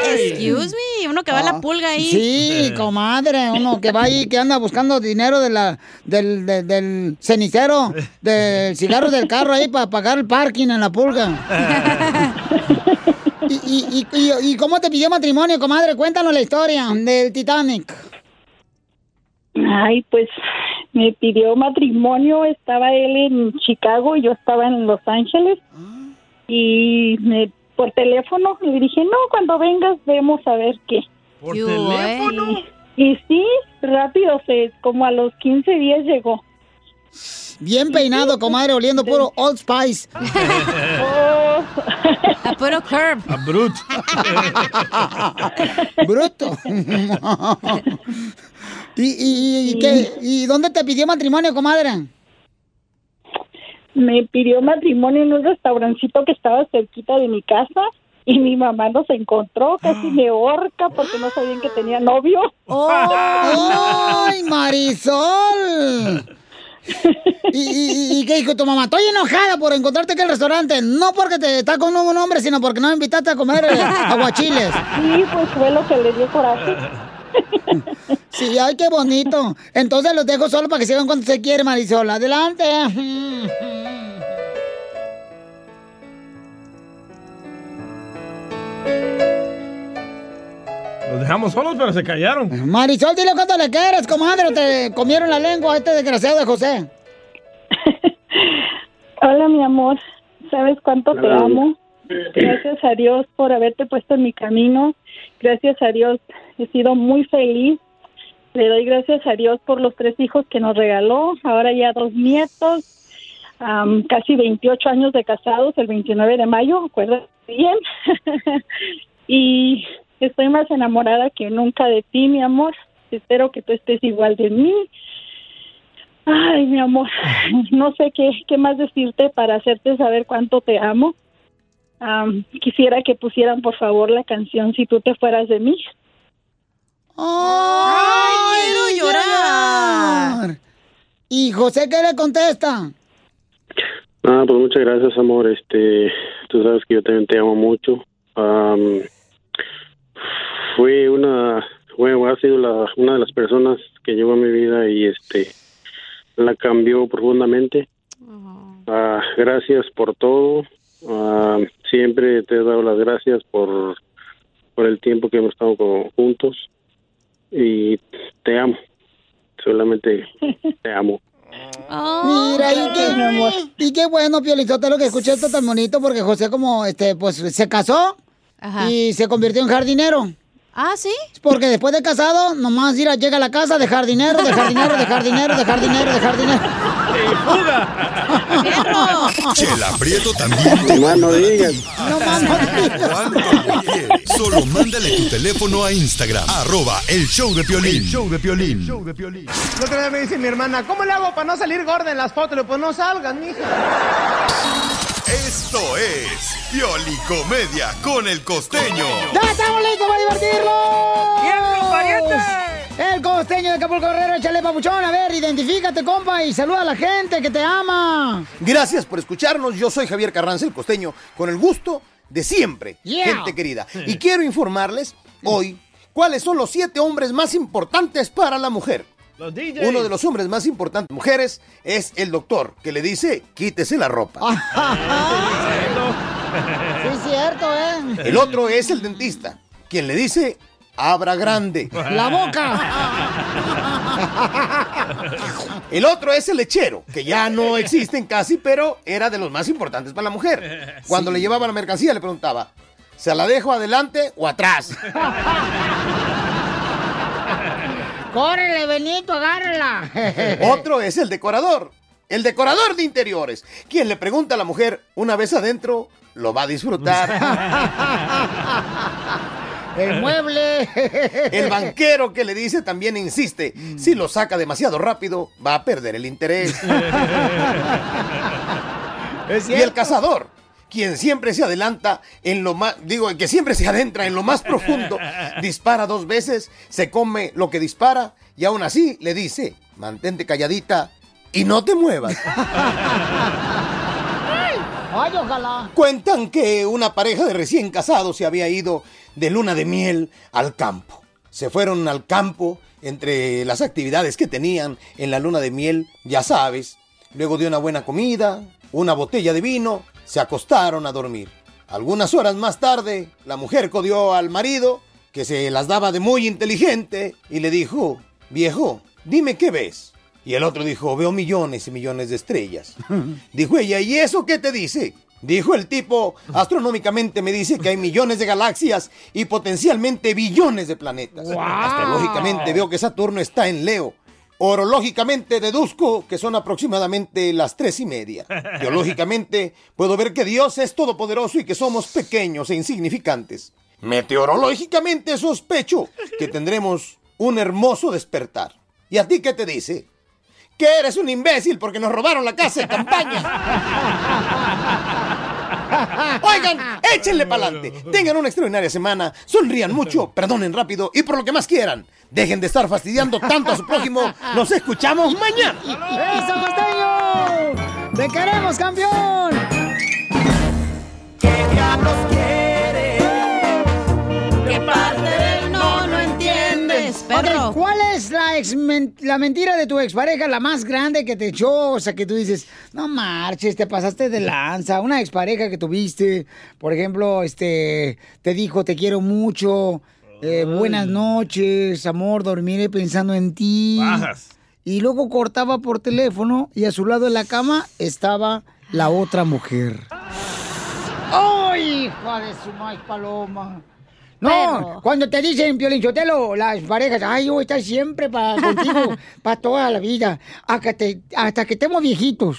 Speaker 8: Excuse me, uno que va a la pulga ahí.
Speaker 5: Ah, Sí, comadre, uno que va ahí, que anda buscando dinero de la, del, de- del cenicero, del cigarro del carro ahí para pagar el parking en la pulga. ¿Y, y, y, y- y cómo te pidió matrimonio, comadre? Cuéntanos la historia del Titanic.
Speaker 33: Ay, pues me pidió matrimonio, estaba él en Chicago y yo estaba en Los Ángeles y me por teléfono le dije, no, cuando vengas vemos a ver qué.
Speaker 6: ¿Por
Speaker 33: Y-
Speaker 6: teléfono?
Speaker 33: Y, sí, rápido, se, como a los 15 días llegó.
Speaker 5: Bien peinado, comadre, oliendo puro Old Spice.
Speaker 33: Oh,
Speaker 8: A puro curb.
Speaker 6: A brut.
Speaker 5: Bruto. ¿Y, y, y, qué- ¿Y dónde te pidió matrimonio, comadre?
Speaker 33: Me pidió matrimonio en un restaurancito que estaba cerquita de mi casa y mi mamá nos encontró, casi me horca porque no sabían que tenía novio.
Speaker 5: ¡Ay, Marisol! ¿Y, y, y qué dijo tu mamá? Estoy enojada por encontrarte aquí en el restaurante. No porque te está con un hombre, sino porque no me invitaste a comer eh, aguachiles.
Speaker 33: Sí, pues fue lo que le dio coraje.
Speaker 5: Sí, ay, qué bonito. Entonces los dejo solo para que sigan cuando se quiere, Marisol. Adelante.
Speaker 6: Los dejamos solos, pero se callaron.
Speaker 5: Marisol, dile cuánto le quieres, comadre. Te comieron la lengua a este desgraciado de José.
Speaker 33: Hola, mi amor. ¿Sabes cuánto te amo? Gracias a Dios por haberte puesto en mi camino. Gracias a Dios he sido muy feliz. Le doy gracias a Dios por los tres hijos que nos regaló. Ahora ya dos nietos. am, casi 28 años de casados, el 29 de mayo, acuérdate bien. y estoy más enamorada que nunca de ti, mi amor. Espero que tú estés igual de mí. Ay, mi amor, no sé qué, qué más decirte para hacerte saber cuánto te amo. Am, quisiera que pusieran, por favor, la canción Si tú te fueras de mí.
Speaker 5: ¡Ay, quiero llorar! ¿Y José qué le contesta?
Speaker 34: Ah, pues muchas gracias, amor. Este, tú sabes que yo también te amo mucho. Am, fue una, bueno, ha sido la, una de las personas que llegó a mi vida y este, la cambió profundamente. Ah, gracias por todo. Ah, siempre te he dado las gracias por, por el tiempo que hemos estado juntos y te amo. Solamente te amo.
Speaker 5: Mira, y qué, y qué bueno, Piolizotelo, que escuché esto tan bonito, porque José como, este, pues, se casó y se convirtió en jardinero.
Speaker 8: ¿Ah, sí?
Speaker 5: Porque después de casado, nomás ir a, llega a la casa de jardinero, de jardinero, de jardinero, de jardinero, de jardinero.
Speaker 1: Chela Prieto también te
Speaker 34: No, no digas.
Speaker 1: ¿Cuánto lo quieres? Solo mándale tu teléfono a Instagram, arroba el show de Piolín. show de Piolín.
Speaker 35: El otro día me dice mi hermana, ¿cómo le hago para no salir gorda en las fotos? Le digo, pues no salgas, mija.
Speaker 1: Esto es Piolicomedia con el costeño.
Speaker 5: ¡Ya estamos listos para divertirnos! ¡Tiempo, pariente! El costeño de Acapulco Guerrero, échale papuchón. A ver, identifícate, compa, y saluda a la gente que te ama.
Speaker 15: Gracias por escucharnos. Yo soy Javier Carranza, el costeño, con el gusto de siempre,
Speaker 5: Yeah.
Speaker 15: gente querida. Y quiero informarles hoy cuáles son los siete hombres más importantes para la mujer.
Speaker 6: Los DJs.
Speaker 15: Uno de los hombres más importantes mujeres es el doctor, que le dice, quítese la ropa.
Speaker 5: Sí, es cierto, ¿eh?
Speaker 15: El otro es el dentista, quien le dice, abra grande.
Speaker 5: La boca.
Speaker 15: El otro es el lechero, que ya no existen casi, pero era de los más importantes para la mujer. Cuando le llevaba la mercancía le preguntaba, ¿se la dejo adelante o atrás?
Speaker 5: Córrele, Benito, agárrala.
Speaker 15: Otro es el decorador, el decorador de interiores, quien le pregunta a la mujer, una vez adentro, lo va a disfrutar.
Speaker 5: El mueble.
Speaker 15: El banquero que le dice también insiste, si lo saca demasiado rápido, va a perder el interés. y el cazador, quien siempre se adelanta en lo más, digo, que siempre se adentra en lo más profundo, dispara dos veces, se come lo que dispara y aún así le dice, mantente calladita y no te muevas.
Speaker 5: Ay, ojalá.
Speaker 15: Cuentan que una pareja de recién casados se había ido de luna de miel al campo. Se fueron al campo entre las actividades que tenían en la luna de miel, ya sabes. Luego de una buena comida, una botella de vino, se acostaron a dormir. Algunas horas más tarde, la mujer codió al marido, que se las daba de muy inteligente, y le dijo, viejo, dime qué ves. Y el otro dijo, veo millones y millones de estrellas. Dijo ella, ¿y eso qué te dice? Dijo el tipo, astronómicamente me dice que hay millones de galaxias y potencialmente billones de planetas. Astrológicamente veo que Saturno está en Leo. Orológicamente deduzco que son aproximadamente las tres y media. Biológicamente puedo ver que Dios es todopoderoso y que somos pequeños e insignificantes. Meteorológicamente sospecho que tendremos un hermoso despertar. ¿Y a ti qué te dice? Que eres un imbécil porque nos robaron la casa de campaña.
Speaker 36: Oigan, échenle pa'lante. Tengan una extraordinaria semana. Sonrían mucho, perdonen rápido y por lo que más quieran. Dejen de estar fastidiando tanto a su prójimo. Nos escuchamos mañana.
Speaker 5: ¡Eso, costeño! ¡Te queremos, campeón!
Speaker 37: ¿Qué
Speaker 5: ex men- la mentira de tu expareja, la más grande que te echó? O sea, que tú dices, no marches, te pasaste de lanza. Una expareja que tuviste, por ejemplo, este, te dijo, te quiero mucho, eh, buenas noches, amor, dormiré pensando en ti.
Speaker 6: Bajas.
Speaker 5: Y luego cortaba por teléfono y a su lado en la cama estaba la otra mujer. ¡Ay, hija de su maíz paloma! No, cuando te dicen, Piolinchotelo, las parejas, ay, yo voy a estar siempre para contigo, para toda la vida, hasta, te- hasta que estemos viejitos.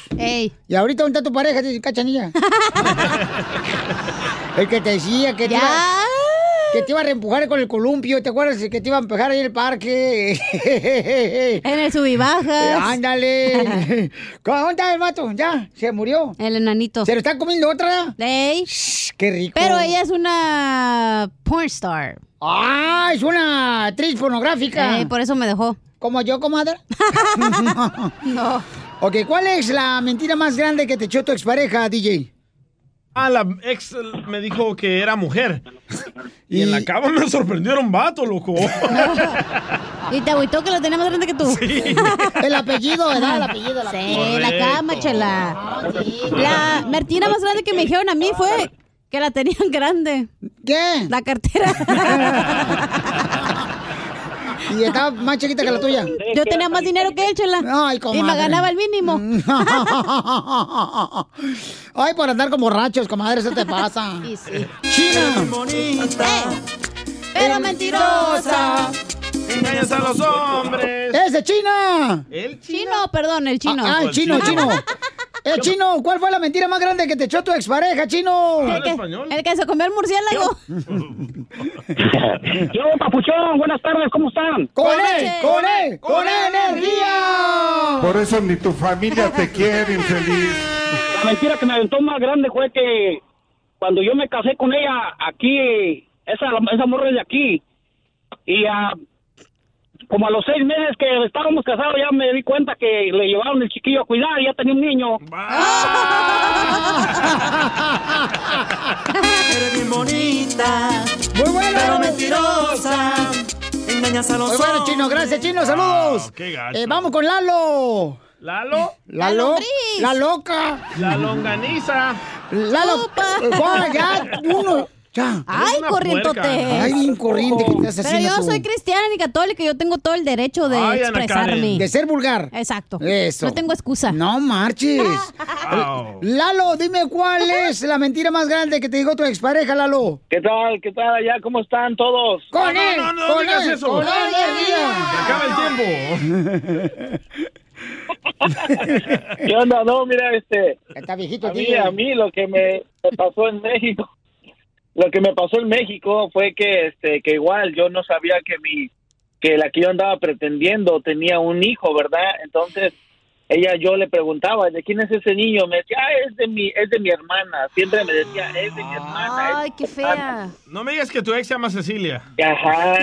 Speaker 5: Y ahorita, ¿dónde está tu pareja, cachanilla? El que te decía que te, iba, que te iba a reempujar con el columpio, ¿te acuerdas? Que te iba a empujar ahí en el parque.
Speaker 8: En el subibajas.
Speaker 5: Eh, ándale. ¿Dónde está el vato? Ya, se murió.
Speaker 8: El enanito.
Speaker 5: ¿Se lo está comiendo otra?
Speaker 8: Ey.
Speaker 5: Qué rico.
Speaker 8: Pero ella es una porn star.
Speaker 5: Ah, es una actriz pornográfica.
Speaker 8: Ey, por eso me dejó.
Speaker 5: ¿Como yo, comadre? no. Ok, ¿cuál es la mentira más grande que te echó tu expareja, DJ?
Speaker 6: Ah, la ex me dijo que era mujer. Y, en la cama me sorprendieron vato, loco.
Speaker 8: Y te agüitó que lo tenía más grande que tú.
Speaker 5: El apellido, ¿verdad? El apellido. el
Speaker 8: Sí,
Speaker 5: apellido.
Speaker 8: la cama, chela. La mentira más grande que me dijeron a mí fue que la tenían grande.
Speaker 5: ¿Qué?
Speaker 8: La cartera.
Speaker 5: Y estaba más chiquita que la tuya.
Speaker 8: Yo tenía más dinero que él, chela.
Speaker 5: Ay,
Speaker 8: y
Speaker 5: comadre.
Speaker 8: me ganaba el mínimo.
Speaker 5: Ay, por andar como borrachos, comadre, eso te pasa.
Speaker 8: Sí, sí.
Speaker 5: China.
Speaker 8: Pero mentirosa.
Speaker 6: Engañas a los hombres.
Speaker 5: ¡Ese China!
Speaker 6: El
Speaker 8: chino, perdón, el chino.
Speaker 5: Ah, el chino, el chino. Eh, chino, ¿cuál fue la mentira más grande que te echó tu expareja, chino?
Speaker 8: El que, el que se comió el murciélago.
Speaker 38: Yo, papuchón, buenas tardes, ¿cómo están?
Speaker 5: ¡Con él! ¡Con él! ¡Con energía!
Speaker 39: Por eso ni tu familia te quiere, infeliz.
Speaker 38: La mentira que me aventó más grande fue que cuando yo me casé con ella aquí, esa, esa morra es de aquí, y ah, como a los seis meses que estábamos casados ya me di cuenta que le llevaron el chiquillo a cuidar y ya tenía un niño.
Speaker 37: Eres bien bonita.
Speaker 5: Muy bueno.
Speaker 37: Pero mentirosa. Engañas a los
Speaker 5: Muy bueno, chino, gracias, chino, saludos.
Speaker 6: qué gacho.
Speaker 5: Eh, vamos con Lalo.
Speaker 6: ¿Lalo?
Speaker 5: La, lo- la loca.
Speaker 6: La longaniza.
Speaker 5: La loca. Juan, ya, uno. Ya.
Speaker 8: Ay, corrientote.
Speaker 5: Ay, bien corriente que estás
Speaker 8: Pero yo
Speaker 5: tú.
Speaker 8: soy cristiana ni católica, yo tengo todo el derecho de
Speaker 5: Ay,
Speaker 8: expresarme.
Speaker 5: De ser vulgar.
Speaker 8: Exacto.
Speaker 5: Eso.
Speaker 8: No tengo excusa.
Speaker 5: No marches. Lalo, dime cuál es la mentira más grande que te dijo tu expareja, Lalo.
Speaker 38: ¿Qué tal? ¿Qué tal allá? ¿Cómo están todos?
Speaker 5: Con él,
Speaker 6: no, no, no
Speaker 5: con
Speaker 6: digas
Speaker 5: él,
Speaker 6: eso.
Speaker 5: con él,
Speaker 6: Se acaba el tiempo.
Speaker 38: ¿Qué onda? No, mira, este...
Speaker 5: Está viejito,
Speaker 38: a mí,
Speaker 5: tío.
Speaker 38: a mí lo que me pasó en México, lo que me pasó en México fue que, este, que igual yo no sabía que mi, que la que yo andaba pretendiendo tenía un hijo, ¿verdad? Entonces, ella, yo le preguntaba, ¿de quién es ese niño? Me decía, ah, es de mi, es de mi hermana. Siempre me decía, es de mi hermana.
Speaker 8: Ay,
Speaker 38: mi
Speaker 8: qué
Speaker 38: hermana".
Speaker 8: fea.
Speaker 6: No me digas que tu ex se llama Cecilia.
Speaker 38: Ajá.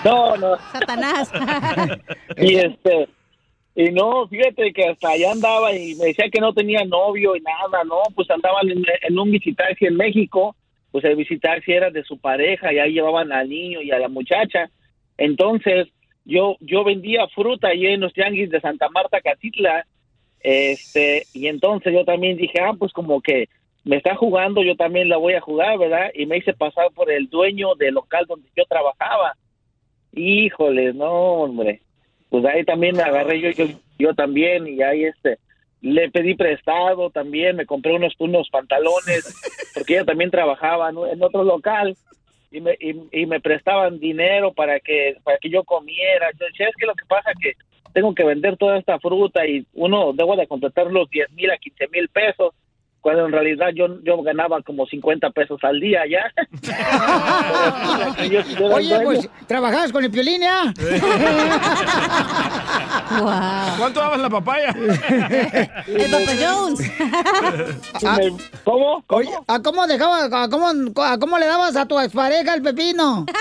Speaker 38: No, no.
Speaker 8: Satanás.
Speaker 38: Y este, y no, fíjate que hasta allá andaba y me decía que no tenía novio y nada, no, pues andaban en, un visitarse en México, pues el visitarse era de su pareja y ahí llevaban al niño y a la muchacha. Entonces, yo, yo vendía fruta ahí en los tianguis de Santa Marta, Catitla, este, y entonces yo también dije, ah, pues como que me está jugando, yo también la voy a jugar, ¿verdad? Y me hice pasar por el dueño del local donde yo trabajaba. Híjole, no, hombre. Pues ahí también me agarré yo, yo, yo también y ahí este, le pedí prestado también, me compré unos, unos pantalones, porque ella también trabajaba en otro local y me, y, y me prestaban dinero para que, para que yo comiera. Yo decía, es que lo que pasa que tengo que vender toda esta fruta y uno debo de completar los 10 mil a 15 mil pesos cuando en realidad yo, yo ganaba como 50 pesos al día ya. Yo- yo
Speaker 5: Oye,
Speaker 38: dueño.
Speaker 5: pues, ¿trabajabas con el piolín, ya?
Speaker 6: ¿Cuánto dabas la papaya?
Speaker 8: El Papa Jones.
Speaker 38: ¿Cómo?
Speaker 5: Oye, ¿a cómo dejabas, a cómo, a cómo le dabas a tu expareja el pepino?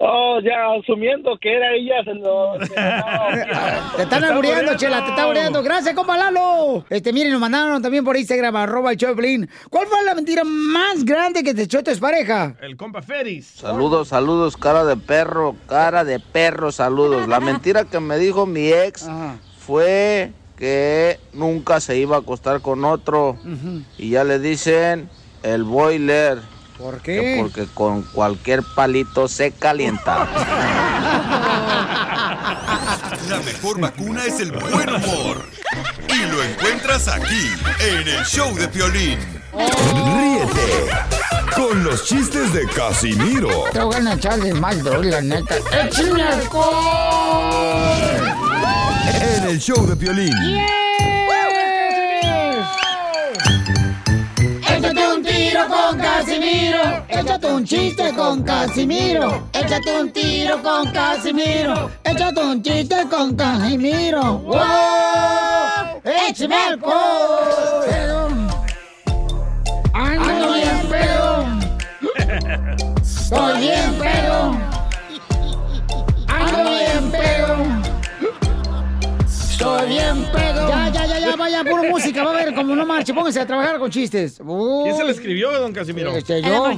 Speaker 38: Oh, ya asumiendo que era ella, se lo...
Speaker 5: Te están albureando, Chela, te están albureando. Gracias, compa Lalo. Este, miren, nos mandaron también por Instagram, arroba el Choplin. ¿Cuál fue la mentira más grande que te echó tu expareja?
Speaker 6: El compa Feris.
Speaker 40: Saludos, saludos, cara de perro, cara de perro, saludos. La mentira que me dijo mi ex fue que nunca se iba a acostar con otro. Y ya le dicen el boiler.
Speaker 5: ¿Por
Speaker 40: qué? porque con cualquier palito se calienta.
Speaker 1: La mejor vacuna es el buen humor. Y lo encuentras aquí, en el show de Piolín.
Speaker 41: Ríete con los chistes de Casimiro
Speaker 5: Te voy a echarle más droga, la neta. ¡Échame alcohol!
Speaker 41: en el show de Piolín.
Speaker 5: Échate Échate un chiste con Casimiro. Échate un tiro con Casimiro. Échate un chiste con Casimiro. ¡Wow! ¡Échame! Pedo. Ando bien pedo. Estoy bien pedo. Ando bien pedo. Estoy bien pedo. Ya, ya, puro música. Va a ver, como no marche, póngase a trabajar con chistes.
Speaker 6: ¿Quién se le escribió, don Casimiro?
Speaker 5: Este, yo.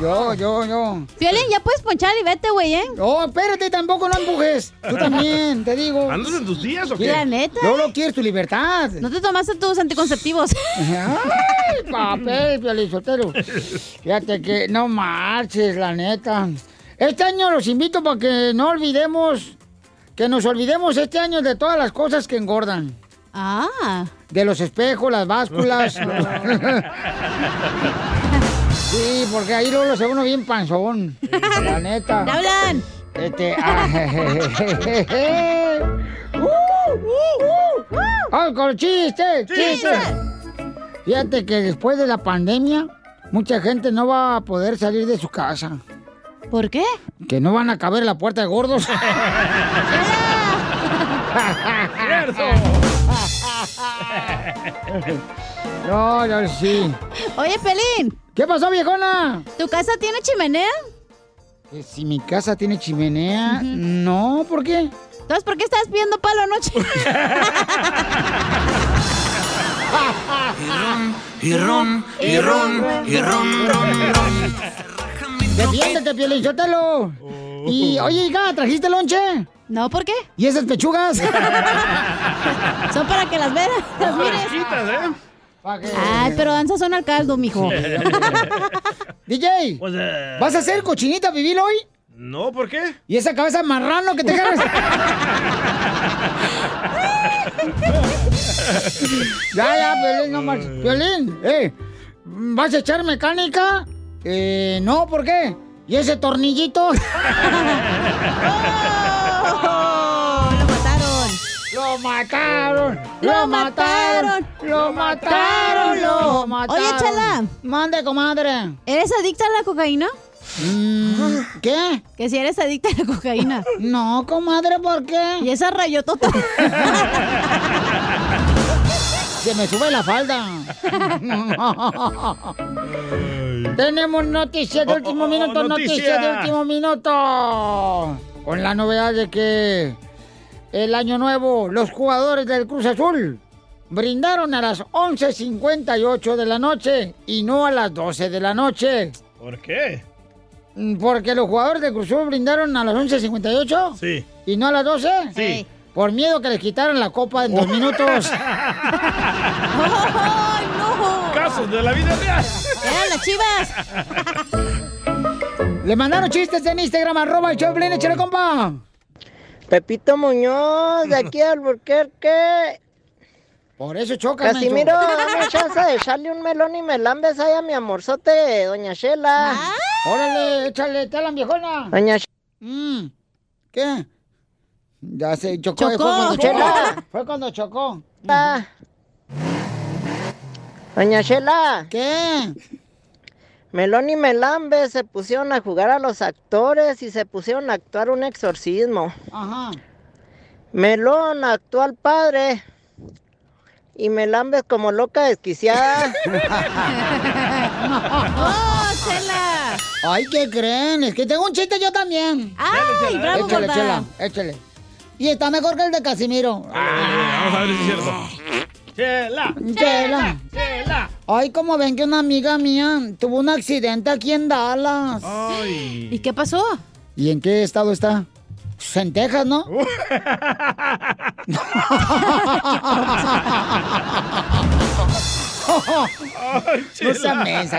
Speaker 5: Yo, yo, yo.
Speaker 8: Violín, ya puedes ponchar y vete, güey, ¿eh?
Speaker 5: Oh, espérate, tampoco no empujes. Tú también, te digo.
Speaker 6: ¿Andas en tus días o qué?
Speaker 8: La neta.
Speaker 5: No lo quieres tu libertad.
Speaker 8: No te tomaste tus anticonceptivos.
Speaker 5: Ay, papel, Piolizotero. Fíjate que no marches, la neta. Este año los invito para que no olvidemos, que nos olvidemos este año de todas las cosas que engordan.
Speaker 8: Ah.
Speaker 5: De los espejos, las básculas. sí, porque ahí luego se uno bien panzón. La neta.
Speaker 8: ¿Te hablan?
Speaker 5: Este. ah, uh, uh, uh. ¡Ah, con chistes! ¡Chistes! Fíjate que después de la pandemia, mucha gente no va a poder salir de su casa.
Speaker 8: ¿Por qué?
Speaker 5: Que no van a caber en la puerta de gordos. No, no, sí.
Speaker 8: Oye, Pelín.
Speaker 5: ¿Qué pasó, viejona?
Speaker 8: ¿Tu casa tiene chimenea?
Speaker 5: Que Si mi casa tiene chimenea, no, ¿por qué?
Speaker 8: Entonces, ¿por qué estás pidiendo palo anoche?
Speaker 37: Y ron, y ron, y ron, ron, ron.
Speaker 5: Defiéndete, Pielichotelo. Y, oye, hija, ¿trajiste lonche?
Speaker 8: No, ¿por qué?
Speaker 5: ¿Y esas pechugas?
Speaker 8: Son para que las veas, las mires.
Speaker 6: ¿eh?
Speaker 8: Ay, pero danzas son al caldo, mijo.
Speaker 5: DJ,
Speaker 6: Pues,
Speaker 5: ¿vas a hacer cochinita pibil hoy?
Speaker 6: No, ¿por qué?
Speaker 5: ¿Y esa cabeza marrano que te agarras? ya, ya, Piolín, no más. Piolín, eh, ¿vas a echar mecánica? Eh, no, ¿por qué? ¿Y ese tornillito?
Speaker 8: ¡Lo mataron!
Speaker 5: ¡Lo mataron! ¡Lo mataron! ¡Lo mataron! ¡Lo mataron!
Speaker 8: Oye, Chala.
Speaker 5: Mande, comadre.
Speaker 8: ¿Eres adicta a la cocaína?
Speaker 5: Mm, ¿Qué?
Speaker 8: Que si eres adicta a la cocaína.
Speaker 5: No, comadre, ¿por qué?
Speaker 8: Y esa rayotota.
Speaker 5: Se me sube la falda. Tenemos noticias de último
Speaker 37: oh,
Speaker 5: minuto,
Speaker 37: noticia.
Speaker 5: noticias de último minuto. Con la novedad de que el año nuevo, los jugadores del Cruz Azul brindaron a las 11.58 de la noche y no a las 12 de la noche.
Speaker 6: ¿Por qué?
Speaker 5: Mm, Porque los jugadores del Cruz Azul brindaron a las 11.58
Speaker 6: Sí.
Speaker 5: y no a las 12.
Speaker 6: Sí.
Speaker 5: Por miedo que les quitaran la copa en dos minutos.
Speaker 8: ¡Ay, no!
Speaker 6: Casos de la vida real.
Speaker 8: ¡Eh, las chivas!
Speaker 5: Le mandaron chistes en Instagram, arroba el Choplin, échale compa.
Speaker 42: Pepito Muñoz, de aquí al Burquerque.
Speaker 5: Por eso choca,
Speaker 42: Casimiro, dame chance de echarle un melón y melambes ahí a mi amorzote, doña Shela.
Speaker 5: Órale, échale, te la viejona.
Speaker 42: Doña Sh-
Speaker 5: Mm, ¿Qué? Ya se chocó.
Speaker 42: Chocó.
Speaker 5: Fue cuando chocó.
Speaker 42: Chela.
Speaker 5: Fue cuando chocó.
Speaker 42: Ah. Doña Shela.
Speaker 5: ¿Qué?
Speaker 42: Melón y Melambe se pusieron a jugar a los actores y se pusieron a actuar un exorcismo.
Speaker 5: Ajá.
Speaker 42: Melón, actual padre. Y me lambes como loca desquiciada.
Speaker 8: ¡Oh, Chela!
Speaker 5: Ay, ¿qué creen? Es que tengo un chiste yo también.
Speaker 8: ¡Ay, bravo,
Speaker 5: Échale, chela, échale. Y está mejor que el de Casimiro.
Speaker 6: Vamos a ver si es cierto. Chela.
Speaker 5: Chela.
Speaker 6: Chela.
Speaker 5: Ay, como ven que una amiga mía tuvo un accidente aquí en Dallas.
Speaker 6: Ay.
Speaker 8: ¿Y qué pasó?
Speaker 5: ¿Y en qué estado está? Pues En Texas, ¿no? no sea mensa.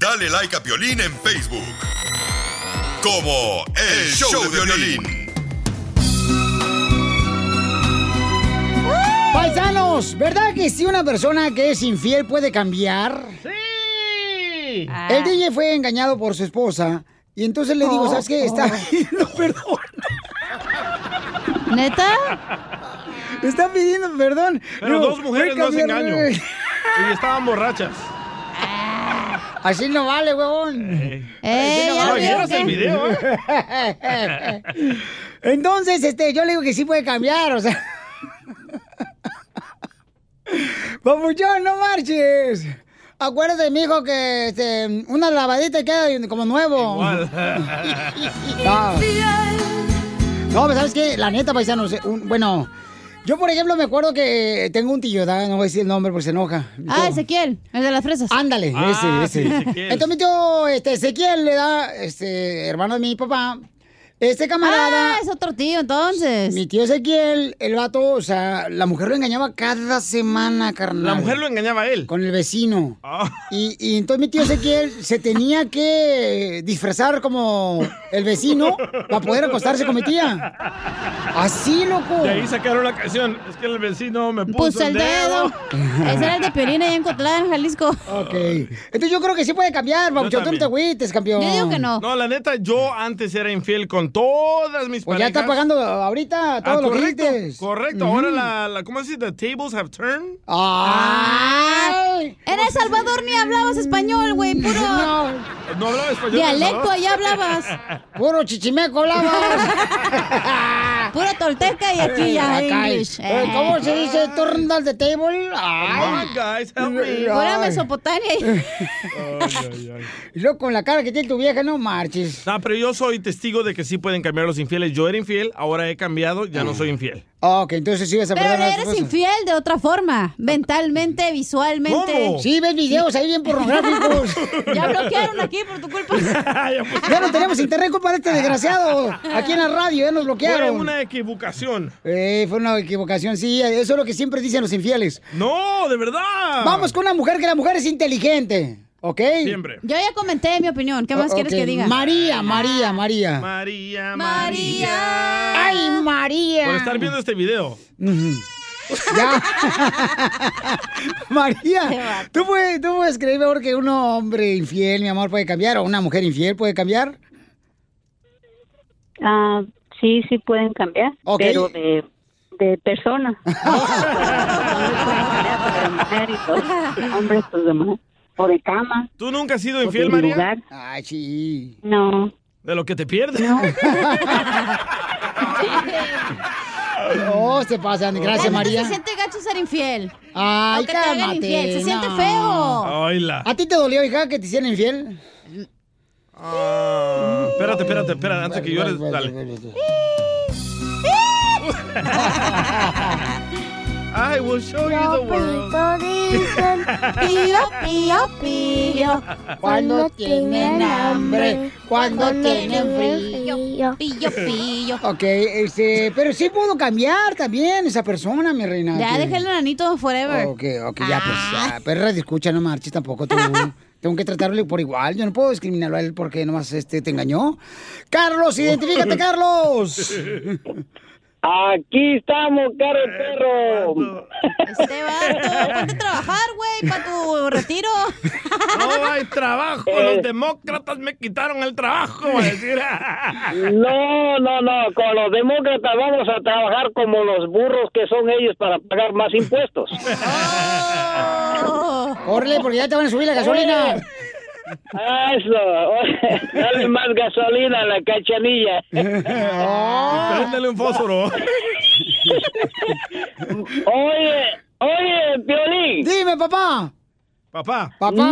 Speaker 1: Dale like a Piolín en Facebook. Como el, show, de Piolín.
Speaker 5: Paisanos, ¿verdad que si una persona que es infiel puede cambiar?
Speaker 6: Sí.
Speaker 5: El DJ fue engañado por su esposa y entonces le digo, ¿sabes qué? Está pidiendo perdón.
Speaker 8: ¿Neta?
Speaker 5: Está pidiendo perdón.
Speaker 6: Pero dos mujeres no
Speaker 5: cambiar-
Speaker 6: engaño. Y estaban borrachas.
Speaker 5: Así no vale, huevón.
Speaker 8: Eh,
Speaker 5: Así
Speaker 8: ya
Speaker 6: No,
Speaker 8: que-
Speaker 6: el video,
Speaker 5: ¿eh? Entonces, este, yo le digo que sí puede cambiar, o sea. Papuchón, no marches. Acuérdate, mijo, que este, una lavadita queda como nuevo.
Speaker 6: Igual.
Speaker 5: No. No, pero ¿sabes qué? La neta, paisanos, eh, un- bueno, yo por ejemplo me acuerdo que tengo un tío, ¿da? no voy a decir el nombre porque se enoja.
Speaker 8: Ah, Ezequiel, el de las fresas.
Speaker 5: Ándale,
Speaker 8: Ah,
Speaker 5: ese,
Speaker 8: sí,
Speaker 5: ese.
Speaker 8: Ezequiel.
Speaker 5: Entonces mi tío este, Ezequiel le da, este, hermano de mi papá, este camarada.
Speaker 8: Ah, es otro tío entonces.
Speaker 5: Mi tío Ezequiel, el vato, o sea, la mujer lo engañaba cada semana, carnal.
Speaker 6: La mujer lo engañaba a él.
Speaker 5: Con el vecino.
Speaker 6: Ah.
Speaker 5: Y, y entonces mi tío Ezequiel se tenía que disfrazar como el vecino para poder acostarse con mi tía. Así, loco.
Speaker 6: De ahí sacaron la canción. Es que el vecino me puso,
Speaker 8: Puso el dedo. Ese era el de Piolín ahí en Cotlán, Jalisco.
Speaker 5: Ok. Entonces yo creo que sí puede cambiar, Pabuchón. Tú no te agüites, campeón.
Speaker 6: No, la neta, yo antes era infiel con todas mis
Speaker 5: Pues ya
Speaker 6: parejas.
Speaker 5: está pagando ahorita todo
Speaker 6: Ah,
Speaker 5: lo que
Speaker 6: correcto,
Speaker 5: dices.
Speaker 6: correcto. Ahora la, la, ¿cómo se dice? The tables have turned.
Speaker 5: ¡Ay!
Speaker 8: En El Salvador ni hablabas español, güey, puro.
Speaker 5: No.
Speaker 6: No hablaba español.
Speaker 8: Dialecto, allá hablabas.
Speaker 5: Puro chichimeco hablabas.
Speaker 8: Puro tolteca y aquí ya English.
Speaker 5: eh, ¿Cómo se dice? Turn the table.
Speaker 6: Come
Speaker 5: Ay.
Speaker 6: on, guys, help me.
Speaker 5: Ay.
Speaker 8: Mesopotamia.
Speaker 6: Ay, ay, ay.
Speaker 5: Y luego con la cara que tiene tu vieja, no marches.
Speaker 6: No, pero yo soy testigo de que sí pueden cambiar los infieles. Yo era infiel, ahora he cambiado, ya no soy infiel.
Speaker 5: Ok, entonces vas a
Speaker 8: Pero
Speaker 5: perdonar a tu
Speaker 8: eres
Speaker 5: esposa.
Speaker 8: infiel de otra forma. Mentalmente, visualmente.
Speaker 6: ¿Cómo?
Speaker 5: Sí, ves videos ahí bien pornográficos.
Speaker 8: Ya bloquearon aquí por tu culpa.
Speaker 5: ya no tenemos internet culpa de este desgraciado. Aquí en la radio ya nos
Speaker 6: Fue
Speaker 5: bloquearon.
Speaker 6: una equivocación.
Speaker 5: Eh, fue una equivocación, sí. Eso es lo que siempre dicen los infieles.
Speaker 6: No, de verdad.
Speaker 5: Vamos con una mujer que la mujer es inteligente. ¿Ok?
Speaker 6: Siempre.
Speaker 8: Yo ya comenté mi opinión. ¿Qué más quieres que diga?
Speaker 5: María, María, María.
Speaker 6: María,
Speaker 8: María.
Speaker 5: Ay, María.
Speaker 6: Por estar viendo este video.
Speaker 5: Ya. María, ¿tú puedes, ¿tú puedes creer mejor que un hombre infiel, mi amor, puede cambiar? ¿O una mujer infiel puede cambiar?
Speaker 43: Ah, sí, sí pueden cambiar,
Speaker 5: Ok.
Speaker 43: pero de, de persona. de mujer y todo. Hombres, pues de mujer. De cama.
Speaker 6: ¿Tú nunca has sido infiel,
Speaker 43: de
Speaker 6: María?
Speaker 43: lugar.
Speaker 5: Ay, sí.
Speaker 43: No.
Speaker 6: De lo que te pierdes.
Speaker 5: Oh, se pasan. Gracias, María.
Speaker 8: Se siente gacho ser infiel.
Speaker 5: Ay,
Speaker 8: te hagan
Speaker 5: cálmate.
Speaker 8: infiel, se siente
Speaker 5: no.
Speaker 8: feo.
Speaker 6: Oila.
Speaker 5: ¿A ti te dolió, hija, que te hicieran infiel?
Speaker 6: Ah, espérate, espérate, espérate, antes que llores, dale. I will show you the world.
Speaker 8: Pío, pío, pío.
Speaker 5: Cuando tienen hambre, cuando tienen frío.
Speaker 8: Pillo, pillo.
Speaker 5: Ok, este, pero sí pudo cambiar también esa persona, mi reina.
Speaker 8: Ya
Speaker 5: que-
Speaker 8: dejé el nanito forever.
Speaker 5: Ok, ok, ya, pues, ya. Perra, escucha, no marches tampoco tú. tengo que tratarlo por igual. Yo no puedo discriminarlo a él porque nomás este, te engañó. Carlos, identifícate, Carlos.
Speaker 38: Aquí estamos, caro perro.
Speaker 8: Este vato, ponte a trabajar, güey, para tu retiro.
Speaker 6: No hay trabajo, los demócratas me quitaron el trabajo, va a decir.
Speaker 38: No, no, no, con los demócratas vamos a trabajar como los burros que son ellos para pagar más impuestos.
Speaker 5: Órale, porque ya te van a subir la gasolina.
Speaker 38: Ah, Eso, dale más gasolina a la cachanilla.
Speaker 6: Préndele un fósforo.
Speaker 38: Oye, oye, Violín.
Speaker 5: Dime, papá.
Speaker 6: Papá.
Speaker 38: No,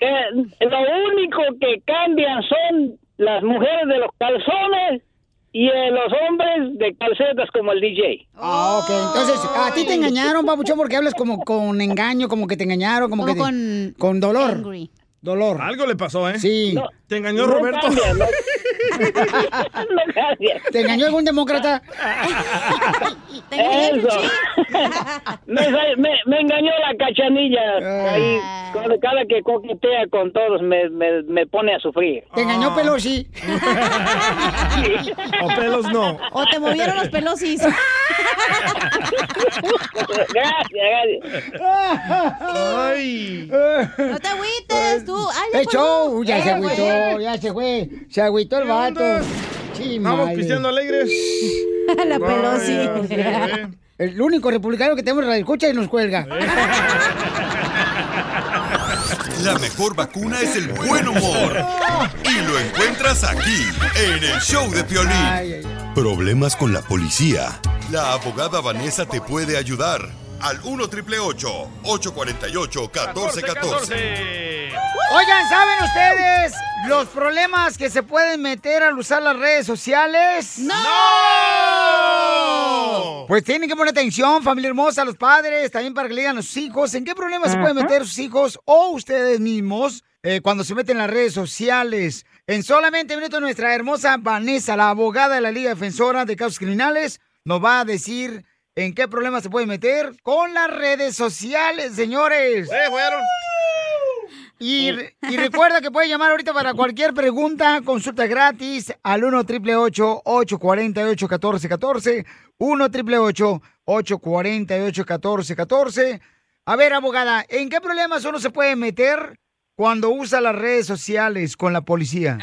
Speaker 38: eh, lo único que cambian son las mujeres de los calzones y eh, los hombres de calcetas como el DJ.
Speaker 5: Ah, ok. Entonces, a ti te engañaron, papuchón, porque hablas como con engaño, como que te engañaron, como,
Speaker 8: Como
Speaker 5: que te-
Speaker 8: con
Speaker 5: con dolor. Dolor.
Speaker 6: Algo le pasó, ¿eh?
Speaker 5: Sí.
Speaker 6: Te engañó
Speaker 38: No
Speaker 6: Roberto.
Speaker 38: cambia, no. No.
Speaker 5: ¿Te engañó algún demócrata?
Speaker 38: Eso. me, me, me engañó la cachanilla. Ahí, cada, cada que coquetea con todos me, me, me pone a sufrir.
Speaker 5: ¿Te engañó Pelosi?
Speaker 6: O pelos no.
Speaker 8: O te movieron los pelosis.
Speaker 38: Gracias, gracias.
Speaker 6: Ay.
Speaker 8: No te agüites, tú. Ay, ya
Speaker 5: ¡Eh, show! Ya
Speaker 8: Eh,
Speaker 5: se agüitó, ya se fue. Se agüitó el
Speaker 6: Vamos pisteando alegres.
Speaker 8: La Pelosi.
Speaker 6: Vaya, sí, eh.
Speaker 5: El único republicano que tenemos en la escucha y nos cuelga.
Speaker 1: La mejor vacuna es el buen humor. Y lo encuentras aquí, en el show de Piolín. Problemas con la policía. La abogada Vanessa te puede ayudar. Al 1 triple 848 1414.
Speaker 5: Oigan, ¿saben ustedes los problemas que se pueden meter al usar las redes sociales?
Speaker 8: ¡No!
Speaker 5: Pues tienen que poner atención, familia hermosa, los padres, también para que le digan a sus hijos en qué problemas se pueden meter sus hijos o ustedes mismos eh, cuando se meten en las redes sociales. En solamente minutos nuestra hermosa Vanessa, la abogada de la Liga Defensora de Casos Criminales, nos va a decir en qué problemas se pueden meter con las redes sociales, señores.
Speaker 6: Eh, fueron.
Speaker 5: Y, y recuerda que puede llamar ahorita para cualquier pregunta, consulta gratis al 1 888 848 1414 1 888 848 1414 A ver, abogada, ¿en qué problemas uno se puede meter cuando usa las redes sociales con la policía?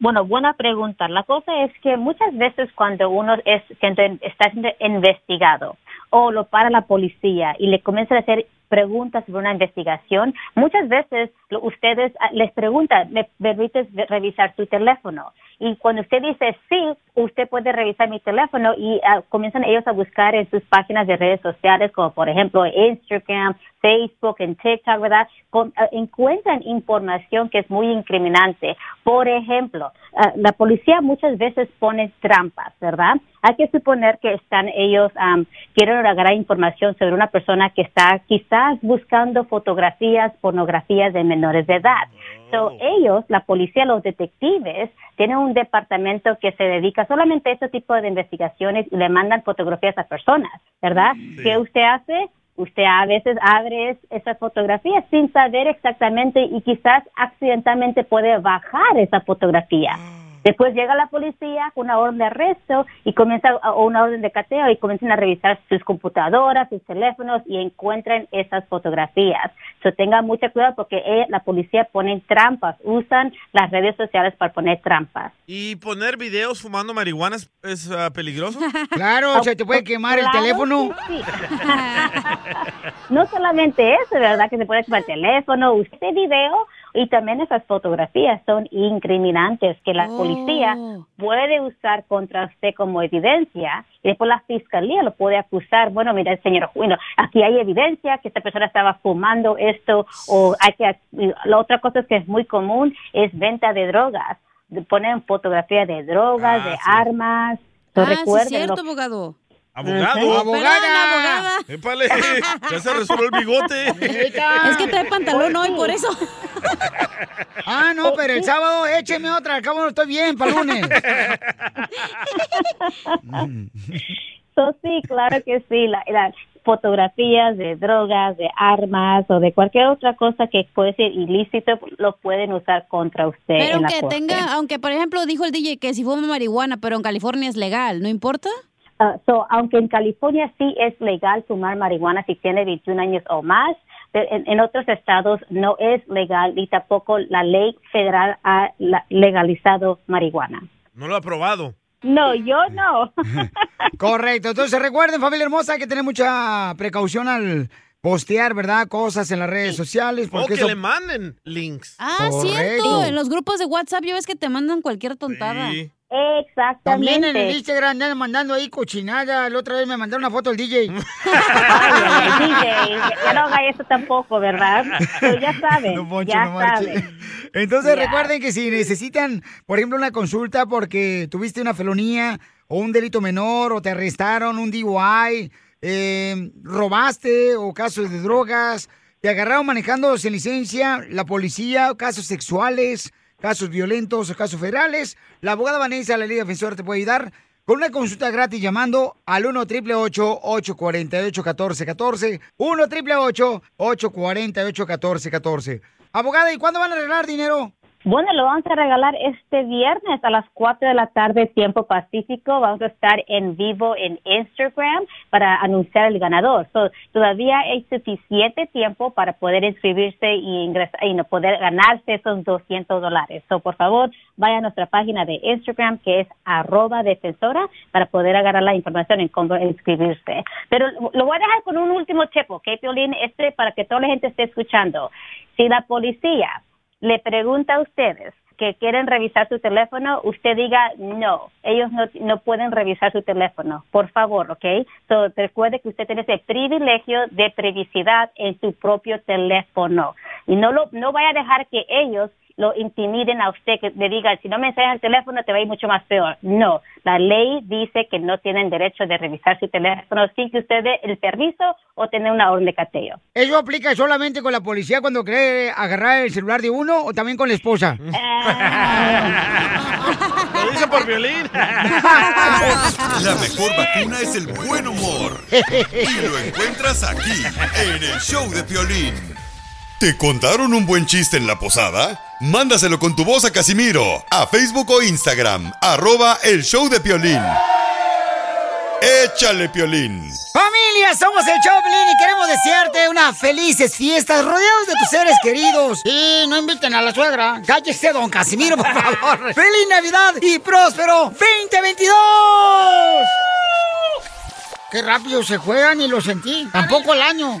Speaker 44: Bueno, buena pregunta. La cosa es que muchas veces cuando uno es está siendo investigado o lo para la policía y le comienza a hacer preguntas sobre una investigación, muchas veces ustedes ah, les preguntan, ¿me permites revisar tu teléfono? Y cuando usted dice sí, usted puede revisar mi teléfono y ah, comienzan ellos a buscar en sus páginas de redes sociales, como por ejemplo Instagram, Facebook, en TikTok, ¿verdad? Con- ah, encuentran información que es muy incriminante. Por ejemplo, ah, la policía muchas veces pone trampas, ¿verdad? Hay que suponer que están ellos, am, quieren agarrar información sobre una persona que está quizás buscando fotografías, pornografías de menores de edad. So, ellos, la policía, los detectives, tienen un departamento que se dedica solamente a este tipo de investigaciones y le mandan fotografías a personas, ¿verdad? ¿Qué usted hace? Usted a veces abre es- esas fotografías sin saber exactamente y quizás accidentalmente puede bajar esa fotografía. Después llega la policía con una orden de arresto y comienza o una orden de cateo y comienzan a revisar sus computadoras, sus teléfonos y encuentran esas fotografías. So tengan mucho cuidado porque eh, la policía pone trampas, usan las redes sociales para poner trampas.
Speaker 6: ¿Y poner videos fumando marihuana es, es, ah, peligroso?
Speaker 5: Claro, se te puede quemar el teléfono.
Speaker 44: sí. no solamente eso, ¿verdad? Que se puede quemar el teléfono, usted video y también esas fotografías son incriminantes que la policía puede usar contra usted como evidencia y después la fiscalía lo puede acusar. Bueno, mira, señor, bueno, aquí hay evidencia que esta persona estaba fumando esto o hay que. La otra cosa es que es muy común es venta de drogas. Ponen fotografía de drogas, de armas. So,
Speaker 8: Ah, sí,
Speaker 44: recuerden
Speaker 8: cierto,
Speaker 44: lo-
Speaker 8: abogado.
Speaker 6: Abogado.
Speaker 8: Abogada.
Speaker 6: Épale, ya se resolvió el bigote.
Speaker 8: Es que trae pantalón hoy, por eso.
Speaker 5: Ah, no, pero el sábado écheme otra, al cabo no estoy bien para lunes.
Speaker 44: So, sí, claro que sí. La, la- fotografías de drogas, de armas o de cualquier otra cosa que puede ser ilícito, lo pueden usar contra usted.
Speaker 8: Pero
Speaker 44: en la
Speaker 8: que
Speaker 44: corte.
Speaker 8: tenga, aunque por ejemplo dijo el DJ que si fuma marihuana, pero en California es legal, ¿no importa?
Speaker 44: Ah, so, aunque en California sí es legal fumar marihuana si tiene 21 años o más, pero en, en otros estados no es legal y tampoco la ley federal ha la- legalizado marihuana.
Speaker 6: No lo ha probado.
Speaker 44: No, yo no.
Speaker 5: Correcto. Entonces recuerden, familia hermosa, hay que tener mucha precaución al postear, ¿verdad? Cosas en las redes sociales.
Speaker 6: O
Speaker 5: Porque
Speaker 6: que
Speaker 5: eso...
Speaker 6: le manden links.
Speaker 8: Ah,
Speaker 5: Correcto.
Speaker 8: cierto. En los grupos de WhatsApp ya ves que te mandan cualquier tontada.
Speaker 44: Exactamente.
Speaker 5: También en el Instagram andan mandando ahí cochinada. La otra vez me mandaron una foto del DJ.
Speaker 44: Ay, DJ, ya no haga eso tampoco, ¿verdad? Pero ya saben,
Speaker 5: Don Poncho,
Speaker 44: ya
Speaker 5: no
Speaker 44: saben.
Speaker 5: Entonces
Speaker 44: Ya.
Speaker 5: recuerden que si necesitan, por ejemplo, una consulta porque tuviste una felonía o un delito menor o te arrestaron, un DUI, eh, robaste o casos de drogas, te agarraron manejando sin licencia, la policía, casos sexuales, casos violentos o casos federales, la abogada Vanessa de la Liga Defensora te puede ayudar con una consulta gratis llamando al 1 888 848 1414 1 888 848 1414 Abogada, ¿y cuándo van a arreglar dinero?
Speaker 44: Bueno, lo vamos a regalar este viernes a las 4 de la tarde, tiempo pacífico. Vamos a estar en vivo en Instagram para anunciar el ganador. So, todavía hay suficiente tiempo para poder inscribirse y ingresar y no poder ganarse esos 200 dólares. So, por favor, vaya a nuestra página de Instagram que es arroba defensora para poder agarrar la información en cómo inscribirse. Pero lo voy a dejar con un último tip, ¿ok, Piolín? Este para que toda la gente esté escuchando. Si la policía le pregunta a ustedes que quieren revisar su teléfono, usted diga no, ellos no, no pueden revisar su teléfono, por favor, ¿ok? So, recuerde que usted tiene ese privilegio de privacidad en su propio teléfono. Y no lo no vaya a dejar que ellos lo intimiden a usted, que le digan, si no me enseñas el teléfono te va a ir mucho más peor. No, la ley dice que no tienen derecho de revisar su teléfono sin que usted dé el permiso o tener una orden de cateo.
Speaker 5: ¿Eso aplica solamente con la policía cuando cree agarrar el celular de uno o también con la esposa?
Speaker 6: Lo dice por violín.
Speaker 1: La mejor vacuna es el buen humor. Y lo encuentras aquí, en el show de Piolín. ¿Te contaron un buen chiste en la posada? Mándaselo con tu voz a Casimiro, a Facebook o Instagram, arroba el show de Piolín. Échale, Piolín.
Speaker 5: Familia, somos el Choplin y queremos desearte unas felices fiestas rodeados de tus seres queridos. Y no inviten a la suegra. Cállese, don Casimiro, por favor. ¡Feliz Navidad y próspero 2022! Qué rápido se juegan y lo sentí. Tampoco el año.